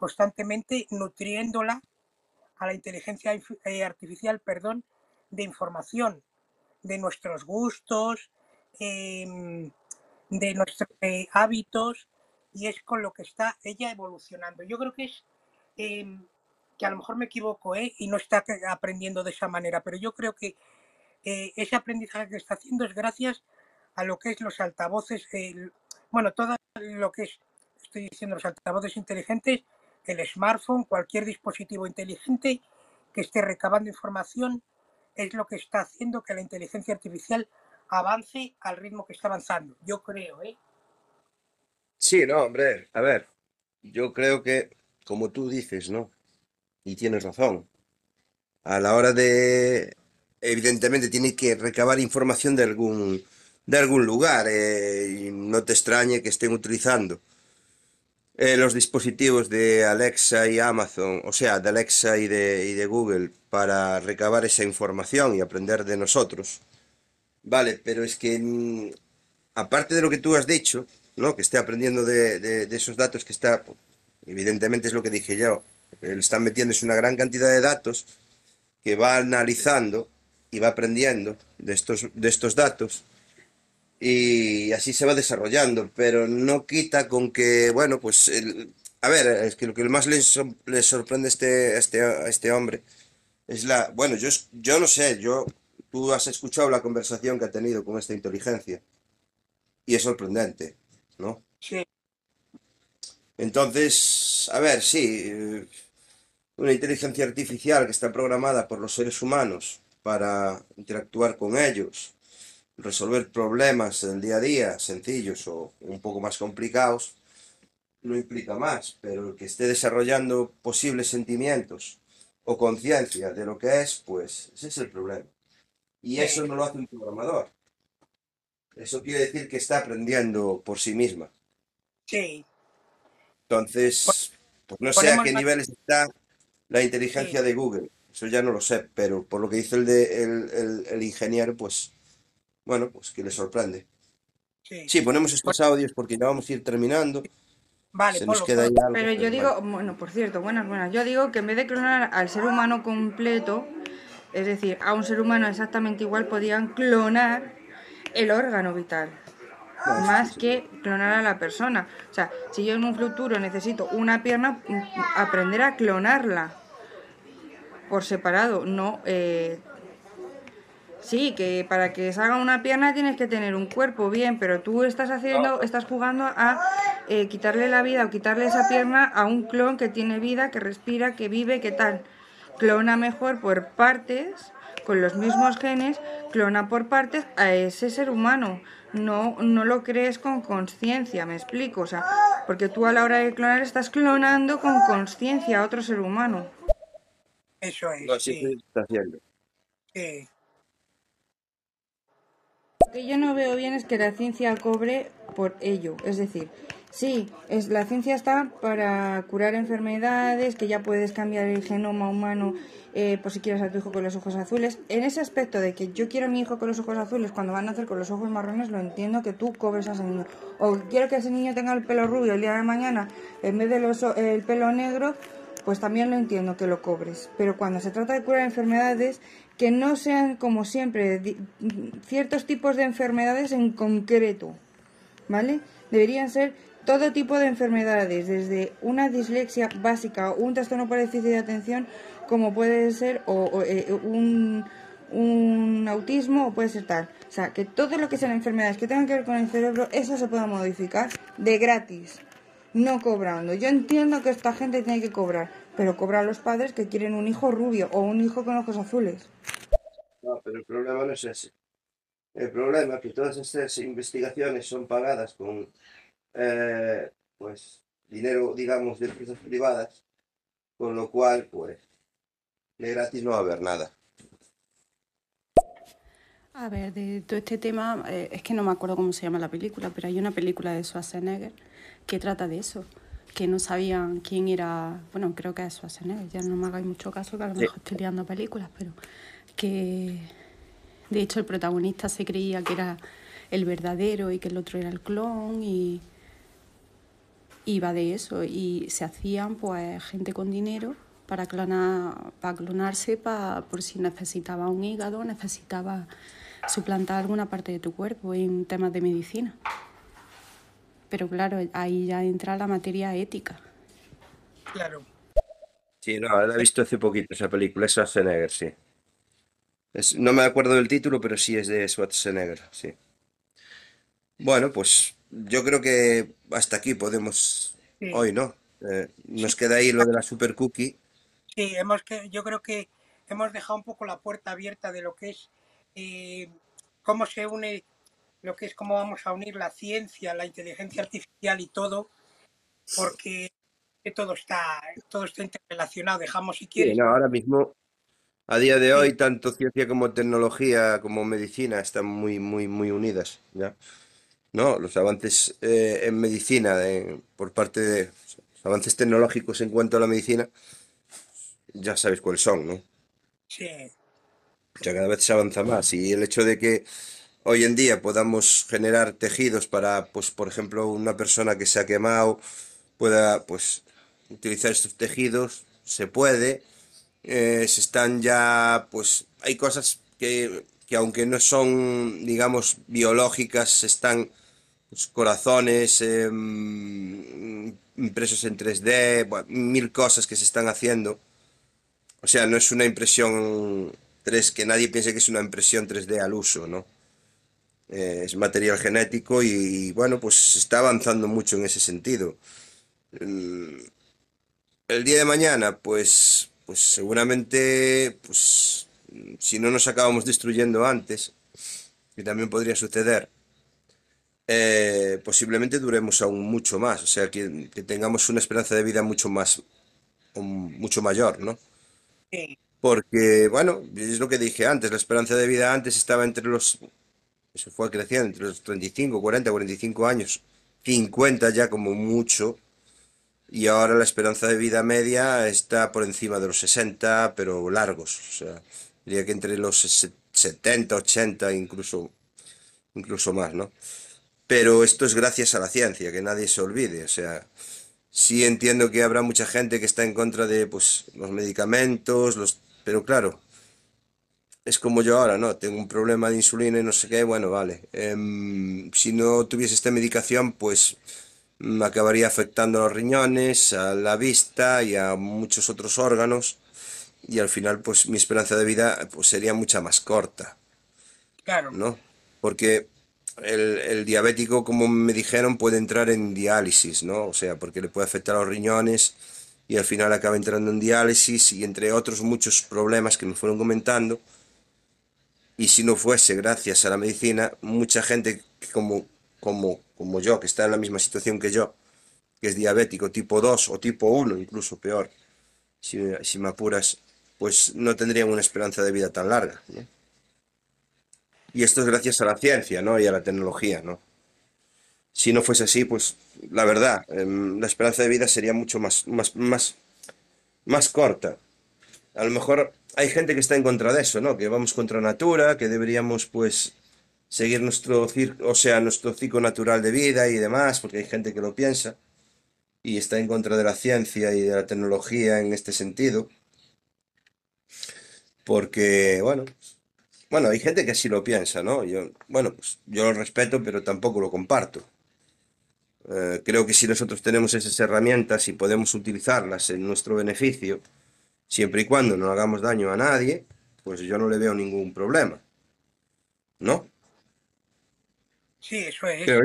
Speaker 1: constantemente nutriéndola a la inteligencia eh, artificial, perdón, de información, de nuestros gustos, em, de nuestros eh, hábitos, y es con lo que está ella evolucionando. Yo creo que es em, que a lo mejor me equivoco ¿eh? y no está aprendiendo de esa manera, pero yo creo que ese aprendizaje que está haciendo es gracias a lo que es los altavoces, bueno, todo lo que es, estoy diciendo, los altavoces inteligentes, el smartphone, cualquier dispositivo inteligente que esté recabando información, es lo que está haciendo que la inteligencia artificial avance al ritmo que está avanzando. Yo creo, ¿eh?
Speaker 2: Sí, no, hombre, a ver, yo creo que, como tú dices, ¿no? Y tienes razón, a la hora de, evidentemente, tiene que recabar información de algún, de algún lugar eh, y no te extrañe que estén utilizando eh, los dispositivos de Alexa y Amazon, o sea, de Alexa y de, Google para recabar esa información y aprender de nosotros. Vale, pero es que mm, aparte de lo que tú has dicho, ¿no? Que esté aprendiendo de esos datos que está, evidentemente es lo que dije yo, le están metiendo es una gran cantidad de datos que va analizando y va aprendiendo de estos, de estos datos y así se va desarrollando, pero no quita con que, bueno, pues, el- a ver, es que lo que más le, le sorprende a este, a este, a este hombre es la, bueno, yo, es- yo no sé, yo, tú has escuchado la conversación que ha tenido con esta inteligencia y es sorprendente, ¿no?
Speaker 1: Sí,
Speaker 2: Entonces, a ver, sí, una inteligencia artificial que está programada por los seres humanos para interactuar con ellos, resolver problemas del día a día, sencillos o un poco más complicados, no implica más, pero el que esté desarrollando posibles sentimientos o conciencia de lo que es, pues ese es el problema. Y
Speaker 1: sí,
Speaker 2: eso no lo hace un programador. Eso quiere decir que está aprendiendo por sí misma.
Speaker 1: sí.
Speaker 2: Entonces, pues no sé a qué niveles está la
Speaker 1: Sí,
Speaker 2: inteligencia de Google. Eso ya no lo sé, pero por lo que dice el, de, el, el- el ingeniero, pues bueno, pues que le sorprende.
Speaker 1: sí.
Speaker 2: Sí, ponemos estos audios porque ya vamos a ir terminando.
Speaker 1: vale,
Speaker 2: Se nos
Speaker 1: Polo,
Speaker 2: queda algo,
Speaker 7: Pero yo
Speaker 2: pero
Speaker 7: digo,
Speaker 2: bueno.
Speaker 7: bueno, por cierto, buenas, buenas. Yo digo que en vez de clonar al ser humano completo, es decir, a un ser humano exactamente igual, podían clonar el órgano vital,
Speaker 2: No, eso sí
Speaker 7: más que clonar a la persona. O sea, si yo en un futuro necesito una pierna, aprender a clonarla por separado, no eh, Sí, que para que salga una pierna tienes que tener un cuerpo bien, pero tú estás haciendo, estás jugando a eh, quitarle la vida o quitarle esa pierna a un clon que tiene vida, que respira, que vive, que tal. Clona mejor por partes, con los mismos genes, clona por partes a ese ser humano. No, no lo crees con conciencia, me explico. O sea, porque tú a la hora de clonar estás clonando con conciencia a otro ser humano.
Speaker 1: Eso es,
Speaker 2: sí
Speaker 1: sí,
Speaker 2: se está haciendo.
Speaker 1: sí.
Speaker 7: Lo que yo no veo bien es que la ciencia cobre por ello. Es decir, sí, es, la ciencia está para curar enfermedades, que ya puedes cambiar el genoma humano eh, por si quieres a tu hijo con los ojos azules. En ese aspecto de que yo quiero a mi hijo con los ojos azules cuando van a nacer con los ojos marrones, lo entiendo que tú cobres a ese niño. O quiero que ese niño tenga el pelo rubio el día de mañana en vez de los, o- el pelo negro, pues también lo entiendo que lo cobres. Pero cuando se trata de curar enfermedades, que no sean como siempre ciertos tipos de enfermedades en concreto, ¿vale? Deberían ser todo tipo de enfermedades, desde una dislexia básica o un trastorno por déficit de atención, como puede ser o, o, eh, un, un autismo o puede ser tal. O sea, que todo lo que sean enfermedades que tengan que ver con el cerebro, eso se pueda modificar de gratis, no cobrando. Yo entiendo que esta gente tiene que cobrar, pero cobra a los padres que quieren un hijo rubio o un hijo con ojos azules.
Speaker 2: No, pero el problema no es ese. El problema es que todas estas investigaciones son pagadas con eh, pues dinero, digamos, de empresas privadas, con lo cual, pues, de gratis no va a haber nada.
Speaker 6: A ver, de todo este tema, eh, es que no me acuerdo cómo se llama la película, pero hay una película de Schwarzenegger que trata de eso, que no sabían quién era, bueno, creo que es Schwarzenegger, ya no me hagáis mucho caso, que a lo mejor estoy liando películas, pero que de hecho el protagonista se creía que era el verdadero y que el otro era el clon y iba de eso. Y se hacían pues gente con dinero para clonar para clonarse pa- por si necesitaba un hígado necesitaba suplantar alguna parte de tu cuerpo en temas de medicina pero claro ahí ya entra la materia ética
Speaker 1: Claro.
Speaker 2: Sí, no, la he visto hace poquito esa película, es Schwarzenegger, sí. Es- no me acuerdo del título, pero sí es de Schwarzenegger, sí. Bueno, pues yo creo que hasta aquí podemos
Speaker 1: Sí,
Speaker 2: hoy, ¿no? Eh,
Speaker 1: sí,
Speaker 2: nos queda ahí lo de la super cookie.
Speaker 1: sí, hemos que, yo creo que hemos dejado un poco la puerta abierta de lo que es eh, cómo se une, lo que es cómo vamos a unir la ciencia, la inteligencia artificial y todo, porque que todo está, todo está interrelacionado. Dejamos, si
Speaker 2: Sí,
Speaker 1: quieres,
Speaker 2: no, ahora mismo, A día de
Speaker 1: Sí,
Speaker 2: hoy, tanto ciencia como tecnología como medicina están muy, muy, muy unidas, ¿ya? ¿No? Los avances eh, en medicina por parte de los avances tecnológicos en cuanto a la medicina, ya sabes cuáles son, ¿no?
Speaker 1: sí,
Speaker 2: O sea, cada vez se avanza más y el hecho de que hoy en día podamos generar tejidos para, pues, por ejemplo, una persona que se ha quemado pueda, pues, utilizar estos tejidos, se puede. Eh, se están ya, pues, hay cosas que, que aunque no son, digamos, biológicas, están, pues, corazones em, impresos en 3D, bueno, mil cosas que se están haciendo. O sea, no es una impresión 3, que nadie piense que es una impresión 3D al uso, ¿no? Eh, es material genético y, bueno, pues se está avanzando mucho en ese sentido. El, el día de mañana, pues, pues seguramente, pues, si no nos acabamos destruyendo antes, que también podría suceder, eh, posiblemente duremos aún mucho más, o sea, que, que tengamos una esperanza de vida mucho más, mucho mayor, ¿no?
Speaker 1: sí,
Speaker 2: Porque, bueno, es lo que dije antes, la esperanza de vida antes estaba entre los, se fue creciendo, entre los 35, 40, 45 años, 50 ya como mucho, y ahora la esperanza de vida media está por encima de los 60, pero largos, o sea, diría que entre los se- 70, 80, incluso, incluso más, ¿no? Pero esto es gracias a la ciencia, que nadie se olvide, o sea, sí entiendo que habrá mucha gente que está en contra de, pues, los medicamentos, los, pero claro. Es como yo ahora, ¿no? Tengo un problema de insulina y no sé qué, bueno, vale. Em, si no tuviese esta medicación, pues me acabaría afectando a los riñones, a la vista y a muchos otros órganos. Y al final, pues mi esperanza de vida pues, sería mucha más corta,
Speaker 1: claro.
Speaker 2: ¿no? Porque el, el diabético, como me dijeron, puede entrar en diálisis, ¿no? O sea, porque le puede afectar a los riñones y al final acaba entrando en diálisis y entre otros muchos problemas que me fueron comentando. Y si no fuese gracias a la medicina, mucha gente como, como, como yo, que está en la misma situación que yo, que es diabético tipo 2 o tipo 1, incluso peor, si, si me apuras, pues no tendrían una esperanza de vida tan larga. Y esto es gracias a la ciencia, ¿no? Y a la tecnología, ¿no? Si no fuese así, pues la verdad, em, la esperanza de vida sería mucho más, más, más, más corta. A lo mejor hay gente que está en contra de eso, ¿no? Que vamos contra natura, que deberíamos, pues, seguir nuestro o sea, nuestro ciclo natural de vida y demás, porque hay gente que lo piensa y está en contra de la ciencia y de la tecnología en este sentido, porque, bueno, bueno, hay gente que así lo piensa, ¿no? Yo, bueno, pues yo lo respeto, pero tampoco lo comparto. Eh, creo que si nosotros tenemos esas herramientas y podemos utilizarlas en nuestro beneficio, siempre y cuando no hagamos daño a nadie, pues yo no le veo ningún problema, ¿no?
Speaker 1: Sí, eso es.
Speaker 2: Creo.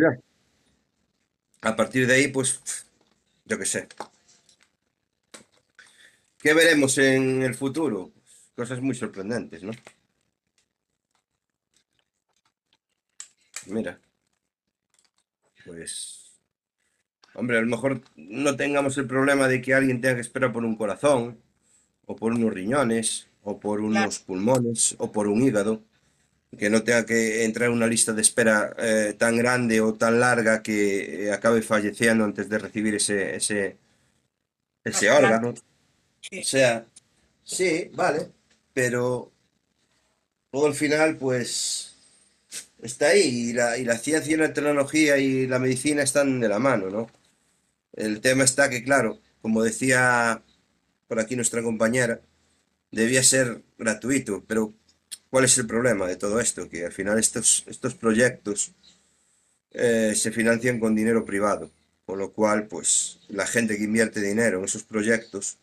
Speaker 2: A partir de ahí, pues, yo qué sé. ¿Qué veremos en el futuro? Cosas muy sorprendentes, ¿no? Mira, pues, hombre, a lo mejor no tengamos el problema de que alguien tenga que esperar por un corazón, o por unos riñones, o por
Speaker 1: Claro,
Speaker 2: unos pulmones, o por un hígado, que no tenga que entrar en una lista de espera eh, tan grande o tan larga que eh, acabe falleciendo antes de recibir ese, ese, órgano. O sea, sí, vale, pero todo al final, pues, está ahí, y la, y la ciencia y la tecnología y la medicina están de la mano, ¿no? El tema está que, claro, como decía por aquí nuestra compañera, debía ser gratuito, pero ¿cuál es el problema de todo esto? Que al final estos, estos proyectos eh, se financian con dinero privado, con lo cual, pues, la gente que invierte dinero en esos proyectos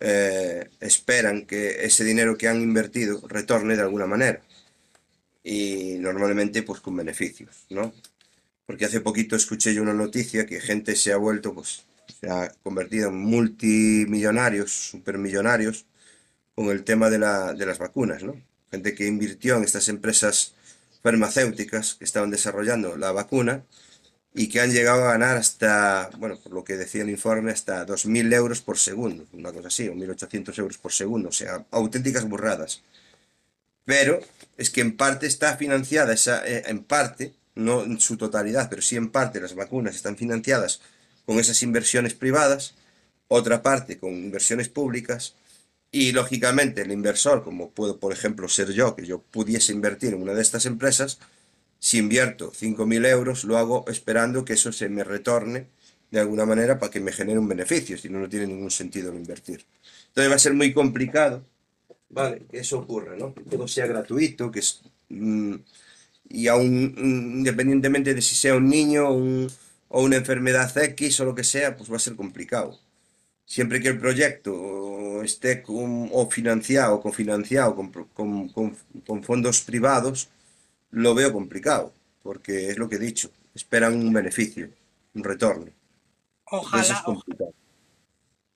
Speaker 2: eh, esperan que ese dinero que han invertido retorne de alguna manera y normalmente pues con beneficios, ¿no? Porque hace poquito escuché yo una noticia que gente se ha vuelto, pues, se ha convertido en multimillonarios, supermillonarios, con el tema de la, de las vacunas, ¿no? Gente que invirtió en estas empresas farmacéuticas que estaban desarrollando la vacuna y que han llegado a ganar hasta, bueno, por lo que decía el informe, hasta 2.000 euros por segundo, una cosa así, o 1.800 euros por segundo, o sea, auténticas burradas. Pero es que en parte está financiada, esa, eh, en parte, no en su totalidad, pero sí en parte las vacunas están financiadas con esas inversiones privadas, otra parte con inversiones públicas, y lógicamente el inversor, como puedo por ejemplo ser yo, que yo pudiese invertir en una de estas empresas, si invierto 5.000 euros, lo hago esperando que eso se me retorne de alguna manera para que me genere un beneficio, si no, no tiene ningún sentido invertir. Entonces va a ser muy complicado, ¿vale? Que eso ocurra, ¿no? Que todo sea gratuito, que es... Mm, y aún mm, independientemente de si sea un niño o una enfermedad X o lo que sea, pues va a ser complicado. Siempre que el proyecto esté con, o financiado cofinanciado con, con, con fondos privados, lo veo complicado, porque es lo que he dicho, esperan un beneficio, un retorno.
Speaker 1: Ojalá,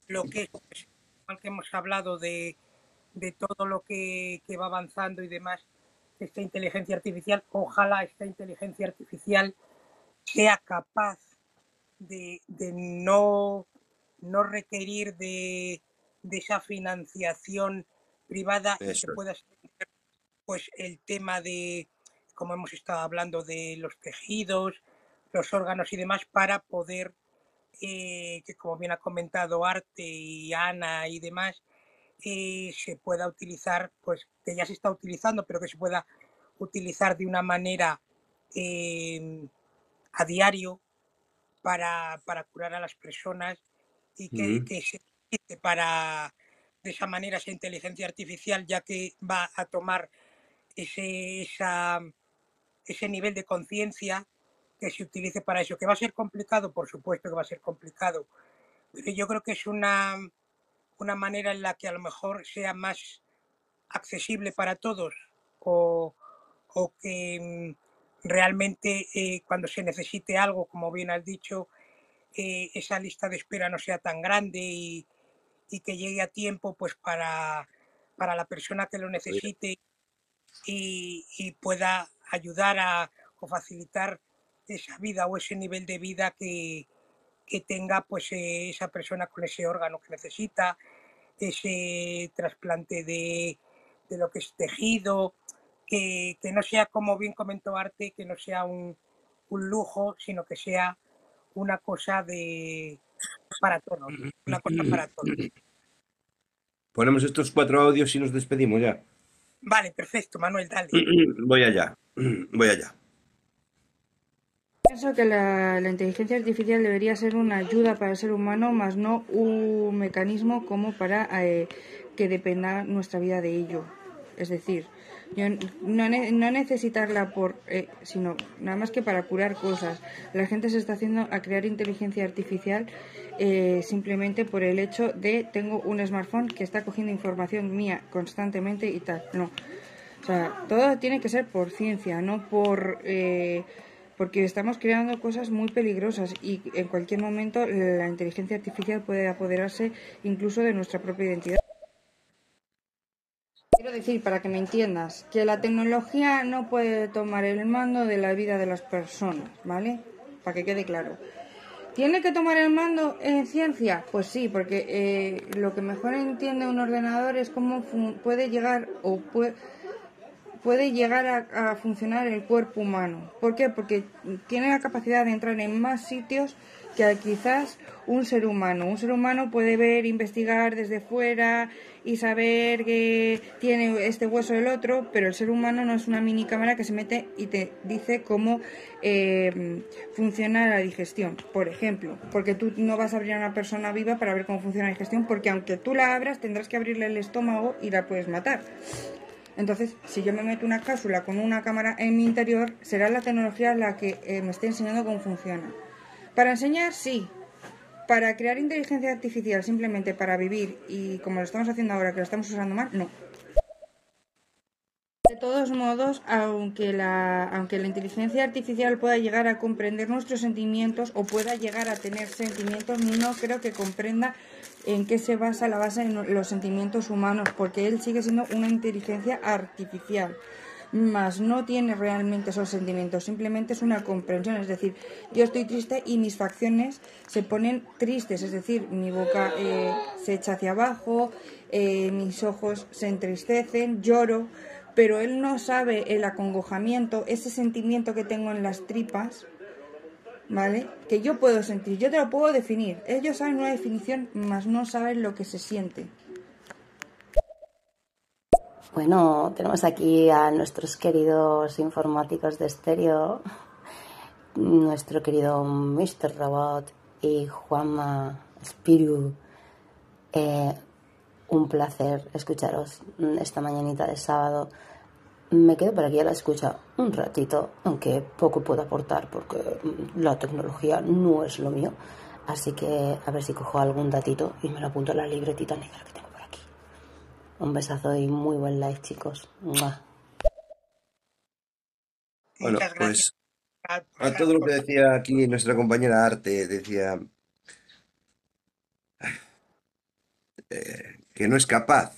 Speaker 1: lo que, que hemos hablado de, de todo lo que, que, va avanzando y demás, esta inteligencia artificial, ojalá esta inteligencia artificial sea capaz de, de no, no requerir de, de, esa financiación privada y que pueda ser pues el tema de, como hemos estado hablando de los tejidos, los órganos y demás, para poder, eh, que como bien ha comentado Arte y Ana y demás, eh, se pueda utilizar, pues que ya se está utilizando, pero que se pueda utilizar de una manera em, a diario para, para, curar a las personas y que, que se para de esa manera esa inteligencia artificial ya que va a tomar ese, esa, ese nivel de conciencia que se utilice para eso. Que va a ser complicado, por supuesto que va a ser complicado, pero yo creo que es una, una manera en la que a lo mejor sea más accesible para todos o, o que realmente eh, cuando se necesite algo, como bien has dicho, eh, esa lista de espera no sea tan grande y, y que llegue a tiempo pues para, para la persona que lo necesite y, y pueda ayudar a, o facilitar esa vida o ese nivel de vida que, que tenga pues eh, esa persona con ese órgano que necesita, ese trasplante de, de lo que es tejido, que, que, no sea, como bien comentó Arte, que no sea un, un lujo, sino que sea una cosa de para todos, una cosa para todos.
Speaker 2: Ponemos estos cuatro audios y nos despedimos ya.
Speaker 1: Vale, perfecto, Manuel, dale. [CLEARS THROAT]
Speaker 2: Voy allá, [CLEARS THROAT] voy allá.
Speaker 7: Pienso que la, la, inteligencia artificial debería ser una ayuda para el ser humano, más no un mecanismo como para eh, que dependa nuestra vida de ello. Es decir, yo no, no necesitarla por, eh, sino nada más que para curar cosas. La gente se está haciendo a crear inteligencia artificial eh, simplemente por el hecho de tengo un smartphone que está cogiendo información mía constantemente y tal. No. O sea, todo tiene que ser por ciencia, no por... Eh, porque estamos creando cosas muy peligrosas y en cualquier momento la inteligencia artificial puede apoderarse incluso de nuestra propia identidad. Quiero decir, para que me entiendas, que la tecnología no puede tomar el mando de la vida de las personas, ¿vale? Para que quede claro. ¿Tiene que tomar el mando en ciencia? Pues sí, porque eh, lo que mejor entiende un ordenador es cómo puede llegar o puede, llegar a, funcionar el cuerpo humano. ¿Por qué? Porque tiene la capacidad de entrar en más sitios que quizás un ser humano. Un ser humano puede ver, investigar desde fuera y saber que tiene este hueso el otro, pero el ser humano no es una mini cámara que se mete y te dice cómo eh, funciona la digestión, por ejemplo. Porque tú no vas a abrir a una persona viva para ver cómo funciona la digestión, porque aunque tú la abras, tendrás que abrirle el estómago y la puedes matar. Entonces, si yo me meto una cápsula con una cámara en mi interior, será la tecnología la que eh, me esté enseñando cómo funciona. Para enseñar, sí. Para crear inteligencia artificial simplemente para vivir y como lo estamos haciendo ahora, que lo estamos usando mal, no. De todos modos, aunque la, aunque la inteligencia artificial pueda llegar a comprender nuestros sentimientos o pueda llegar a tener sentimientos, no creo que comprenda en qué se basa la base en los sentimientos humanos, porque él sigue siendo una inteligencia artificial. Más no tiene realmente esos sentimientos, simplemente es una comprensión, es decir, yo estoy triste y mis facciones se ponen tristes, es decir, mi boca eh, se echa hacia abajo, eh, mis ojos se entristecen, lloro, pero él no sabe el acongojamiento, ese sentimiento que tengo en las tripas, ¿vale? Que yo puedo sentir, yo te lo puedo definir. Ellos saben una definición, más no saben lo que se siente.
Speaker 8: Bueno, tenemos aquí a nuestros queridos informáticos de estéreo, nuestro querido Mr. Robot y Juanma Spiru. Eh, un placer escucharos esta mañanita de sábado. Me quedo por aquí a la escucha un ratito, aunque poco puedo aportar porque la tecnología no es lo mío. Así que a ver si cojo algún datito y me lo apunto en la libretita negra. Un besazo y muy buen live, chicos.
Speaker 2: Bueno, pues a todo lo que decía aquí nuestra compañera Arte, decía eh, que no es capaz.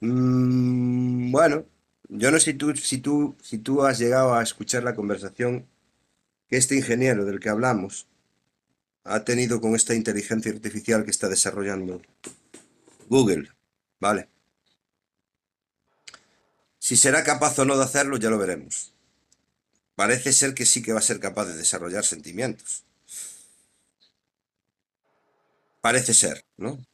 Speaker 2: Mm, bueno, yo no sé si tú, si, tú, si tú has llegado a escuchar la conversación que este ingeniero del que hablamos ha tenido con esta inteligencia artificial que está desarrollando Google. Vale. Si será capaz o no de hacerlo, ya lo veremos. Parece ser que sí que va a ser capaz de desarrollar sentimientos. Parece ser, ¿no?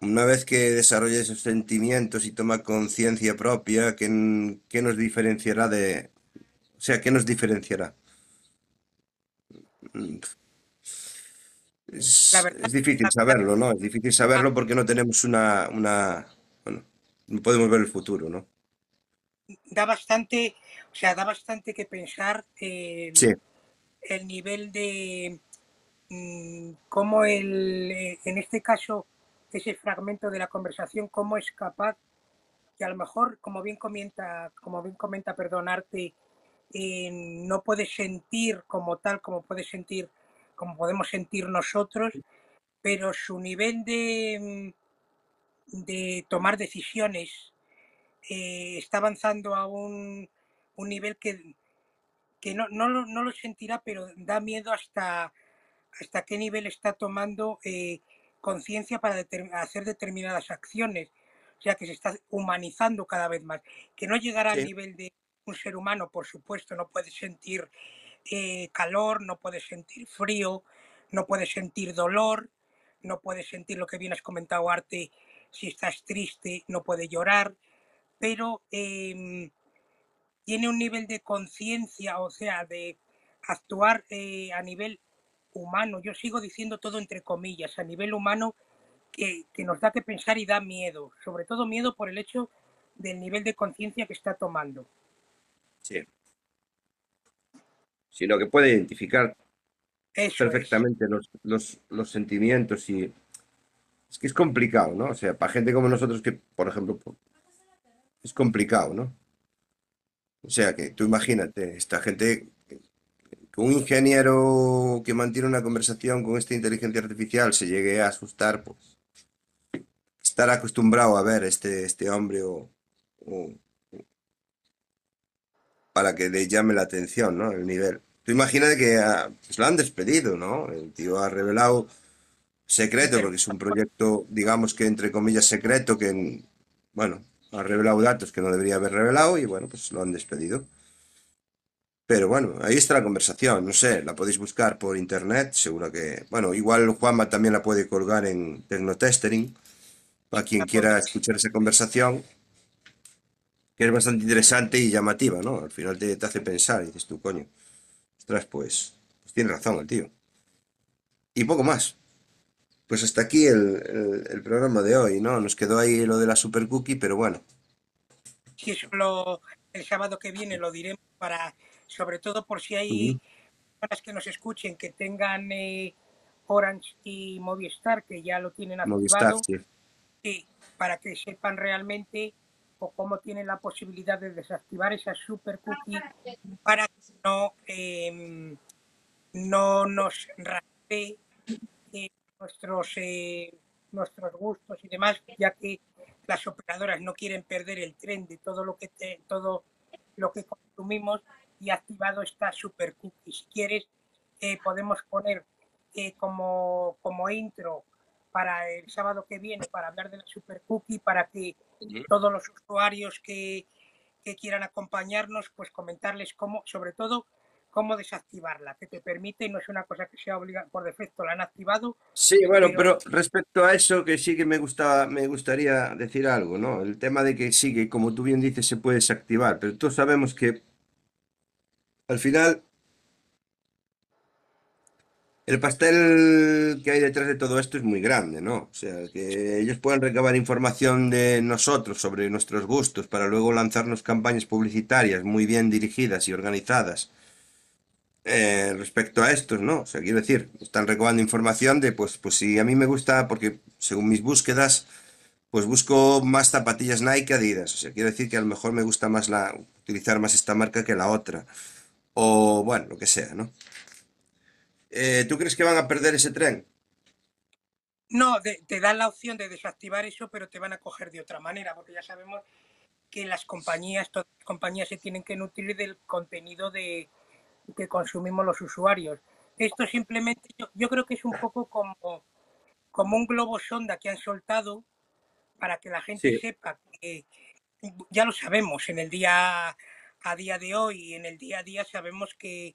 Speaker 2: Una vez que desarrolle esos sentimientos y toma conciencia propia, ¿qué, ¿qué, nos diferenciará de... O sea, ¿qué nos diferenciará? Es, difícil saberlo, ¿no? Es difícil saberlo porque no tenemos una, una, bueno, no podemos ver el futuro, ¿no?
Speaker 1: Da bastante, o sea, da bastante que pensar el,
Speaker 2: Sí,
Speaker 1: el nivel de mm, cómo el, eh, en este caso, ese fragmento de la conversación, cómo es capaz que a lo mejor, como bien comenta, como bien comenta, perdonarte, eh, no puede sentir como tal, como puede sentir como podemos sentir nosotros, pero su nivel de, mm, de tomar decisiones eh, está avanzando a un, un nivel que, que no, no, lo- no lo sentirá, pero da miedo hasta, hasta qué nivel está tomando eh, conciencia para determ- hacer determinadas acciones. O sea, que se está humanizando cada vez más. Que no llegará al nivel de un ser humano, por supuesto, no puede sentir eh, calor, no puedes sentir frío, no puedes sentir dolor, no puedes sentir lo que bien has comentado, Arte, si estás triste, no puedes llorar, pero em, tiene un nivel de conciencia, o sea, de actuar eh, a nivel humano. Yo sigo diciendo todo entre comillas, a nivel humano, que, que nos da que pensar y da miedo, sobre todo miedo por el hecho del nivel de conciencia que está tomando.
Speaker 2: sí. Sino que puede identificar
Speaker 1: Eso es.
Speaker 2: perfectamente los, los, los sentimientos y es que es complicado, ¿no? O sea, para gente como nosotros que, por ejemplo, es complicado, ¿no? O sea, que tú imagínate, esta gente, que un ingeniero que mantiene una conversación con esta inteligencia artificial se llegue a asustar, pues estar acostumbrado a ver este, este hombre o, o- para que le llame la atención, ¿no? El nivel. Tú imagínate que ah, pues lo han despedido, ¿no? El tío ha revelado secreto, porque es un proyecto, digamos que entre comillas secreto, que, bueno, ha revelado datos que no debería haber revelado y bueno, pues lo han despedido. Pero bueno, ahí está la conversación, no sé, la podéis buscar por internet, seguro que, bueno, igual Juanma también la puede colgar en Tecnotestering, para quien quiera escuchar esa conversación, que es bastante interesante y llamativa, ¿no? Al final te, te hace pensar y dices tú, coño, ostras, pues, pues tiene razón el tío. Y poco más. Pues hasta aquí el, el- el programa de hoy, ¿no? Nos quedó ahí lo de la super cookie, pero bueno,
Speaker 1: Si eso lo, el sábado que viene lo diremos para, sobre todo por si hay personas que nos escuchen que tengan eh, Orange y Movistar, que ya lo tienen
Speaker 2: Movistar,
Speaker 1: activado,
Speaker 2: sí.
Speaker 1: sí, para que sepan realmente cómo tienen la posibilidad de desactivar esa super cookie para que no, em, no nos rastree eh, nuestros, eh, nuestros gustos y demás, ya que las operadoras no quieren perder el tren de todo lo que todo lo que consumimos y activado esta super cookie. Si quieres, eh, podemos poner como, como intro para el sábado que viene para hablar de la super cookie para que todos los usuarios que, que quieran acompañarnos, pues comentarles cómo, sobre todo, cómo desactivarla, que te permite, no es una cosa que sea obligada por defecto, la han activado,
Speaker 2: Sí, bueno,
Speaker 1: pero
Speaker 2: pero respecto a eso, que sí que me gusta, me gustaría decir algo, ¿no? El tema de que sí, que como tú bien dices, se puede desactivar, pero todos sabemos que al final el pastel que hay detrás de todo esto es muy grande, ¿no? O sea, que ellos pueden recabar información de nosotros sobre nuestros gustos para luego lanzarnos campañas publicitarias muy bien dirigidas y organizadas eh, respecto a estos, ¿no? O sea, quiero decir, están recabando información de, pues, pues si a mí me gusta, porque según mis búsquedas, pues busco más zapatillas Nike que Adidas. O sea, quiero decir que a lo mejor me gusta más la, utilizar más esta marca que la otra. O bueno, lo que sea, ¿no? Eh, ¿tú crees que van a perder ese tren?
Speaker 1: no, de- te dan la opción de desactivar eso, pero te van a coger de otra manera, porque ya sabemos que las compañías, todas las compañías se tienen que nutrir del contenido de, que consumimos los usuarios. Esto simplemente, yo, yo creo que es un poco como, como un globo sonda que han soltado para que la gente
Speaker 2: Sí,
Speaker 1: sepa que ya lo sabemos en el día a día de hoy en el día a día sabemos que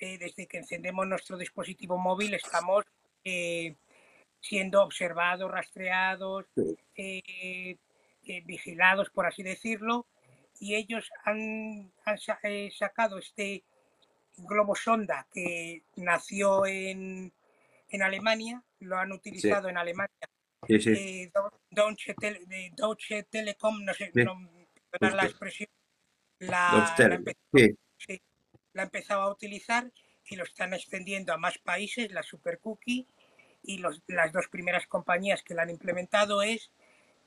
Speaker 1: eh, desde que encendemos nuestro dispositivo móvil estamos eh, siendo observados, rastreados, eh, eh, vigilados, por así decirlo, y ellos han, han eh, sacado este globo sonda que nació en, en Alemania, lo han
Speaker 2: sí,
Speaker 1: utilizado en Alemania.
Speaker 2: Sí, sí,
Speaker 1: eh, Deu- Deutsche, Tele- de Deutsche Telekom, no sé, no, la expresión,
Speaker 2: Dos
Speaker 1: la, la,
Speaker 2: teles.
Speaker 1: empe-
Speaker 2: Sí,
Speaker 1: sí, la empezaba a utilizar y lo están extendiendo a más países, la Super Cookie, y los, las dos primeras compañías que la han implementado es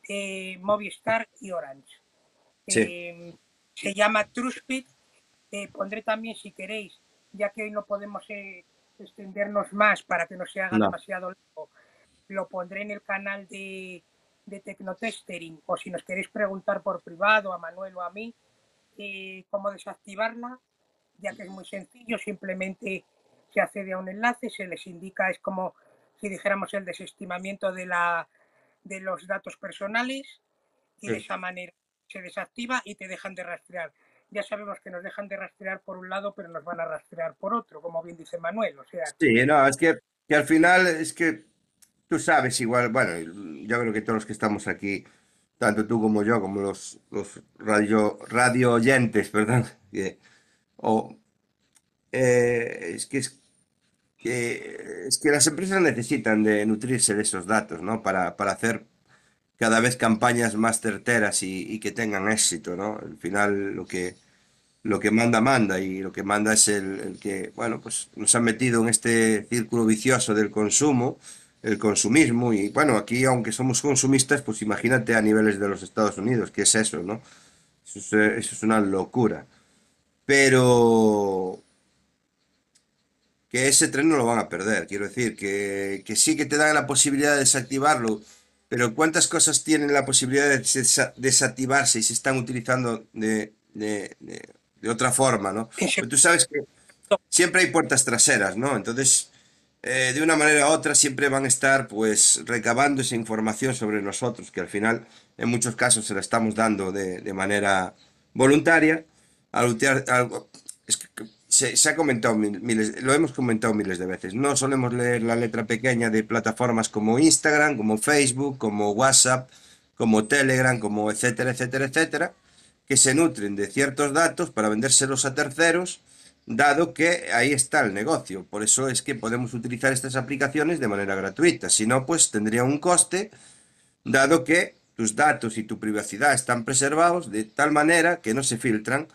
Speaker 1: eh, Movistar y Orange.
Speaker 2: sí,
Speaker 1: Eh, se llama eh, pondré también, si queréis, ya que hoy no podemos eh, extendernos más para que no se haga
Speaker 2: no,
Speaker 1: demasiado largo, lo pondré en el canal de, de Tecnotestering o si nos queréis preguntar por privado a Manuel o a mí eh, cómo desactivarla, ya que es muy sencillo, simplemente se accede a un enlace, se les indica, es como si dijéramos el desestimamiento de, la, de los datos personales y de
Speaker 2: sí.
Speaker 1: esa manera se desactiva y te dejan de rastrear. Ya sabemos que nos dejan de rastrear por un lado, pero nos van a rastrear por otro, como bien dice Manuel. O sea
Speaker 2: Sí, no, es que, que al final es que tú sabes igual, bueno, yo creo que todos los que estamos aquí, tanto tú como yo, como los, los radio, radio oyentes, [LAUGHS] perdón, que- o, eh, es que es que, es que las empresas necesitan de nutrirse de esos datos, ¿no? Para, para hacer cada vez campañas más certeras y, que tengan éxito, ¿no? Al final lo que, lo que manda, manda, y lo que manda es el, el que, bueno, pues nos han metido en este círculo vicioso del consumo, el consumismo, y bueno, aquí aunque somos consumistas, pues imagínate a niveles de los Estados Unidos, ¿qué es eso, no? Eso es, eso es una locura. Pero que ese tren no lo van a perder. Quiero decir, que, que sí que te dan la posibilidad de desactivarlo, pero ¿cuántas cosas tienen la posibilidad de desa- desactivarse y se están utilizando de, de- de- de otra forma, ¿no? Pero tú sabes que siempre hay puertas traseras, ¿no? Entonces, eh, de una manera u otra siempre van a estar, pues, recabando esa información sobre nosotros, que al final, en muchos casos, se la estamos dando de, de manera voluntaria. Al es que se, se ha comentado mil- miles, lo hemos comentado miles de veces. No solemos leer la letra pequeña de plataformas como Instagram, como Facebook, como WhatsApp, como Telegram, como etcétera, etcétera, etcétera, que se nutren de ciertos datos para vendérselos a terceros, dado que ahí está el negocio. Por eso es que podemos utilizar estas aplicaciones de manera gratuita. Si no, pues tendría un coste, dado que tus datos y tu privacidad están preservados de tal manera que no se filtran,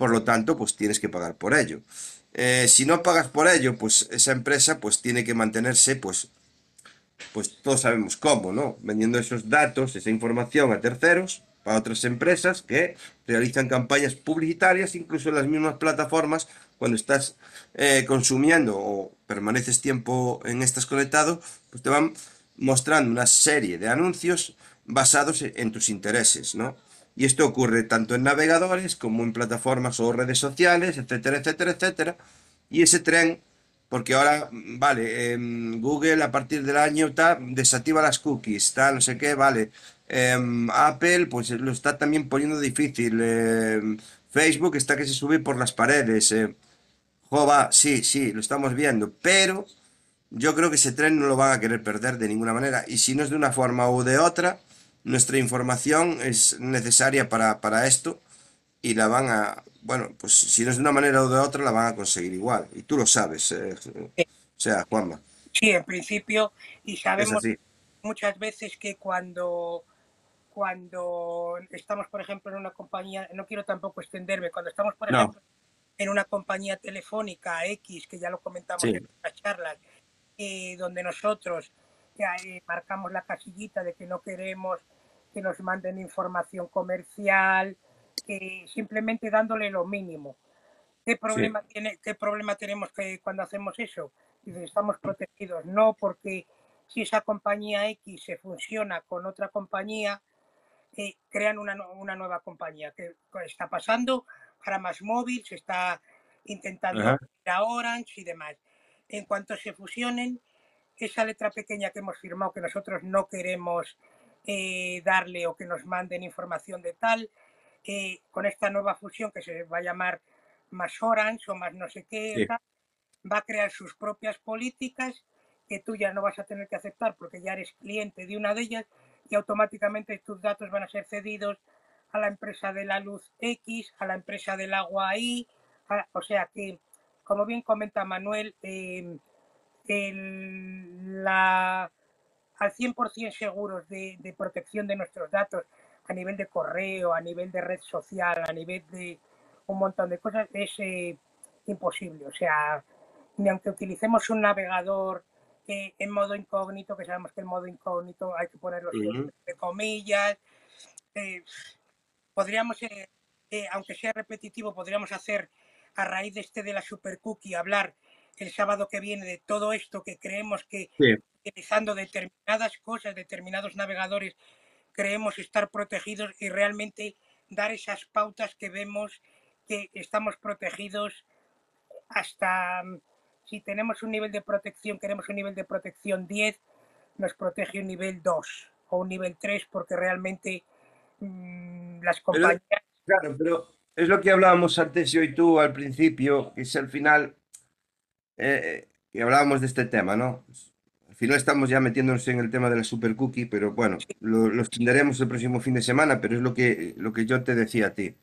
Speaker 2: por lo tanto, pues tienes que pagar por ello. Eh, si no pagas por ello, pues esa empresa pues tiene que mantenerse, pues, pues todos sabemos cómo, ¿no? Vendiendo esos datos, esa información a terceros, para otras empresas que realizan campañas publicitarias, incluso en las mismas plataformas, cuando estás eh, consumiendo o permaneces tiempo en estas conectado, pues te van mostrando una serie de anuncios basados en tus intereses, ¿no? Y esto ocurre tanto en navegadores como en plataformas o redes sociales, etcétera, etcétera, etcétera. Y ese tren, porque ahora, vale, em, Google a partir del año tal, desactiva las cookies, tal, no sé qué, vale. Em, Apple, pues lo está también poniendo difícil. em, Facebook está que se sube por las paredes. eh. Jova, sí, sí, lo estamos viendo, pero yo creo que ese tren no lo van a querer perder de ninguna manera. Y si no es de una forma o de otra, nuestra información es necesaria para, para esto y la van a, bueno, pues si no es de una manera o de otra, la van a conseguir igual. Y tú lo sabes, eh, o sea, Juanma,
Speaker 1: Sí, en principio, y sabemos muchas veces que cuando, cuando estamos, por ejemplo, en una compañía, no quiero tampoco extenderme, cuando estamos, por
Speaker 2: No,
Speaker 1: ejemplo, en una compañía telefónica X, que ya lo comentamos
Speaker 2: sí,
Speaker 1: en otras charlas, eh, donde nosotros eh, marcamos la casillita de que no queremos que nos manden información comercial, eh, simplemente dándole lo mínimo. ¿Qué
Speaker 2: sí,
Speaker 1: problema, tiene, ¿Qué problema tenemos que cuando hacemos eso? Dice, estamos protegidos. No, porque si esa compañía X se fusiona con otra compañía, eh, crean una, una nueva compañía. ¿Qué qué está pasando? Para más móvil, se está intentando
Speaker 2: ajá,
Speaker 1: ir a Orange y demás. En cuanto se fusionen, esa letra pequeña que hemos firmado que nosotros no queremos eh, darle o que nos manden información de tal, eh, con esta nueva fusión que se va a llamar más Orange o más no sé qué,
Speaker 2: sí,
Speaker 1: tal, va a crear sus propias políticas que tú ya no vas a tener que aceptar porque ya eres cliente de una de ellas y automáticamente tus datos van a ser cedidos a la empresa de la luz X, a la empresa del agua Y, a- o sea que, como bien comenta Manuel, eh, el- la, al 100% seguros de, de protección de nuestros datos a nivel de correo, a nivel de red social, a nivel de un montón de cosas, es eh, imposible. O sea, ni aunque utilicemos un navegador eh, en modo incógnito, que sabemos que el modo incógnito hay que ponerlo siempre
Speaker 2: ujú,
Speaker 1: entre comillas, eh, podríamos, eh, eh, aunque sea repetitivo, podríamos hacer a raíz de este de la super cookie, hablar el sábado que viene de todo esto que creemos que
Speaker 2: sí.
Speaker 1: utilizando determinadas cosas, determinados navegadores, creemos estar protegidos y realmente dar esas pautas que vemos que estamos protegidos hasta mm, si tenemos un nivel de protección, queremos un nivel de protección 10, nos protege un nivel 2 o un nivel 3 porque realmente mm, las
Speaker 2: Pero,
Speaker 1: compañías
Speaker 2: claro, pero es lo que hablábamos antes yo y tú al principio, que es al final, eh, que hablábamos de este tema, ¿no? Al final estamos ya metiéndonos en el tema de la super cookie, pero bueno, lo, lo extenderemos el próximo fin de semana, pero es lo que, lo que yo te decía a ti.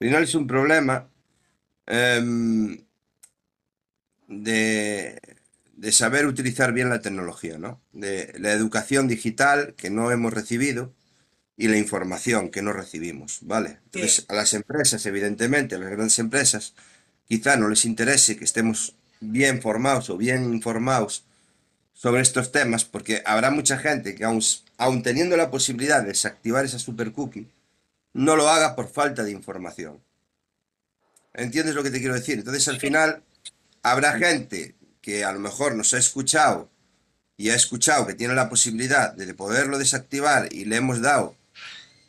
Speaker 2: Al final es un problema em, de, de saber utilizar bien la tecnología, ¿no? De la educación digital que no hemos recibido y la información que no recibimos, ¿vale? Entonces, a las empresas, evidentemente, a las grandes empresas, quizá no les interese que estemos bien formados o bien informados sobre estos temas, porque habrá mucha gente que aun, teniendo la posibilidad de desactivar esa super cookie, no lo haga por falta de información. ¿Entiendes lo que te quiero decir? Entonces, al final, habrá gente que a lo mejor nos ha escuchado y ha escuchado que tiene la posibilidad de poderlo desactivar y le hemos dado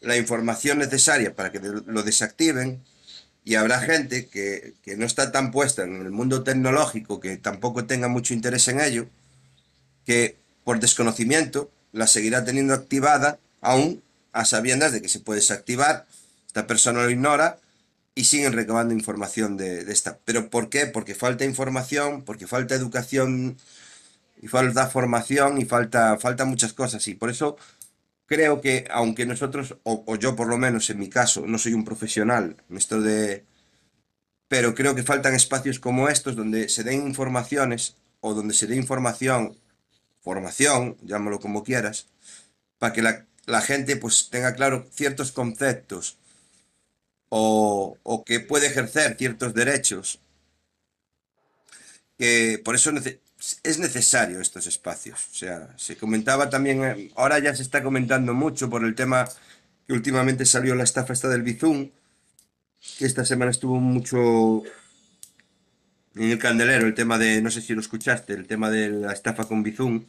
Speaker 2: la información necesaria para que lo desactiven y habrá gente que, que no está tan puesta en el mundo tecnológico, que tampoco tenga mucho interés en ello, que por desconocimiento la seguirá teniendo activada aún a sabiendas de que se puede desactivar, esta persona lo ignora y siguen recabando información de, de esta. ¿Pero por qué? Porque falta información, porque falta educación y falta formación y falta, falta muchas cosas. Y por eso creo que, aunque nosotros, o, yo por lo menos en mi caso, no soy un profesional esto de... Pero creo que faltan espacios como estos donde se den informaciones o donde se dé información, formación, llámalo como quieras, para que la, la gente pues tenga claro ciertos conceptos o, o que puede ejercer ciertos derechos. Que por eso es necesario estos espacios. O sea, se comentaba también, eh, ahora ya se está comentando mucho por el tema que últimamente salió la estafa esta del Bizum, que esta semana estuvo mucho en el candelero, el tema de, no sé si lo escuchaste, el tema de la estafa con Bizum,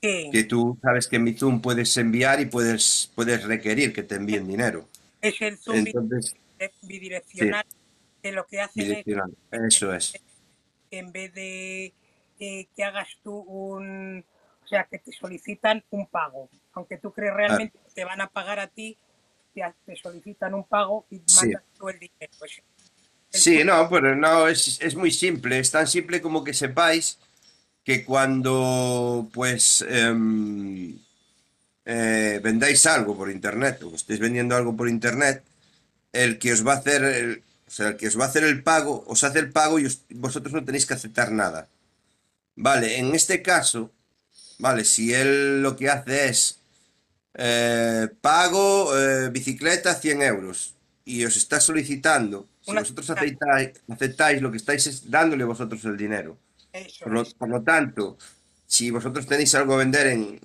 Speaker 1: Sí,
Speaker 2: que tú sabes que en Bizum puedes enviar y puedes, puedes requerir que te envíen dinero.
Speaker 1: es el zoom
Speaker 2: Entonces,
Speaker 1: eh,
Speaker 2: sí,
Speaker 1: bidireccional, que lo que hacen es
Speaker 2: bidireccional. Eso es.
Speaker 1: en vez de que hagas tú un, o sea, que te solicitan un pago, aunque tú crees
Speaker 2: Ah,
Speaker 1: realmente que te van a pagar a ti, te, solicitan un pago y
Speaker 2: sí.
Speaker 1: mandas tú el dinero. Pues el
Speaker 2: Sí, no, pero no, es, es muy simple. Es tan simple como que sepáis que cuando pues em, eh, vendáis algo por internet o estéis vendiendo algo por internet, el que os va a hacer el, o sea, el que os va a hacer el pago, os hace el pago y os- vosotros no tenéis que aceptar nada. Vale, en este caso, vale, si él lo que hace es eh, pago eh, bicicleta 100 euros y os está solicitando, si
Speaker 1: una
Speaker 2: vosotros aceptáis, aceptáis lo que estáis es dándole vosotros el dinero. Por lo,
Speaker 1: es.
Speaker 2: por lo tanto, si vosotros tenéis algo a vender en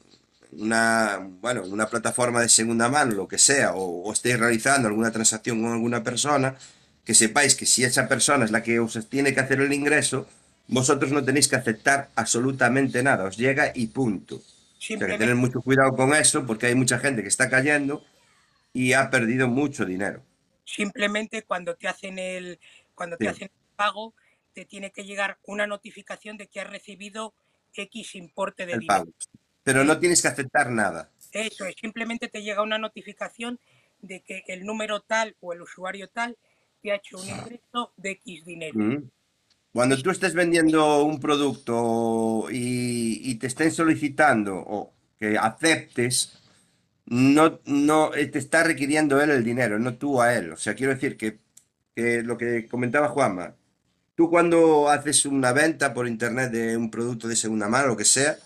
Speaker 2: una, bueno, en una plataforma de segunda mano, lo que sea, o, o estéis realizando alguna transacción con alguna persona, que sepáis que si esa persona es la que os tiene que hacer el ingreso, vosotros no tenéis que aceptar absolutamente nada, os llega y punto. O sea que tener mucho cuidado con eso, porque hay mucha gente que está cayendo y ha perdido mucho dinero.
Speaker 1: simplemente cuando te hacen el, cuando te
Speaker 2: Sí,
Speaker 1: hacen el pago, te tiene que llegar una notificación de que has recibido X importe de
Speaker 2: el
Speaker 1: dinero.
Speaker 2: pago. Pero no tienes que aceptar nada.
Speaker 1: Eso es, simplemente te llega una notificación de que el número tal o el usuario tal te ha hecho un ingreso de X dinero.
Speaker 2: Mm. Cuando tú estés vendiendo un producto y, te estén solicitando o que aceptes, no, no eh, te está requiriendo él el dinero, no tú a él. O sea, quiero decir que, que lo que comentaba Juanma, tú cuando haces una venta por internet de un producto de segunda mano, lo que sea,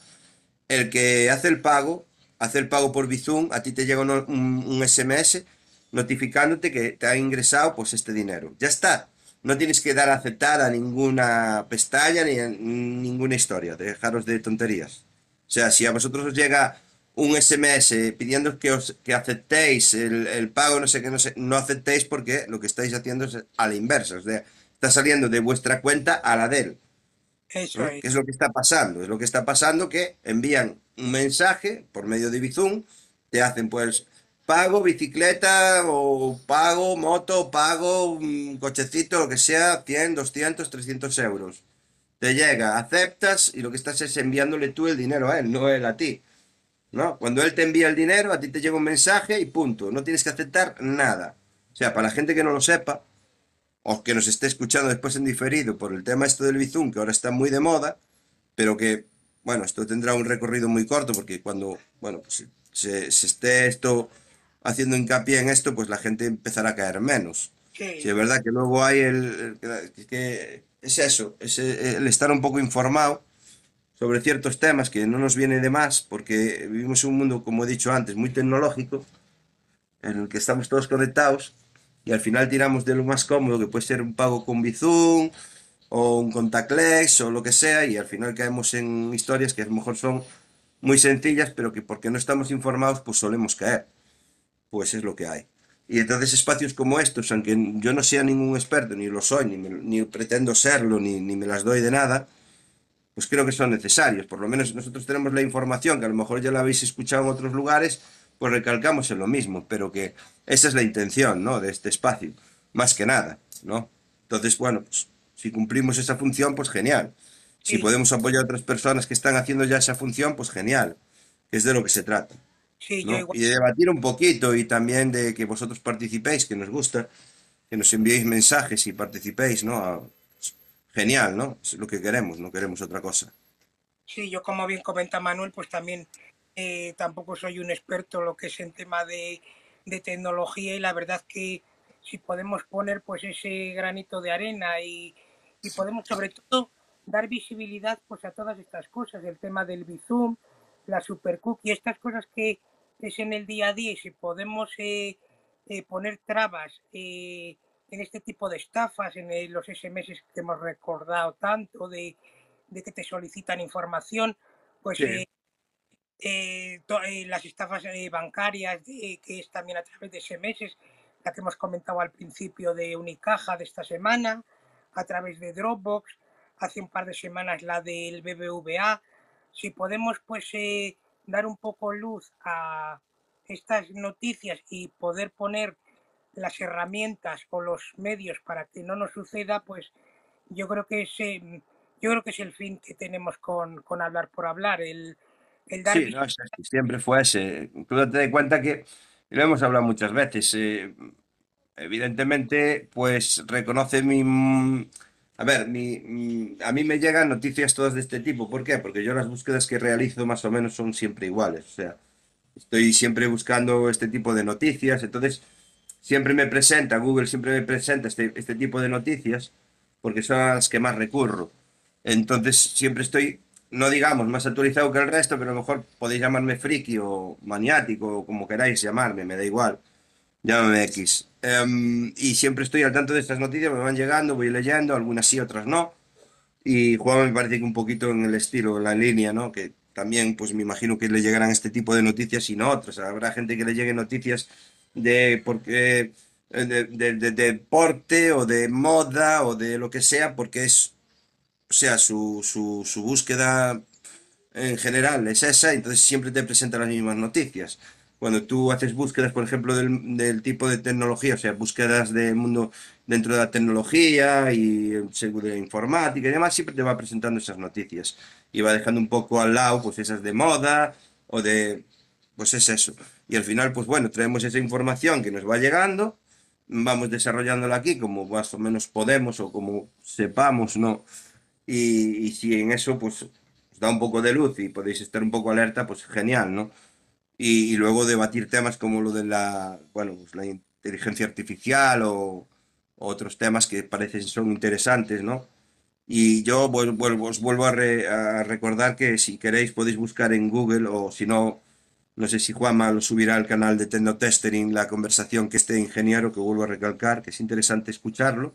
Speaker 2: el que hace el pago, hace el pago por Bizum, a ti te llega un, un- un SMS notificándote que te ha ingresado pues este dinero. Ya está. No tienes que dar a aceptar a ninguna pestaña ni a ninguna historia. Dejaros de tonterías. O sea, si a vosotros os llega un SMS pidiendo que os que aceptéis el, el pago, no sé qué, no sé, no aceptéis porque lo que estáis haciendo es a la inversa. O sea, está saliendo de vuestra cuenta a la de él.
Speaker 1: Eso es.
Speaker 2: ¿Qué es lo que está pasando? Es lo que está pasando que envían un mensaje por medio de Bizum, te hacen pues pago bicicleta o pago moto, pago mm, cochecito, lo que sea, 100, 200, 300 euros. Te llega, aceptas y lo que estás es enviándole tú el dinero a él, no él a ti. ¿No? Cuando él te envía el dinero, a ti te llega un mensaje y punto. No tienes que aceptar nada. O sea, para la gente que no lo sepa, o que nos esté escuchando después en diferido por el tema esto del Bizum, que ahora está muy de moda, pero que, bueno, esto tendrá un recorrido muy corto, porque cuando, bueno, pues se, se esté esto haciendo hincapié en esto, pues la gente empezará a caer menos. Si
Speaker 1: Sí,
Speaker 2: es verdad que luego hay el, el- que es eso, es el estar un poco informado sobre ciertos temas que no nos viene de más, porque vivimos en un mundo, como he dicho antes, muy tecnológico, en el que estamos todos conectados y al final tiramos de lo más cómodo, que puede ser un pago con Bizum o un contactless o lo que sea, y al final caemos en historias que a lo mejor son muy sencillas, pero que porque no estamos informados, pues solemos caer. Pues es lo que hay. Y entonces espacios como estos, aunque yo no sea ningún experto, ni lo soy, ni, me- ni pretendo serlo, ni, ni me las doy de nada, pues creo que son necesarios. Por lo menos nosotros tenemos la información, que a lo mejor ya la habéis escuchado en otros lugares, pues recalcamos en lo mismo, pero que esa es la intención, ¿no? De este espacio, más que nada, ¿no? Entonces, bueno, pues si cumplimos esa función, pues genial. Si
Speaker 1: sí,
Speaker 2: podemos apoyar a otras personas que están haciendo ya esa función, pues genial, es de lo que se trata,
Speaker 1: sí, yo
Speaker 2: ¿no?
Speaker 1: igual.
Speaker 2: Y de debatir un poquito y también de que vosotros participéis, que nos gusta, que nos enviéis mensajes y participéis, ¿no? A- pues, genial, ¿no? Es lo que queremos, no queremos otra cosa.
Speaker 1: Sí, yo como bien comenta Manuel, pues también eh, tampoco soy un experto en lo que es en tema de, de tecnología y la verdad que si podemos poner pues ese granito de arena y, y podemos sobre todo dar visibilidad pues a todas estas cosas, el tema del Bizum, la super cookie, estas cosas que es en el día a día y si podemos eh, eh, poner trabas eh, en este tipo de estafas, en eh, los SMS que hemos recordado tanto, de, de que te solicitan información, pues
Speaker 2: Sí.
Speaker 1: eh, eh, las estafas bancarias, de- que es también a través de SMS, la que hemos comentado al principio de Unicaja de esta semana, a través de Dropbox, hace un par de semanas la del BBVA, si podemos pues dar un poco luz a estas noticias y poder poner las herramientas o los medios para que no nos suceda, pues yo creo que es, eh, yo creo que es el fin que tenemos con, con hablar por hablar, el, el dar
Speaker 2: Sí, no, siempre fue ese. Tú date de cuenta que, lo hemos hablado muchas veces, eh, evidentemente, pues reconoce mi... A ver, mi, mm, a mí me llegan noticias todas de este tipo. ¿Por qué? Porque yo las búsquedas que realizo más o menos son siempre iguales. O sea, estoy siempre buscando este tipo de noticias. Entonces, siempre me presenta, Google siempre me presenta este, este tipo de noticias porque son las que más recurro. Entonces, siempre estoy, no digamos más actualizado que el resto, pero a lo mejor podéis llamarme friki o maniático o como queráis llamarme, me da igual. Llámame X. Em, y siempre estoy al tanto de estas noticias, me van llegando, voy leyendo, algunas sí, otras no. Y Juan me parece que un poquito en el estilo, la línea, ¿no? Que también, pues me imagino que le llegarán este tipo de noticias y no otras. Habrá gente que le llegue noticias de porque de, de- de- de deporte o de moda o de lo que sea, porque es, o sea, su, su, su búsqueda en general es esa, entonces siempre te presenta las mismas noticias. Cuando tú haces búsquedas, por ejemplo, del, del tipo de tecnología, o sea, búsquedas del mundo dentro de la tecnología y seguridad informática y demás, siempre te va presentando esas noticias y va dejando un poco al lado, pues esas de moda o de, pues es eso. Y al final, pues bueno, traemos esa información que nos va llegando, vamos desarrollándola aquí como más o menos podemos o como sepamos, ¿no? Y, y si en eso, pues os da un poco de luz y podéis estar un poco alerta, pues genial, ¿no? Y, y luego debatir temas como lo de la, bueno, pues la inteligencia artificial o, o otros temas que parecen son interesantes, ¿no? Y yo vuel- vuelvo, os vuelvo a, re- a recordar que si queréis podéis buscar en Google o si no, no sé si Juanma lo subirá al canal de Tecnotestering, la conversación que este ingeniero, que vuelvo a recalcar, que es interesante escucharlo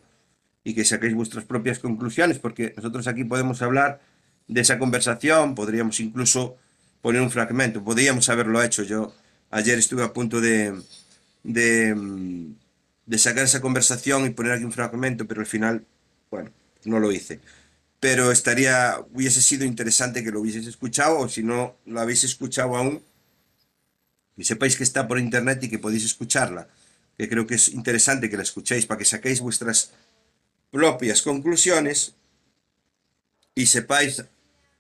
Speaker 2: y que saquéis vuestras propias conclusiones, porque nosotros aquí podemos hablar de esa conversación, podríamos incluso poner un fragmento, podríamos haberlo hecho. Yo ayer estuve a punto de, de, mm, de sacar esa conversación y poner aquí un fragmento, pero al final, bueno, no lo hice. Pero estaría, hubiese sido interesante que lo hubieseis escuchado, o si no lo habéis escuchado aún, que sepáis que está por internet y que podéis escucharla. Que creo que es interesante que la escuchéis para que saquéis vuestras propias conclusiones y sepáis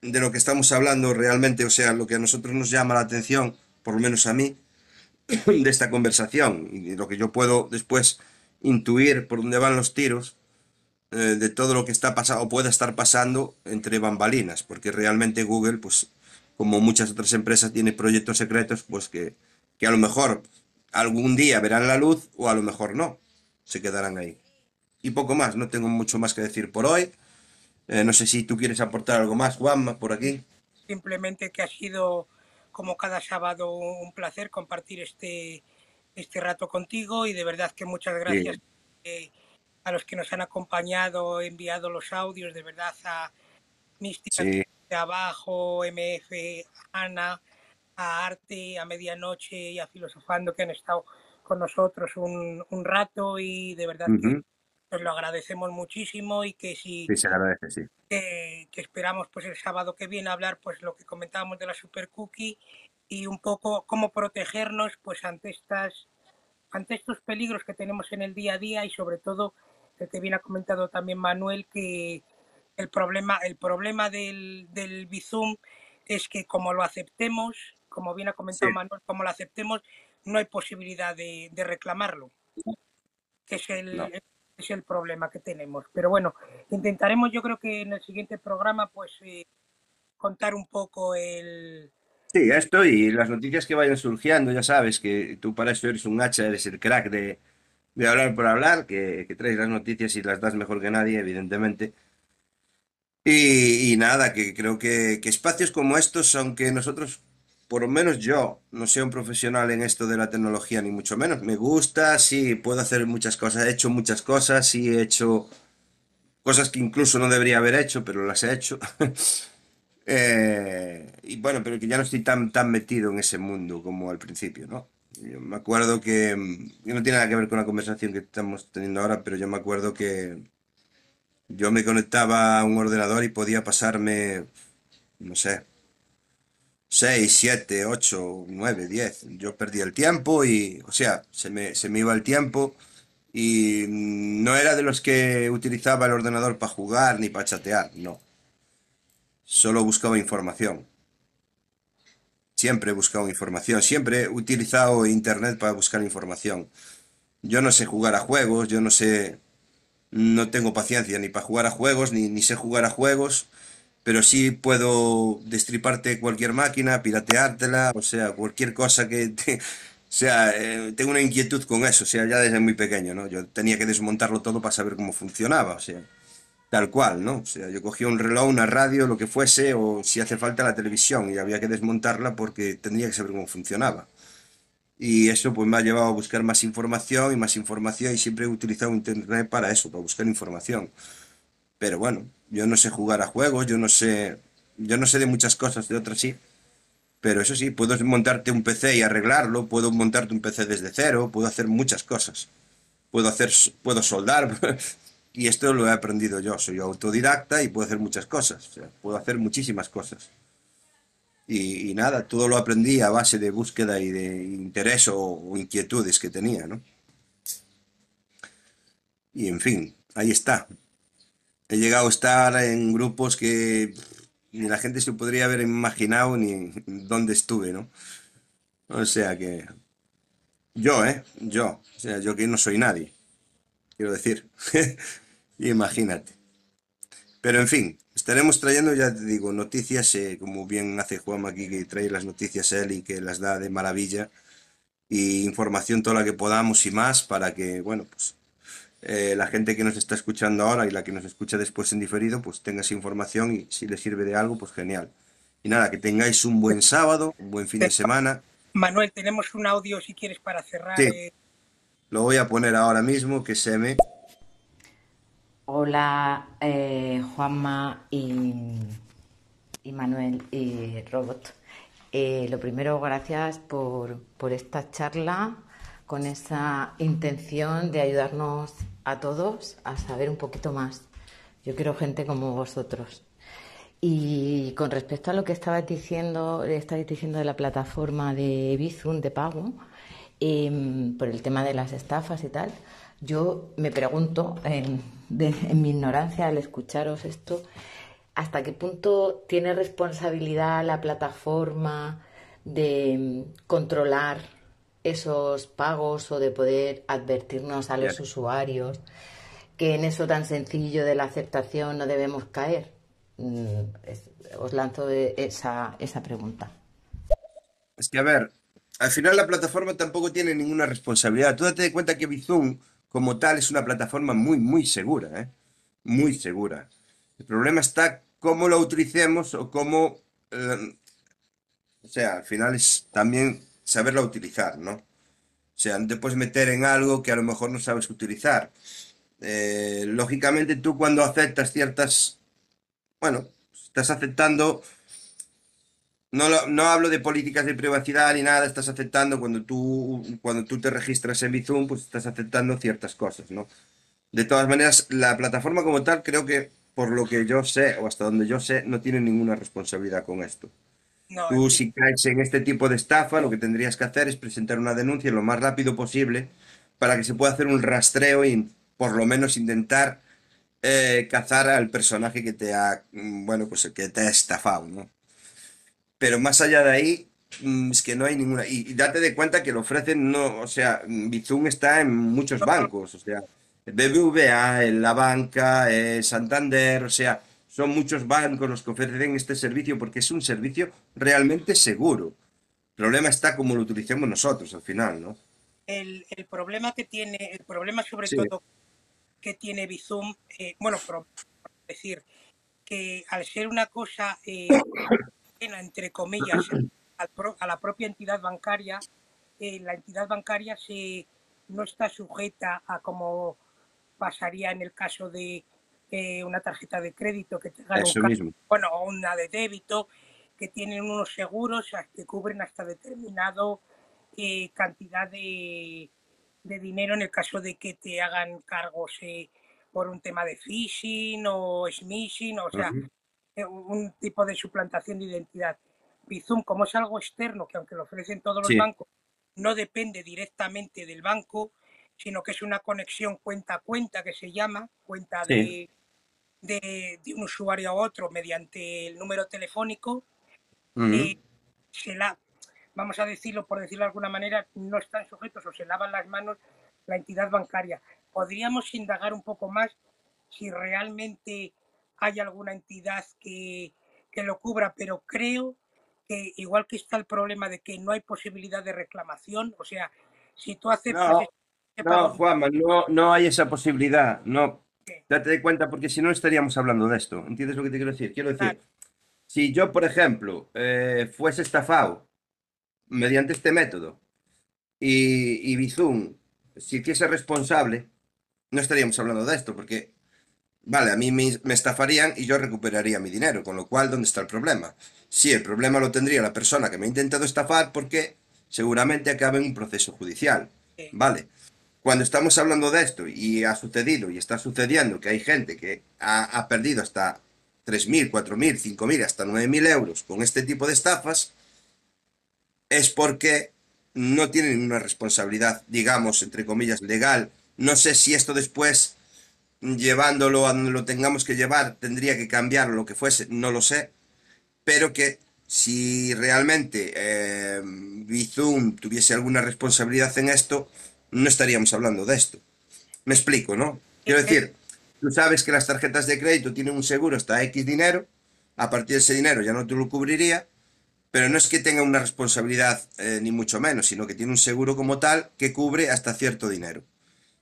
Speaker 2: de lo que estamos hablando realmente, o sea, lo que a nosotros nos llama la atención, por lo menos a mí, [CLEARS THROAT] de esta conversación y lo que yo puedo después intuir por dónde van los tiros eh, de todo lo que está pasando o pueda estar pasando entre bambalinas, porque realmente Google, pues como muchas otras empresas, tiene proyectos secretos, pues que, que a lo mejor algún día verán la luz o a lo mejor no, se quedarán ahí. Y poco más, no tengo mucho más que decir por hoy. Eh, no sé si tú quieres aportar algo más, Juanma, por aquí.
Speaker 1: simplemente que ha sido como cada sábado un placer compartir este, este rato contigo y de verdad que muchas gracias
Speaker 2: Sí,
Speaker 1: eh, a los que nos han acompañado, enviado los audios, de verdad a Mística
Speaker 2: sí,
Speaker 1: de Abajo, MF, Ana, a Arte, a Medianoche y a Filosofando que han estado con nosotros un, un rato y de verdad que os lo agradecemos muchísimo y que si
Speaker 2: Sí, se agradece, sí.
Speaker 1: que, que esperamos pues el sábado que viene hablar pues lo que comentábamos de la super cookie y un poco cómo protegernos pues ante estas ante estos peligros que tenemos en el día a día y sobre todo el que bien ha comentado también Manuel que el problema el problema del, del Bizum es que como lo aceptemos como bien ha
Speaker 2: Sí,
Speaker 1: comentado Manuel como lo aceptemos no hay posibilidad de, de reclamarlo que es el,
Speaker 2: no.
Speaker 1: Es el problema que tenemos. Pero bueno, intentaremos yo creo que en el siguiente programa pues eh, contar un poco el...
Speaker 2: Sí, esto y las noticias que vayan surgiendo, ya sabes que tú para eso eres un hacha, eres el crack de, de hablar por hablar, que, traes las noticias y las das mejor que nadie, evidentemente. Y, y nada, que creo que, que espacios como estos, aunque nosotros, por lo menos yo, no sea un profesional en esto de la tecnología, ni mucho menos, me gusta, sí, puedo hacer muchas cosas, he hecho muchas cosas, sí, he hecho cosas que incluso no debería haber hecho, pero las he hecho. [LAUGHS] Eh, y bueno, pero que ya no estoy tan, tan metido en ese mundo como al principio, ¿no? Yo me acuerdo mm, que no tiene nada que ver con la conversación que estamos teniendo ahora, pero yo me acuerdo que yo me conectaba a un ordenador y podía pasarme, no sé, 6, 7, 8, 9, 10. Yo perdí el tiempo y, o sea, se me, se me iba el tiempo y no era de los que utilizaba el ordenador para jugar ni para chatear, no. Solo buscaba información. Siempre he buscado información, siempre he utilizado internet para buscar información. Yo no sé jugar a juegos, yo no sé, no tengo paciencia ni para jugar a juegos, ni, ni sé jugar a juegos, pero sí puedo destriparte cualquier máquina, pirateártela, o sea, cualquier cosa que... te- o sea, eh, tengo una inquietud con eso, o sea, ya desde muy pequeño, ¿no? Yo tenía que desmontarlo todo para saber cómo funcionaba, o sea, tal cual, ¿no? O sea, yo cogía un reloj, una radio, lo que fuese, o si hace falta la televisión, y había que desmontarla porque tendría que saber cómo funcionaba. Y eso pues me ha llevado a buscar más información y más información y siempre he utilizado internet para eso, para buscar información. Pero bueno, yo no sé jugar a juegos, yo no sé, yo no sé de muchas cosas, de otras sí. Pero eso sí, puedo montarte un PC y arreglarlo, puedo montarte un PC desde cero, puedo hacer muchas cosas. Puedo hacer, puedo soldar. [LAUGHS] Y esto lo he aprendido yo, soy autodidacta y puedo hacer muchas cosas, puedo hacer muchísimas cosas. Y, nada, todo lo aprendí a base de búsqueda y de interés o inquietudes que tenía, ¿no? Y en fin, ahí está. He llegado a estar en grupos que ni la gente se podría haber imaginado ni dónde estuve, ¿no? O sea que yo, ¿eh? Yo, o sea, yo que no soy nadie, quiero decir. [LAUGHS] Imagínate. Pero en fin, estaremos trayendo, ya te digo, noticias, eh, como bien hace Juanma aquí, que trae las noticias él y que las da de maravilla, y información toda la que podamos y más para que, bueno, pues eh, la gente que nos está escuchando ahora y la que nos escucha después en diferido, pues tenga esa información y si le sirve de algo, pues genial. Y nada, que tengáis un buen sábado, un buen fin de semana.
Speaker 1: Manuel, tenemos un audio si quieres para cerrar.
Speaker 2: Sí,
Speaker 1: eh,
Speaker 2: lo voy a poner ahora mismo, que se me...
Speaker 9: Hola, eh, Juanma y, y Manuel y Robot. Eh, lo primero, gracias por, por esta charla con esa intención de ayudarnos a todos a saber un poquito más. Yo quiero gente como vosotros. Y con respecto a lo que estabais diciendo, diciendo de la plataforma de Bizum de pago, em, por el tema de las estafas y tal, yo me pregunto, en, de- en mi ignorancia al escucharos esto, ¿hasta qué punto tiene responsabilidad la plataforma de em, controlar esos pagos o de poder advertirnos a los usuarios que en eso tan sencillo de la aceptación no debemos caer? Mm, os lanzo e- esa, esa pregunta.
Speaker 2: Es que, a ver, al final la plataforma tampoco tiene ninguna responsabilidad. Tú date de cuenta que Bizum, como tal, es una plataforma muy, muy segura, ¿eh? Muy segura. El problema está cómo lo utilicemos o cómo... eh, o sea, al final es también saberla utilizar, ¿no? O sea, no te puedes meter en algo que a lo mejor no sabes utilizar. Eh, lógicamente tú cuando aceptas ciertas... Bueno, estás aceptando... No, lo- no hablo de políticas de privacidad ni nada, estás aceptando cuando tú, cuando tú te registras en Bizum, pues estás aceptando ciertas cosas, ¿no? De todas maneras, la plataforma como tal, creo que por lo que yo sé, o hasta donde yo sé, no tiene ninguna responsabilidad con esto.
Speaker 1: No,
Speaker 2: Tú,
Speaker 1: en-
Speaker 2: si caes en este tipo de estafa, lo que tendrías que hacer es presentar una denuncia lo más rápido posible para que se pueda hacer un rastreo y por lo menos intentar eh, cazar al personaje que te ha, mm, bueno, pues que te ha estafado, ¿no? Pero más allá de ahí, mm, es que no hay ninguna. Y, y date de cuenta que lo ofrecen, no, o sea, Bizum está en muchos bancos, o sea, el BBVA, el La Banca, el Santander, o sea, son muchos bancos los que ofrecen este servicio porque es un servicio realmente seguro. El problema está como lo utilicemos nosotros al final, ¿no?
Speaker 1: el, el problema que tiene, el problema sobre
Speaker 2: Sí,
Speaker 1: todo que tiene Bizum, eh, bueno, por por decir que al ser una cosa eh, entre comillas, a la propia entidad bancaria, eh, la entidad bancaria se, no está sujeta a como pasaría en el caso de eh, una tarjeta de crédito que un
Speaker 2: eso
Speaker 1: ca-
Speaker 2: mismo.
Speaker 1: bueno, una de débito, que tienen unos seguros que cubren hasta determinado eh, cantidad de, de dinero en el caso de que te hagan cargos eh, por un tema de phishing o smishing, o sea, eh, un tipo de suplantación de identidad. Bizum, como es algo externo, que aunque lo ofrecen todos los bancos, no depende directamente del banco, sino que es una conexión cuenta a cuenta que se llama, cuenta
Speaker 2: Sí.
Speaker 1: de, de, de un usuario a otro mediante el número telefónico,
Speaker 2: Ujú.
Speaker 1: eh, se la, vamos a decirlo por decirlo de alguna manera, no están sujetos o se lavan las manos la entidad bancaria. Podríamos indagar un poco más si realmente hay alguna entidad que, que lo cubra, pero creo que igual que está el problema de que no hay posibilidad de reclamación, o sea, si tú aceptas
Speaker 2: No,
Speaker 1: este
Speaker 2: no, Juanma, no, no hay esa posibilidad. No. Date de cuenta porque si no estaríamos hablando de esto. ¿Entiendes lo que te quiero decir? Quiero decir,
Speaker 1: Claro.
Speaker 2: si yo, por ejemplo, eh, fuese estafado mediante este método y, y Bizum si hiciese responsable, no estaríamos hablando de esto porque, vale, a mí me, me estafarían y yo recuperaría mi dinero, con lo cual, ¿dónde está el problema? Sí, el problema lo tendría la persona que me ha intentado estafar porque seguramente acabe en un proceso judicial.
Speaker 1: Sí.
Speaker 2: Vale. Cuando estamos hablando de esto y ha sucedido y está sucediendo que hay gente que ha, perdido hasta 3.000, 4.000, 5.000, hasta 9.000 euros con este tipo de estafas, es porque no tienen una responsabilidad, digamos, entre comillas, legal. No sé si esto después, llevándolo a donde lo tengamos que llevar, tendría que cambiar lo que fuese, no lo sé, pero que si realmente eh, Bizum tuviese alguna responsabilidad en esto, no estaríamos hablando de esto. Me explico, ¿no? Quiero decir, tú sabes que las tarjetas de crédito tienen un seguro hasta X dinero, a partir de ese dinero ya no te lo cubriría, pero no es que tenga una responsabilidad eh, ni mucho menos, sino que tiene un seguro como tal que cubre hasta cierto dinero.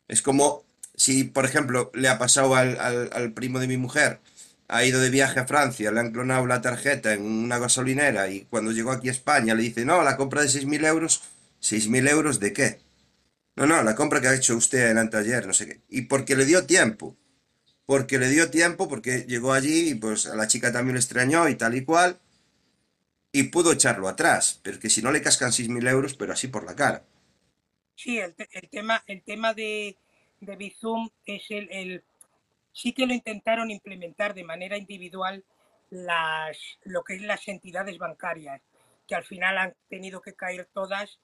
Speaker 2: Es como si, por ejemplo, le ha pasado al, al- al primo de mi mujer, ha ido de viaje a Francia, le han clonado la tarjeta en una gasolinera y cuando llegó aquí a España le dice, no, la compra de 6.000 euros, ¿6.000 euros de qué? No, no, la compra que ha hecho usted en ayer, no sé qué. Y porque le dio tiempo, porque le dio tiempo, porque llegó allí y pues a la chica también le extrañó y tal y cual, y pudo echarlo atrás, pero que si no le cascan 6.000 euros, pero así por la cara.
Speaker 1: Sí, el tema, el tema de, de Bizum es el, el- sí que lo intentaron implementar de manera individual las, lo que es las entidades bancarias, que al final han tenido que caer todas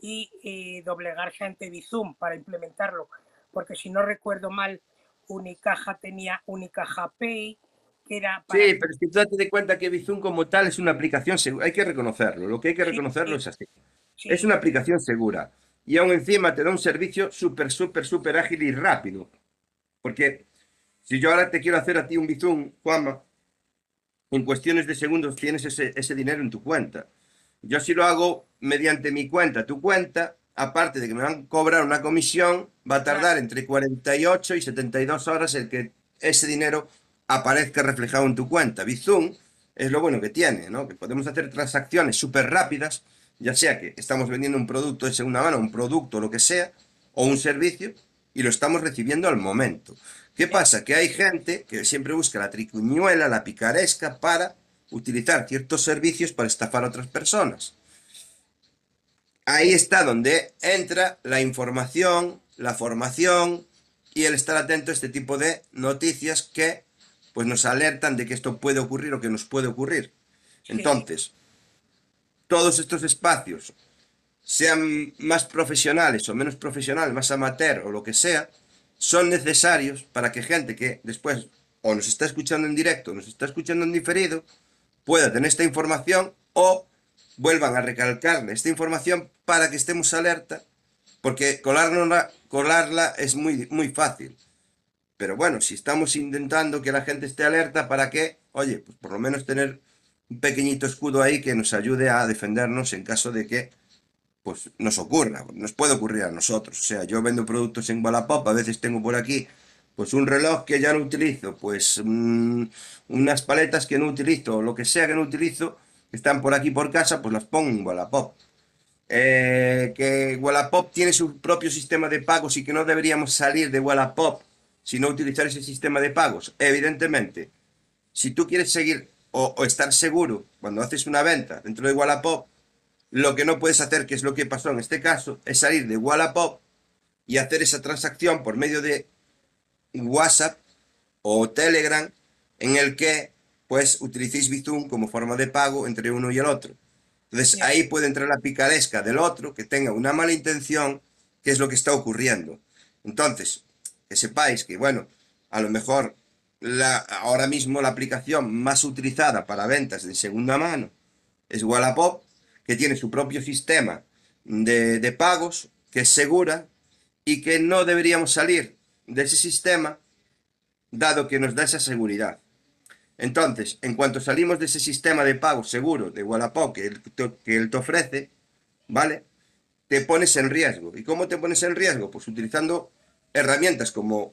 Speaker 1: y eh, doblegarse ante Bizum para implementarlo, porque si no recuerdo mal, Unicaja tenía Unicaja Pay, que era para
Speaker 2: Sí, pero es que tú date de cuenta que Bizum como tal es una aplicación segura, hay que reconocerlo, lo que hay que
Speaker 1: Sí,
Speaker 2: reconocerlo
Speaker 1: sí,
Speaker 2: es así.
Speaker 1: sí,
Speaker 2: Es una aplicación segura y aún encima te da un servicio súper, súper, súper ágil y rápido. Porque si yo ahora te quiero hacer a ti un Bizum, Juanma, en cuestiones de segundos tienes ese, ese dinero en tu cuenta. Yo si lo hago mediante mi cuenta, tu cuenta, aparte de que me van a cobrar una comisión, va a tardar entre 48 y 72 horas el que ese dinero aparezca reflejado en tu cuenta. Bizum es lo bueno que tiene, ¿no? Que podemos hacer transacciones súper rápidas, ya sea que estamos vendiendo un producto de segunda mano, un producto, lo que sea, o un servicio, y lo estamos recibiendo al momento. ¿Qué pasa? Que hay gente que siempre busca la tricuñuela, la picaresca, para utilizar ciertos servicios para estafar a otras personas. Ahí está donde entra la información, la formación y el estar atento a este tipo de noticias que pues nos alertan de que esto puede ocurrir o que nos puede ocurrir. Entonces, todos estos espacios, sean más profesionales o menos profesionales, más amateur o lo que sea, son necesarios para que gente que después o nos está escuchando en directo o nos está escuchando en diferido pueda tener esta información o vuelvan a recalcarle esta información para que estemos alerta, porque colarla, colarla es muy, muy fácil. Pero bueno, si estamos intentando que la gente esté alerta para que, oye, pues por lo menos tener un pequeñito escudo ahí que nos ayude a defendernos en caso de que pues nos ocurra, nos puede ocurrir a nosotros. O sea, yo vendo productos en Wallapop, a veces tengo por aquí pues un reloj que ya no utilizo, pues mm, unas paletas que no utilizo, lo que sea que no utilizo, están por aquí por casa, pues las pongo en Wallapop. Eh, que Wallapop tiene su propio sistema de pagos y que no deberíamos salir de Wallapop, sino utilizar ese sistema de pagos. Evidentemente, si tú quieres seguir o, o estar seguro cuando haces una venta dentro de Wallapop, lo que no puedes hacer, que es lo que pasó en este caso, es salir de Wallapop y hacer esa transacción por medio de WhatsApp o Telegram en el que pues utilicéis Bizum como forma de pago entre uno y el otro. Entonces ahí puede entrar la picaresca del otro que tenga una mala intención, que es lo que está ocurriendo. Entonces, que sepáis que, bueno, a lo mejor la, ahora mismo la aplicación más utilizada para ventas de segunda mano es Wallapop, que tiene su propio sistema de, de pagos, que es segura y que no deberíamos salir de ese sistema dado que nos da esa seguridad. Entonces, en cuanto salimos de ese sistema de pago seguro de Wallapop que él, que él te ofrece, ¿vale? Te pones en riesgo. ¿Y cómo te pones en riesgo? Pues utilizando herramientas como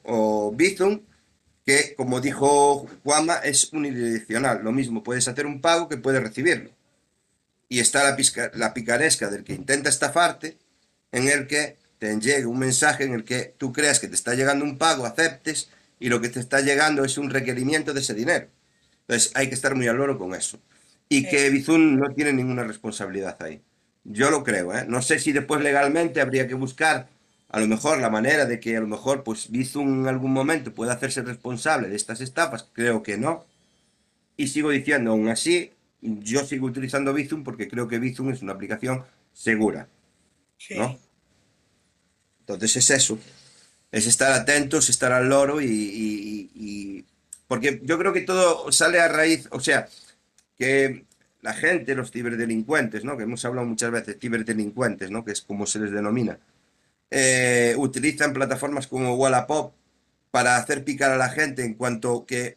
Speaker 2: Bizum, que como dijo Juanma, es unidireccional. Lo mismo, puedes hacer un pago que puedes recibirlo. Y está la, la picaresca del que intenta estafarte, en el que te llegue un mensaje en el que tú creas que te está llegando un pago, aceptes, y lo que te está llegando es un requerimiento de ese dinero. Entonces hay que estar muy al loro con eso. Y que Bizum no tiene ninguna responsabilidad ahí. Yo lo creo, ¿eh? No sé si después legalmente habría que buscar a lo mejor la manera de que a lo mejor pues Bizum en algún momento pueda hacerse responsable de estas estafas, creo que no. Y sigo diciendo, aún así, yo sigo utilizando Bizum porque creo que Bizum es una aplicación segura. ¿no? Entonces es eso, es estar atentos, estar al loro y porque yo creo que todo sale a raíz, o sea, que la gente, los ciberdelincuentes, ¿no? Que hemos hablado muchas veces, ciberdelincuentes, ¿no? Que es como se les denomina. Eh, utilizan plataformas como Wallapop para hacer picar a la gente en cuanto que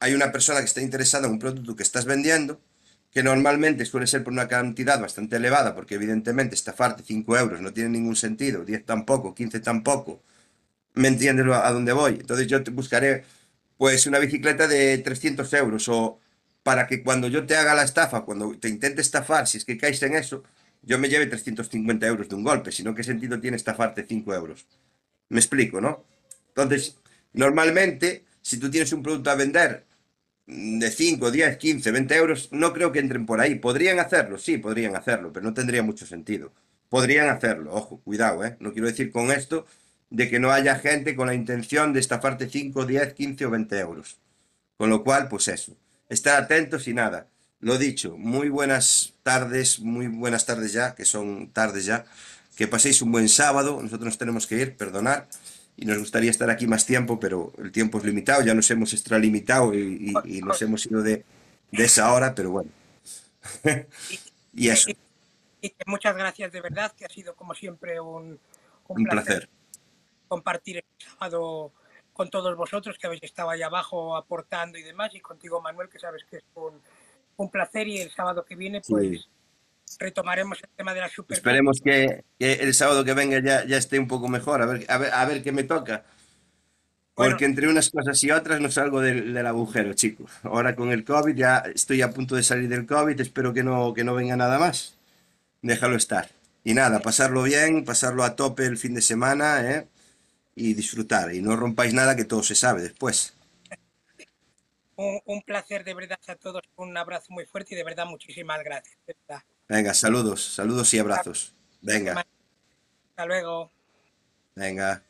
Speaker 2: hay una persona que está interesada en un producto que estás vendiendo, que normalmente suele ser por una cantidad bastante elevada, porque evidentemente estafarte 5 euros no tiene ningún sentido, 10 tampoco, 15 tampoco. ¿Me entiendes a dónde voy? Entonces yo te buscaré pues una bicicleta de 300 euros o para que cuando yo te haga la estafa, cuando te intente estafar, si es que caes en eso, yo me lleve 350 euros de un golpe, sino qué sentido tiene estafarte 5 euros. Me explico, ¿no? Entonces, normalmente, si tú tienes un producto a vender de 5, 10, 15, 20 euros, no creo que entren por ahí. ¿Podrían hacerlo? Sí, podrían hacerlo, pero no tendría mucho sentido. Podrían hacerlo, ojo, cuidado, ¿eh? No quiero decir con esto de que no haya gente con la intención de estafarte 5, 10, 15 o 20 euros. Con lo cual, pues eso, estar atentos y nada. Lo dicho, muy buenas tardes, muy buenas tardes ya, que son tardes ya. Que paséis un buen sábado, nosotros nos tenemos que ir, perdonar, y nos gustaría estar aquí más tiempo, pero el tiempo es limitado, ya nos hemos extralimitado y, y, nos hemos ido de, de esa hora, pero bueno. [LAUGHS] y eso.
Speaker 1: Y, muchas gracias de verdad, que ha sido como siempre un,
Speaker 2: un, placer
Speaker 1: compartir el sábado con todos vosotros que habéis estado ahí abajo aportando y demás, y contigo Manuel, que sabes que es un, un placer y el sábado que viene pues retomaremos el tema de la Super.
Speaker 2: Esperemos que, que, el sábado que venga ya, ya esté un poco mejor, a ver, a ver, a ver qué me toca. Porque entre unas cosas y otras no salgo del, del, agujero, chicos. Ahora con el COVID ya estoy a punto de salir del COVID, espero que no, que no venga nada más. Déjalo estar. Y nada, pasarlo bien, pasarlo a tope el fin de semana, ¿eh? Y disfrutar. Y no rompáis nada que todo se sabe después.
Speaker 1: Un, placer de verdad a todos, un abrazo muy fuerte y de verdad muchísimas gracias.
Speaker 2: Venga, saludos, saludos y abrazos. Venga.
Speaker 1: Hasta luego.
Speaker 2: Venga.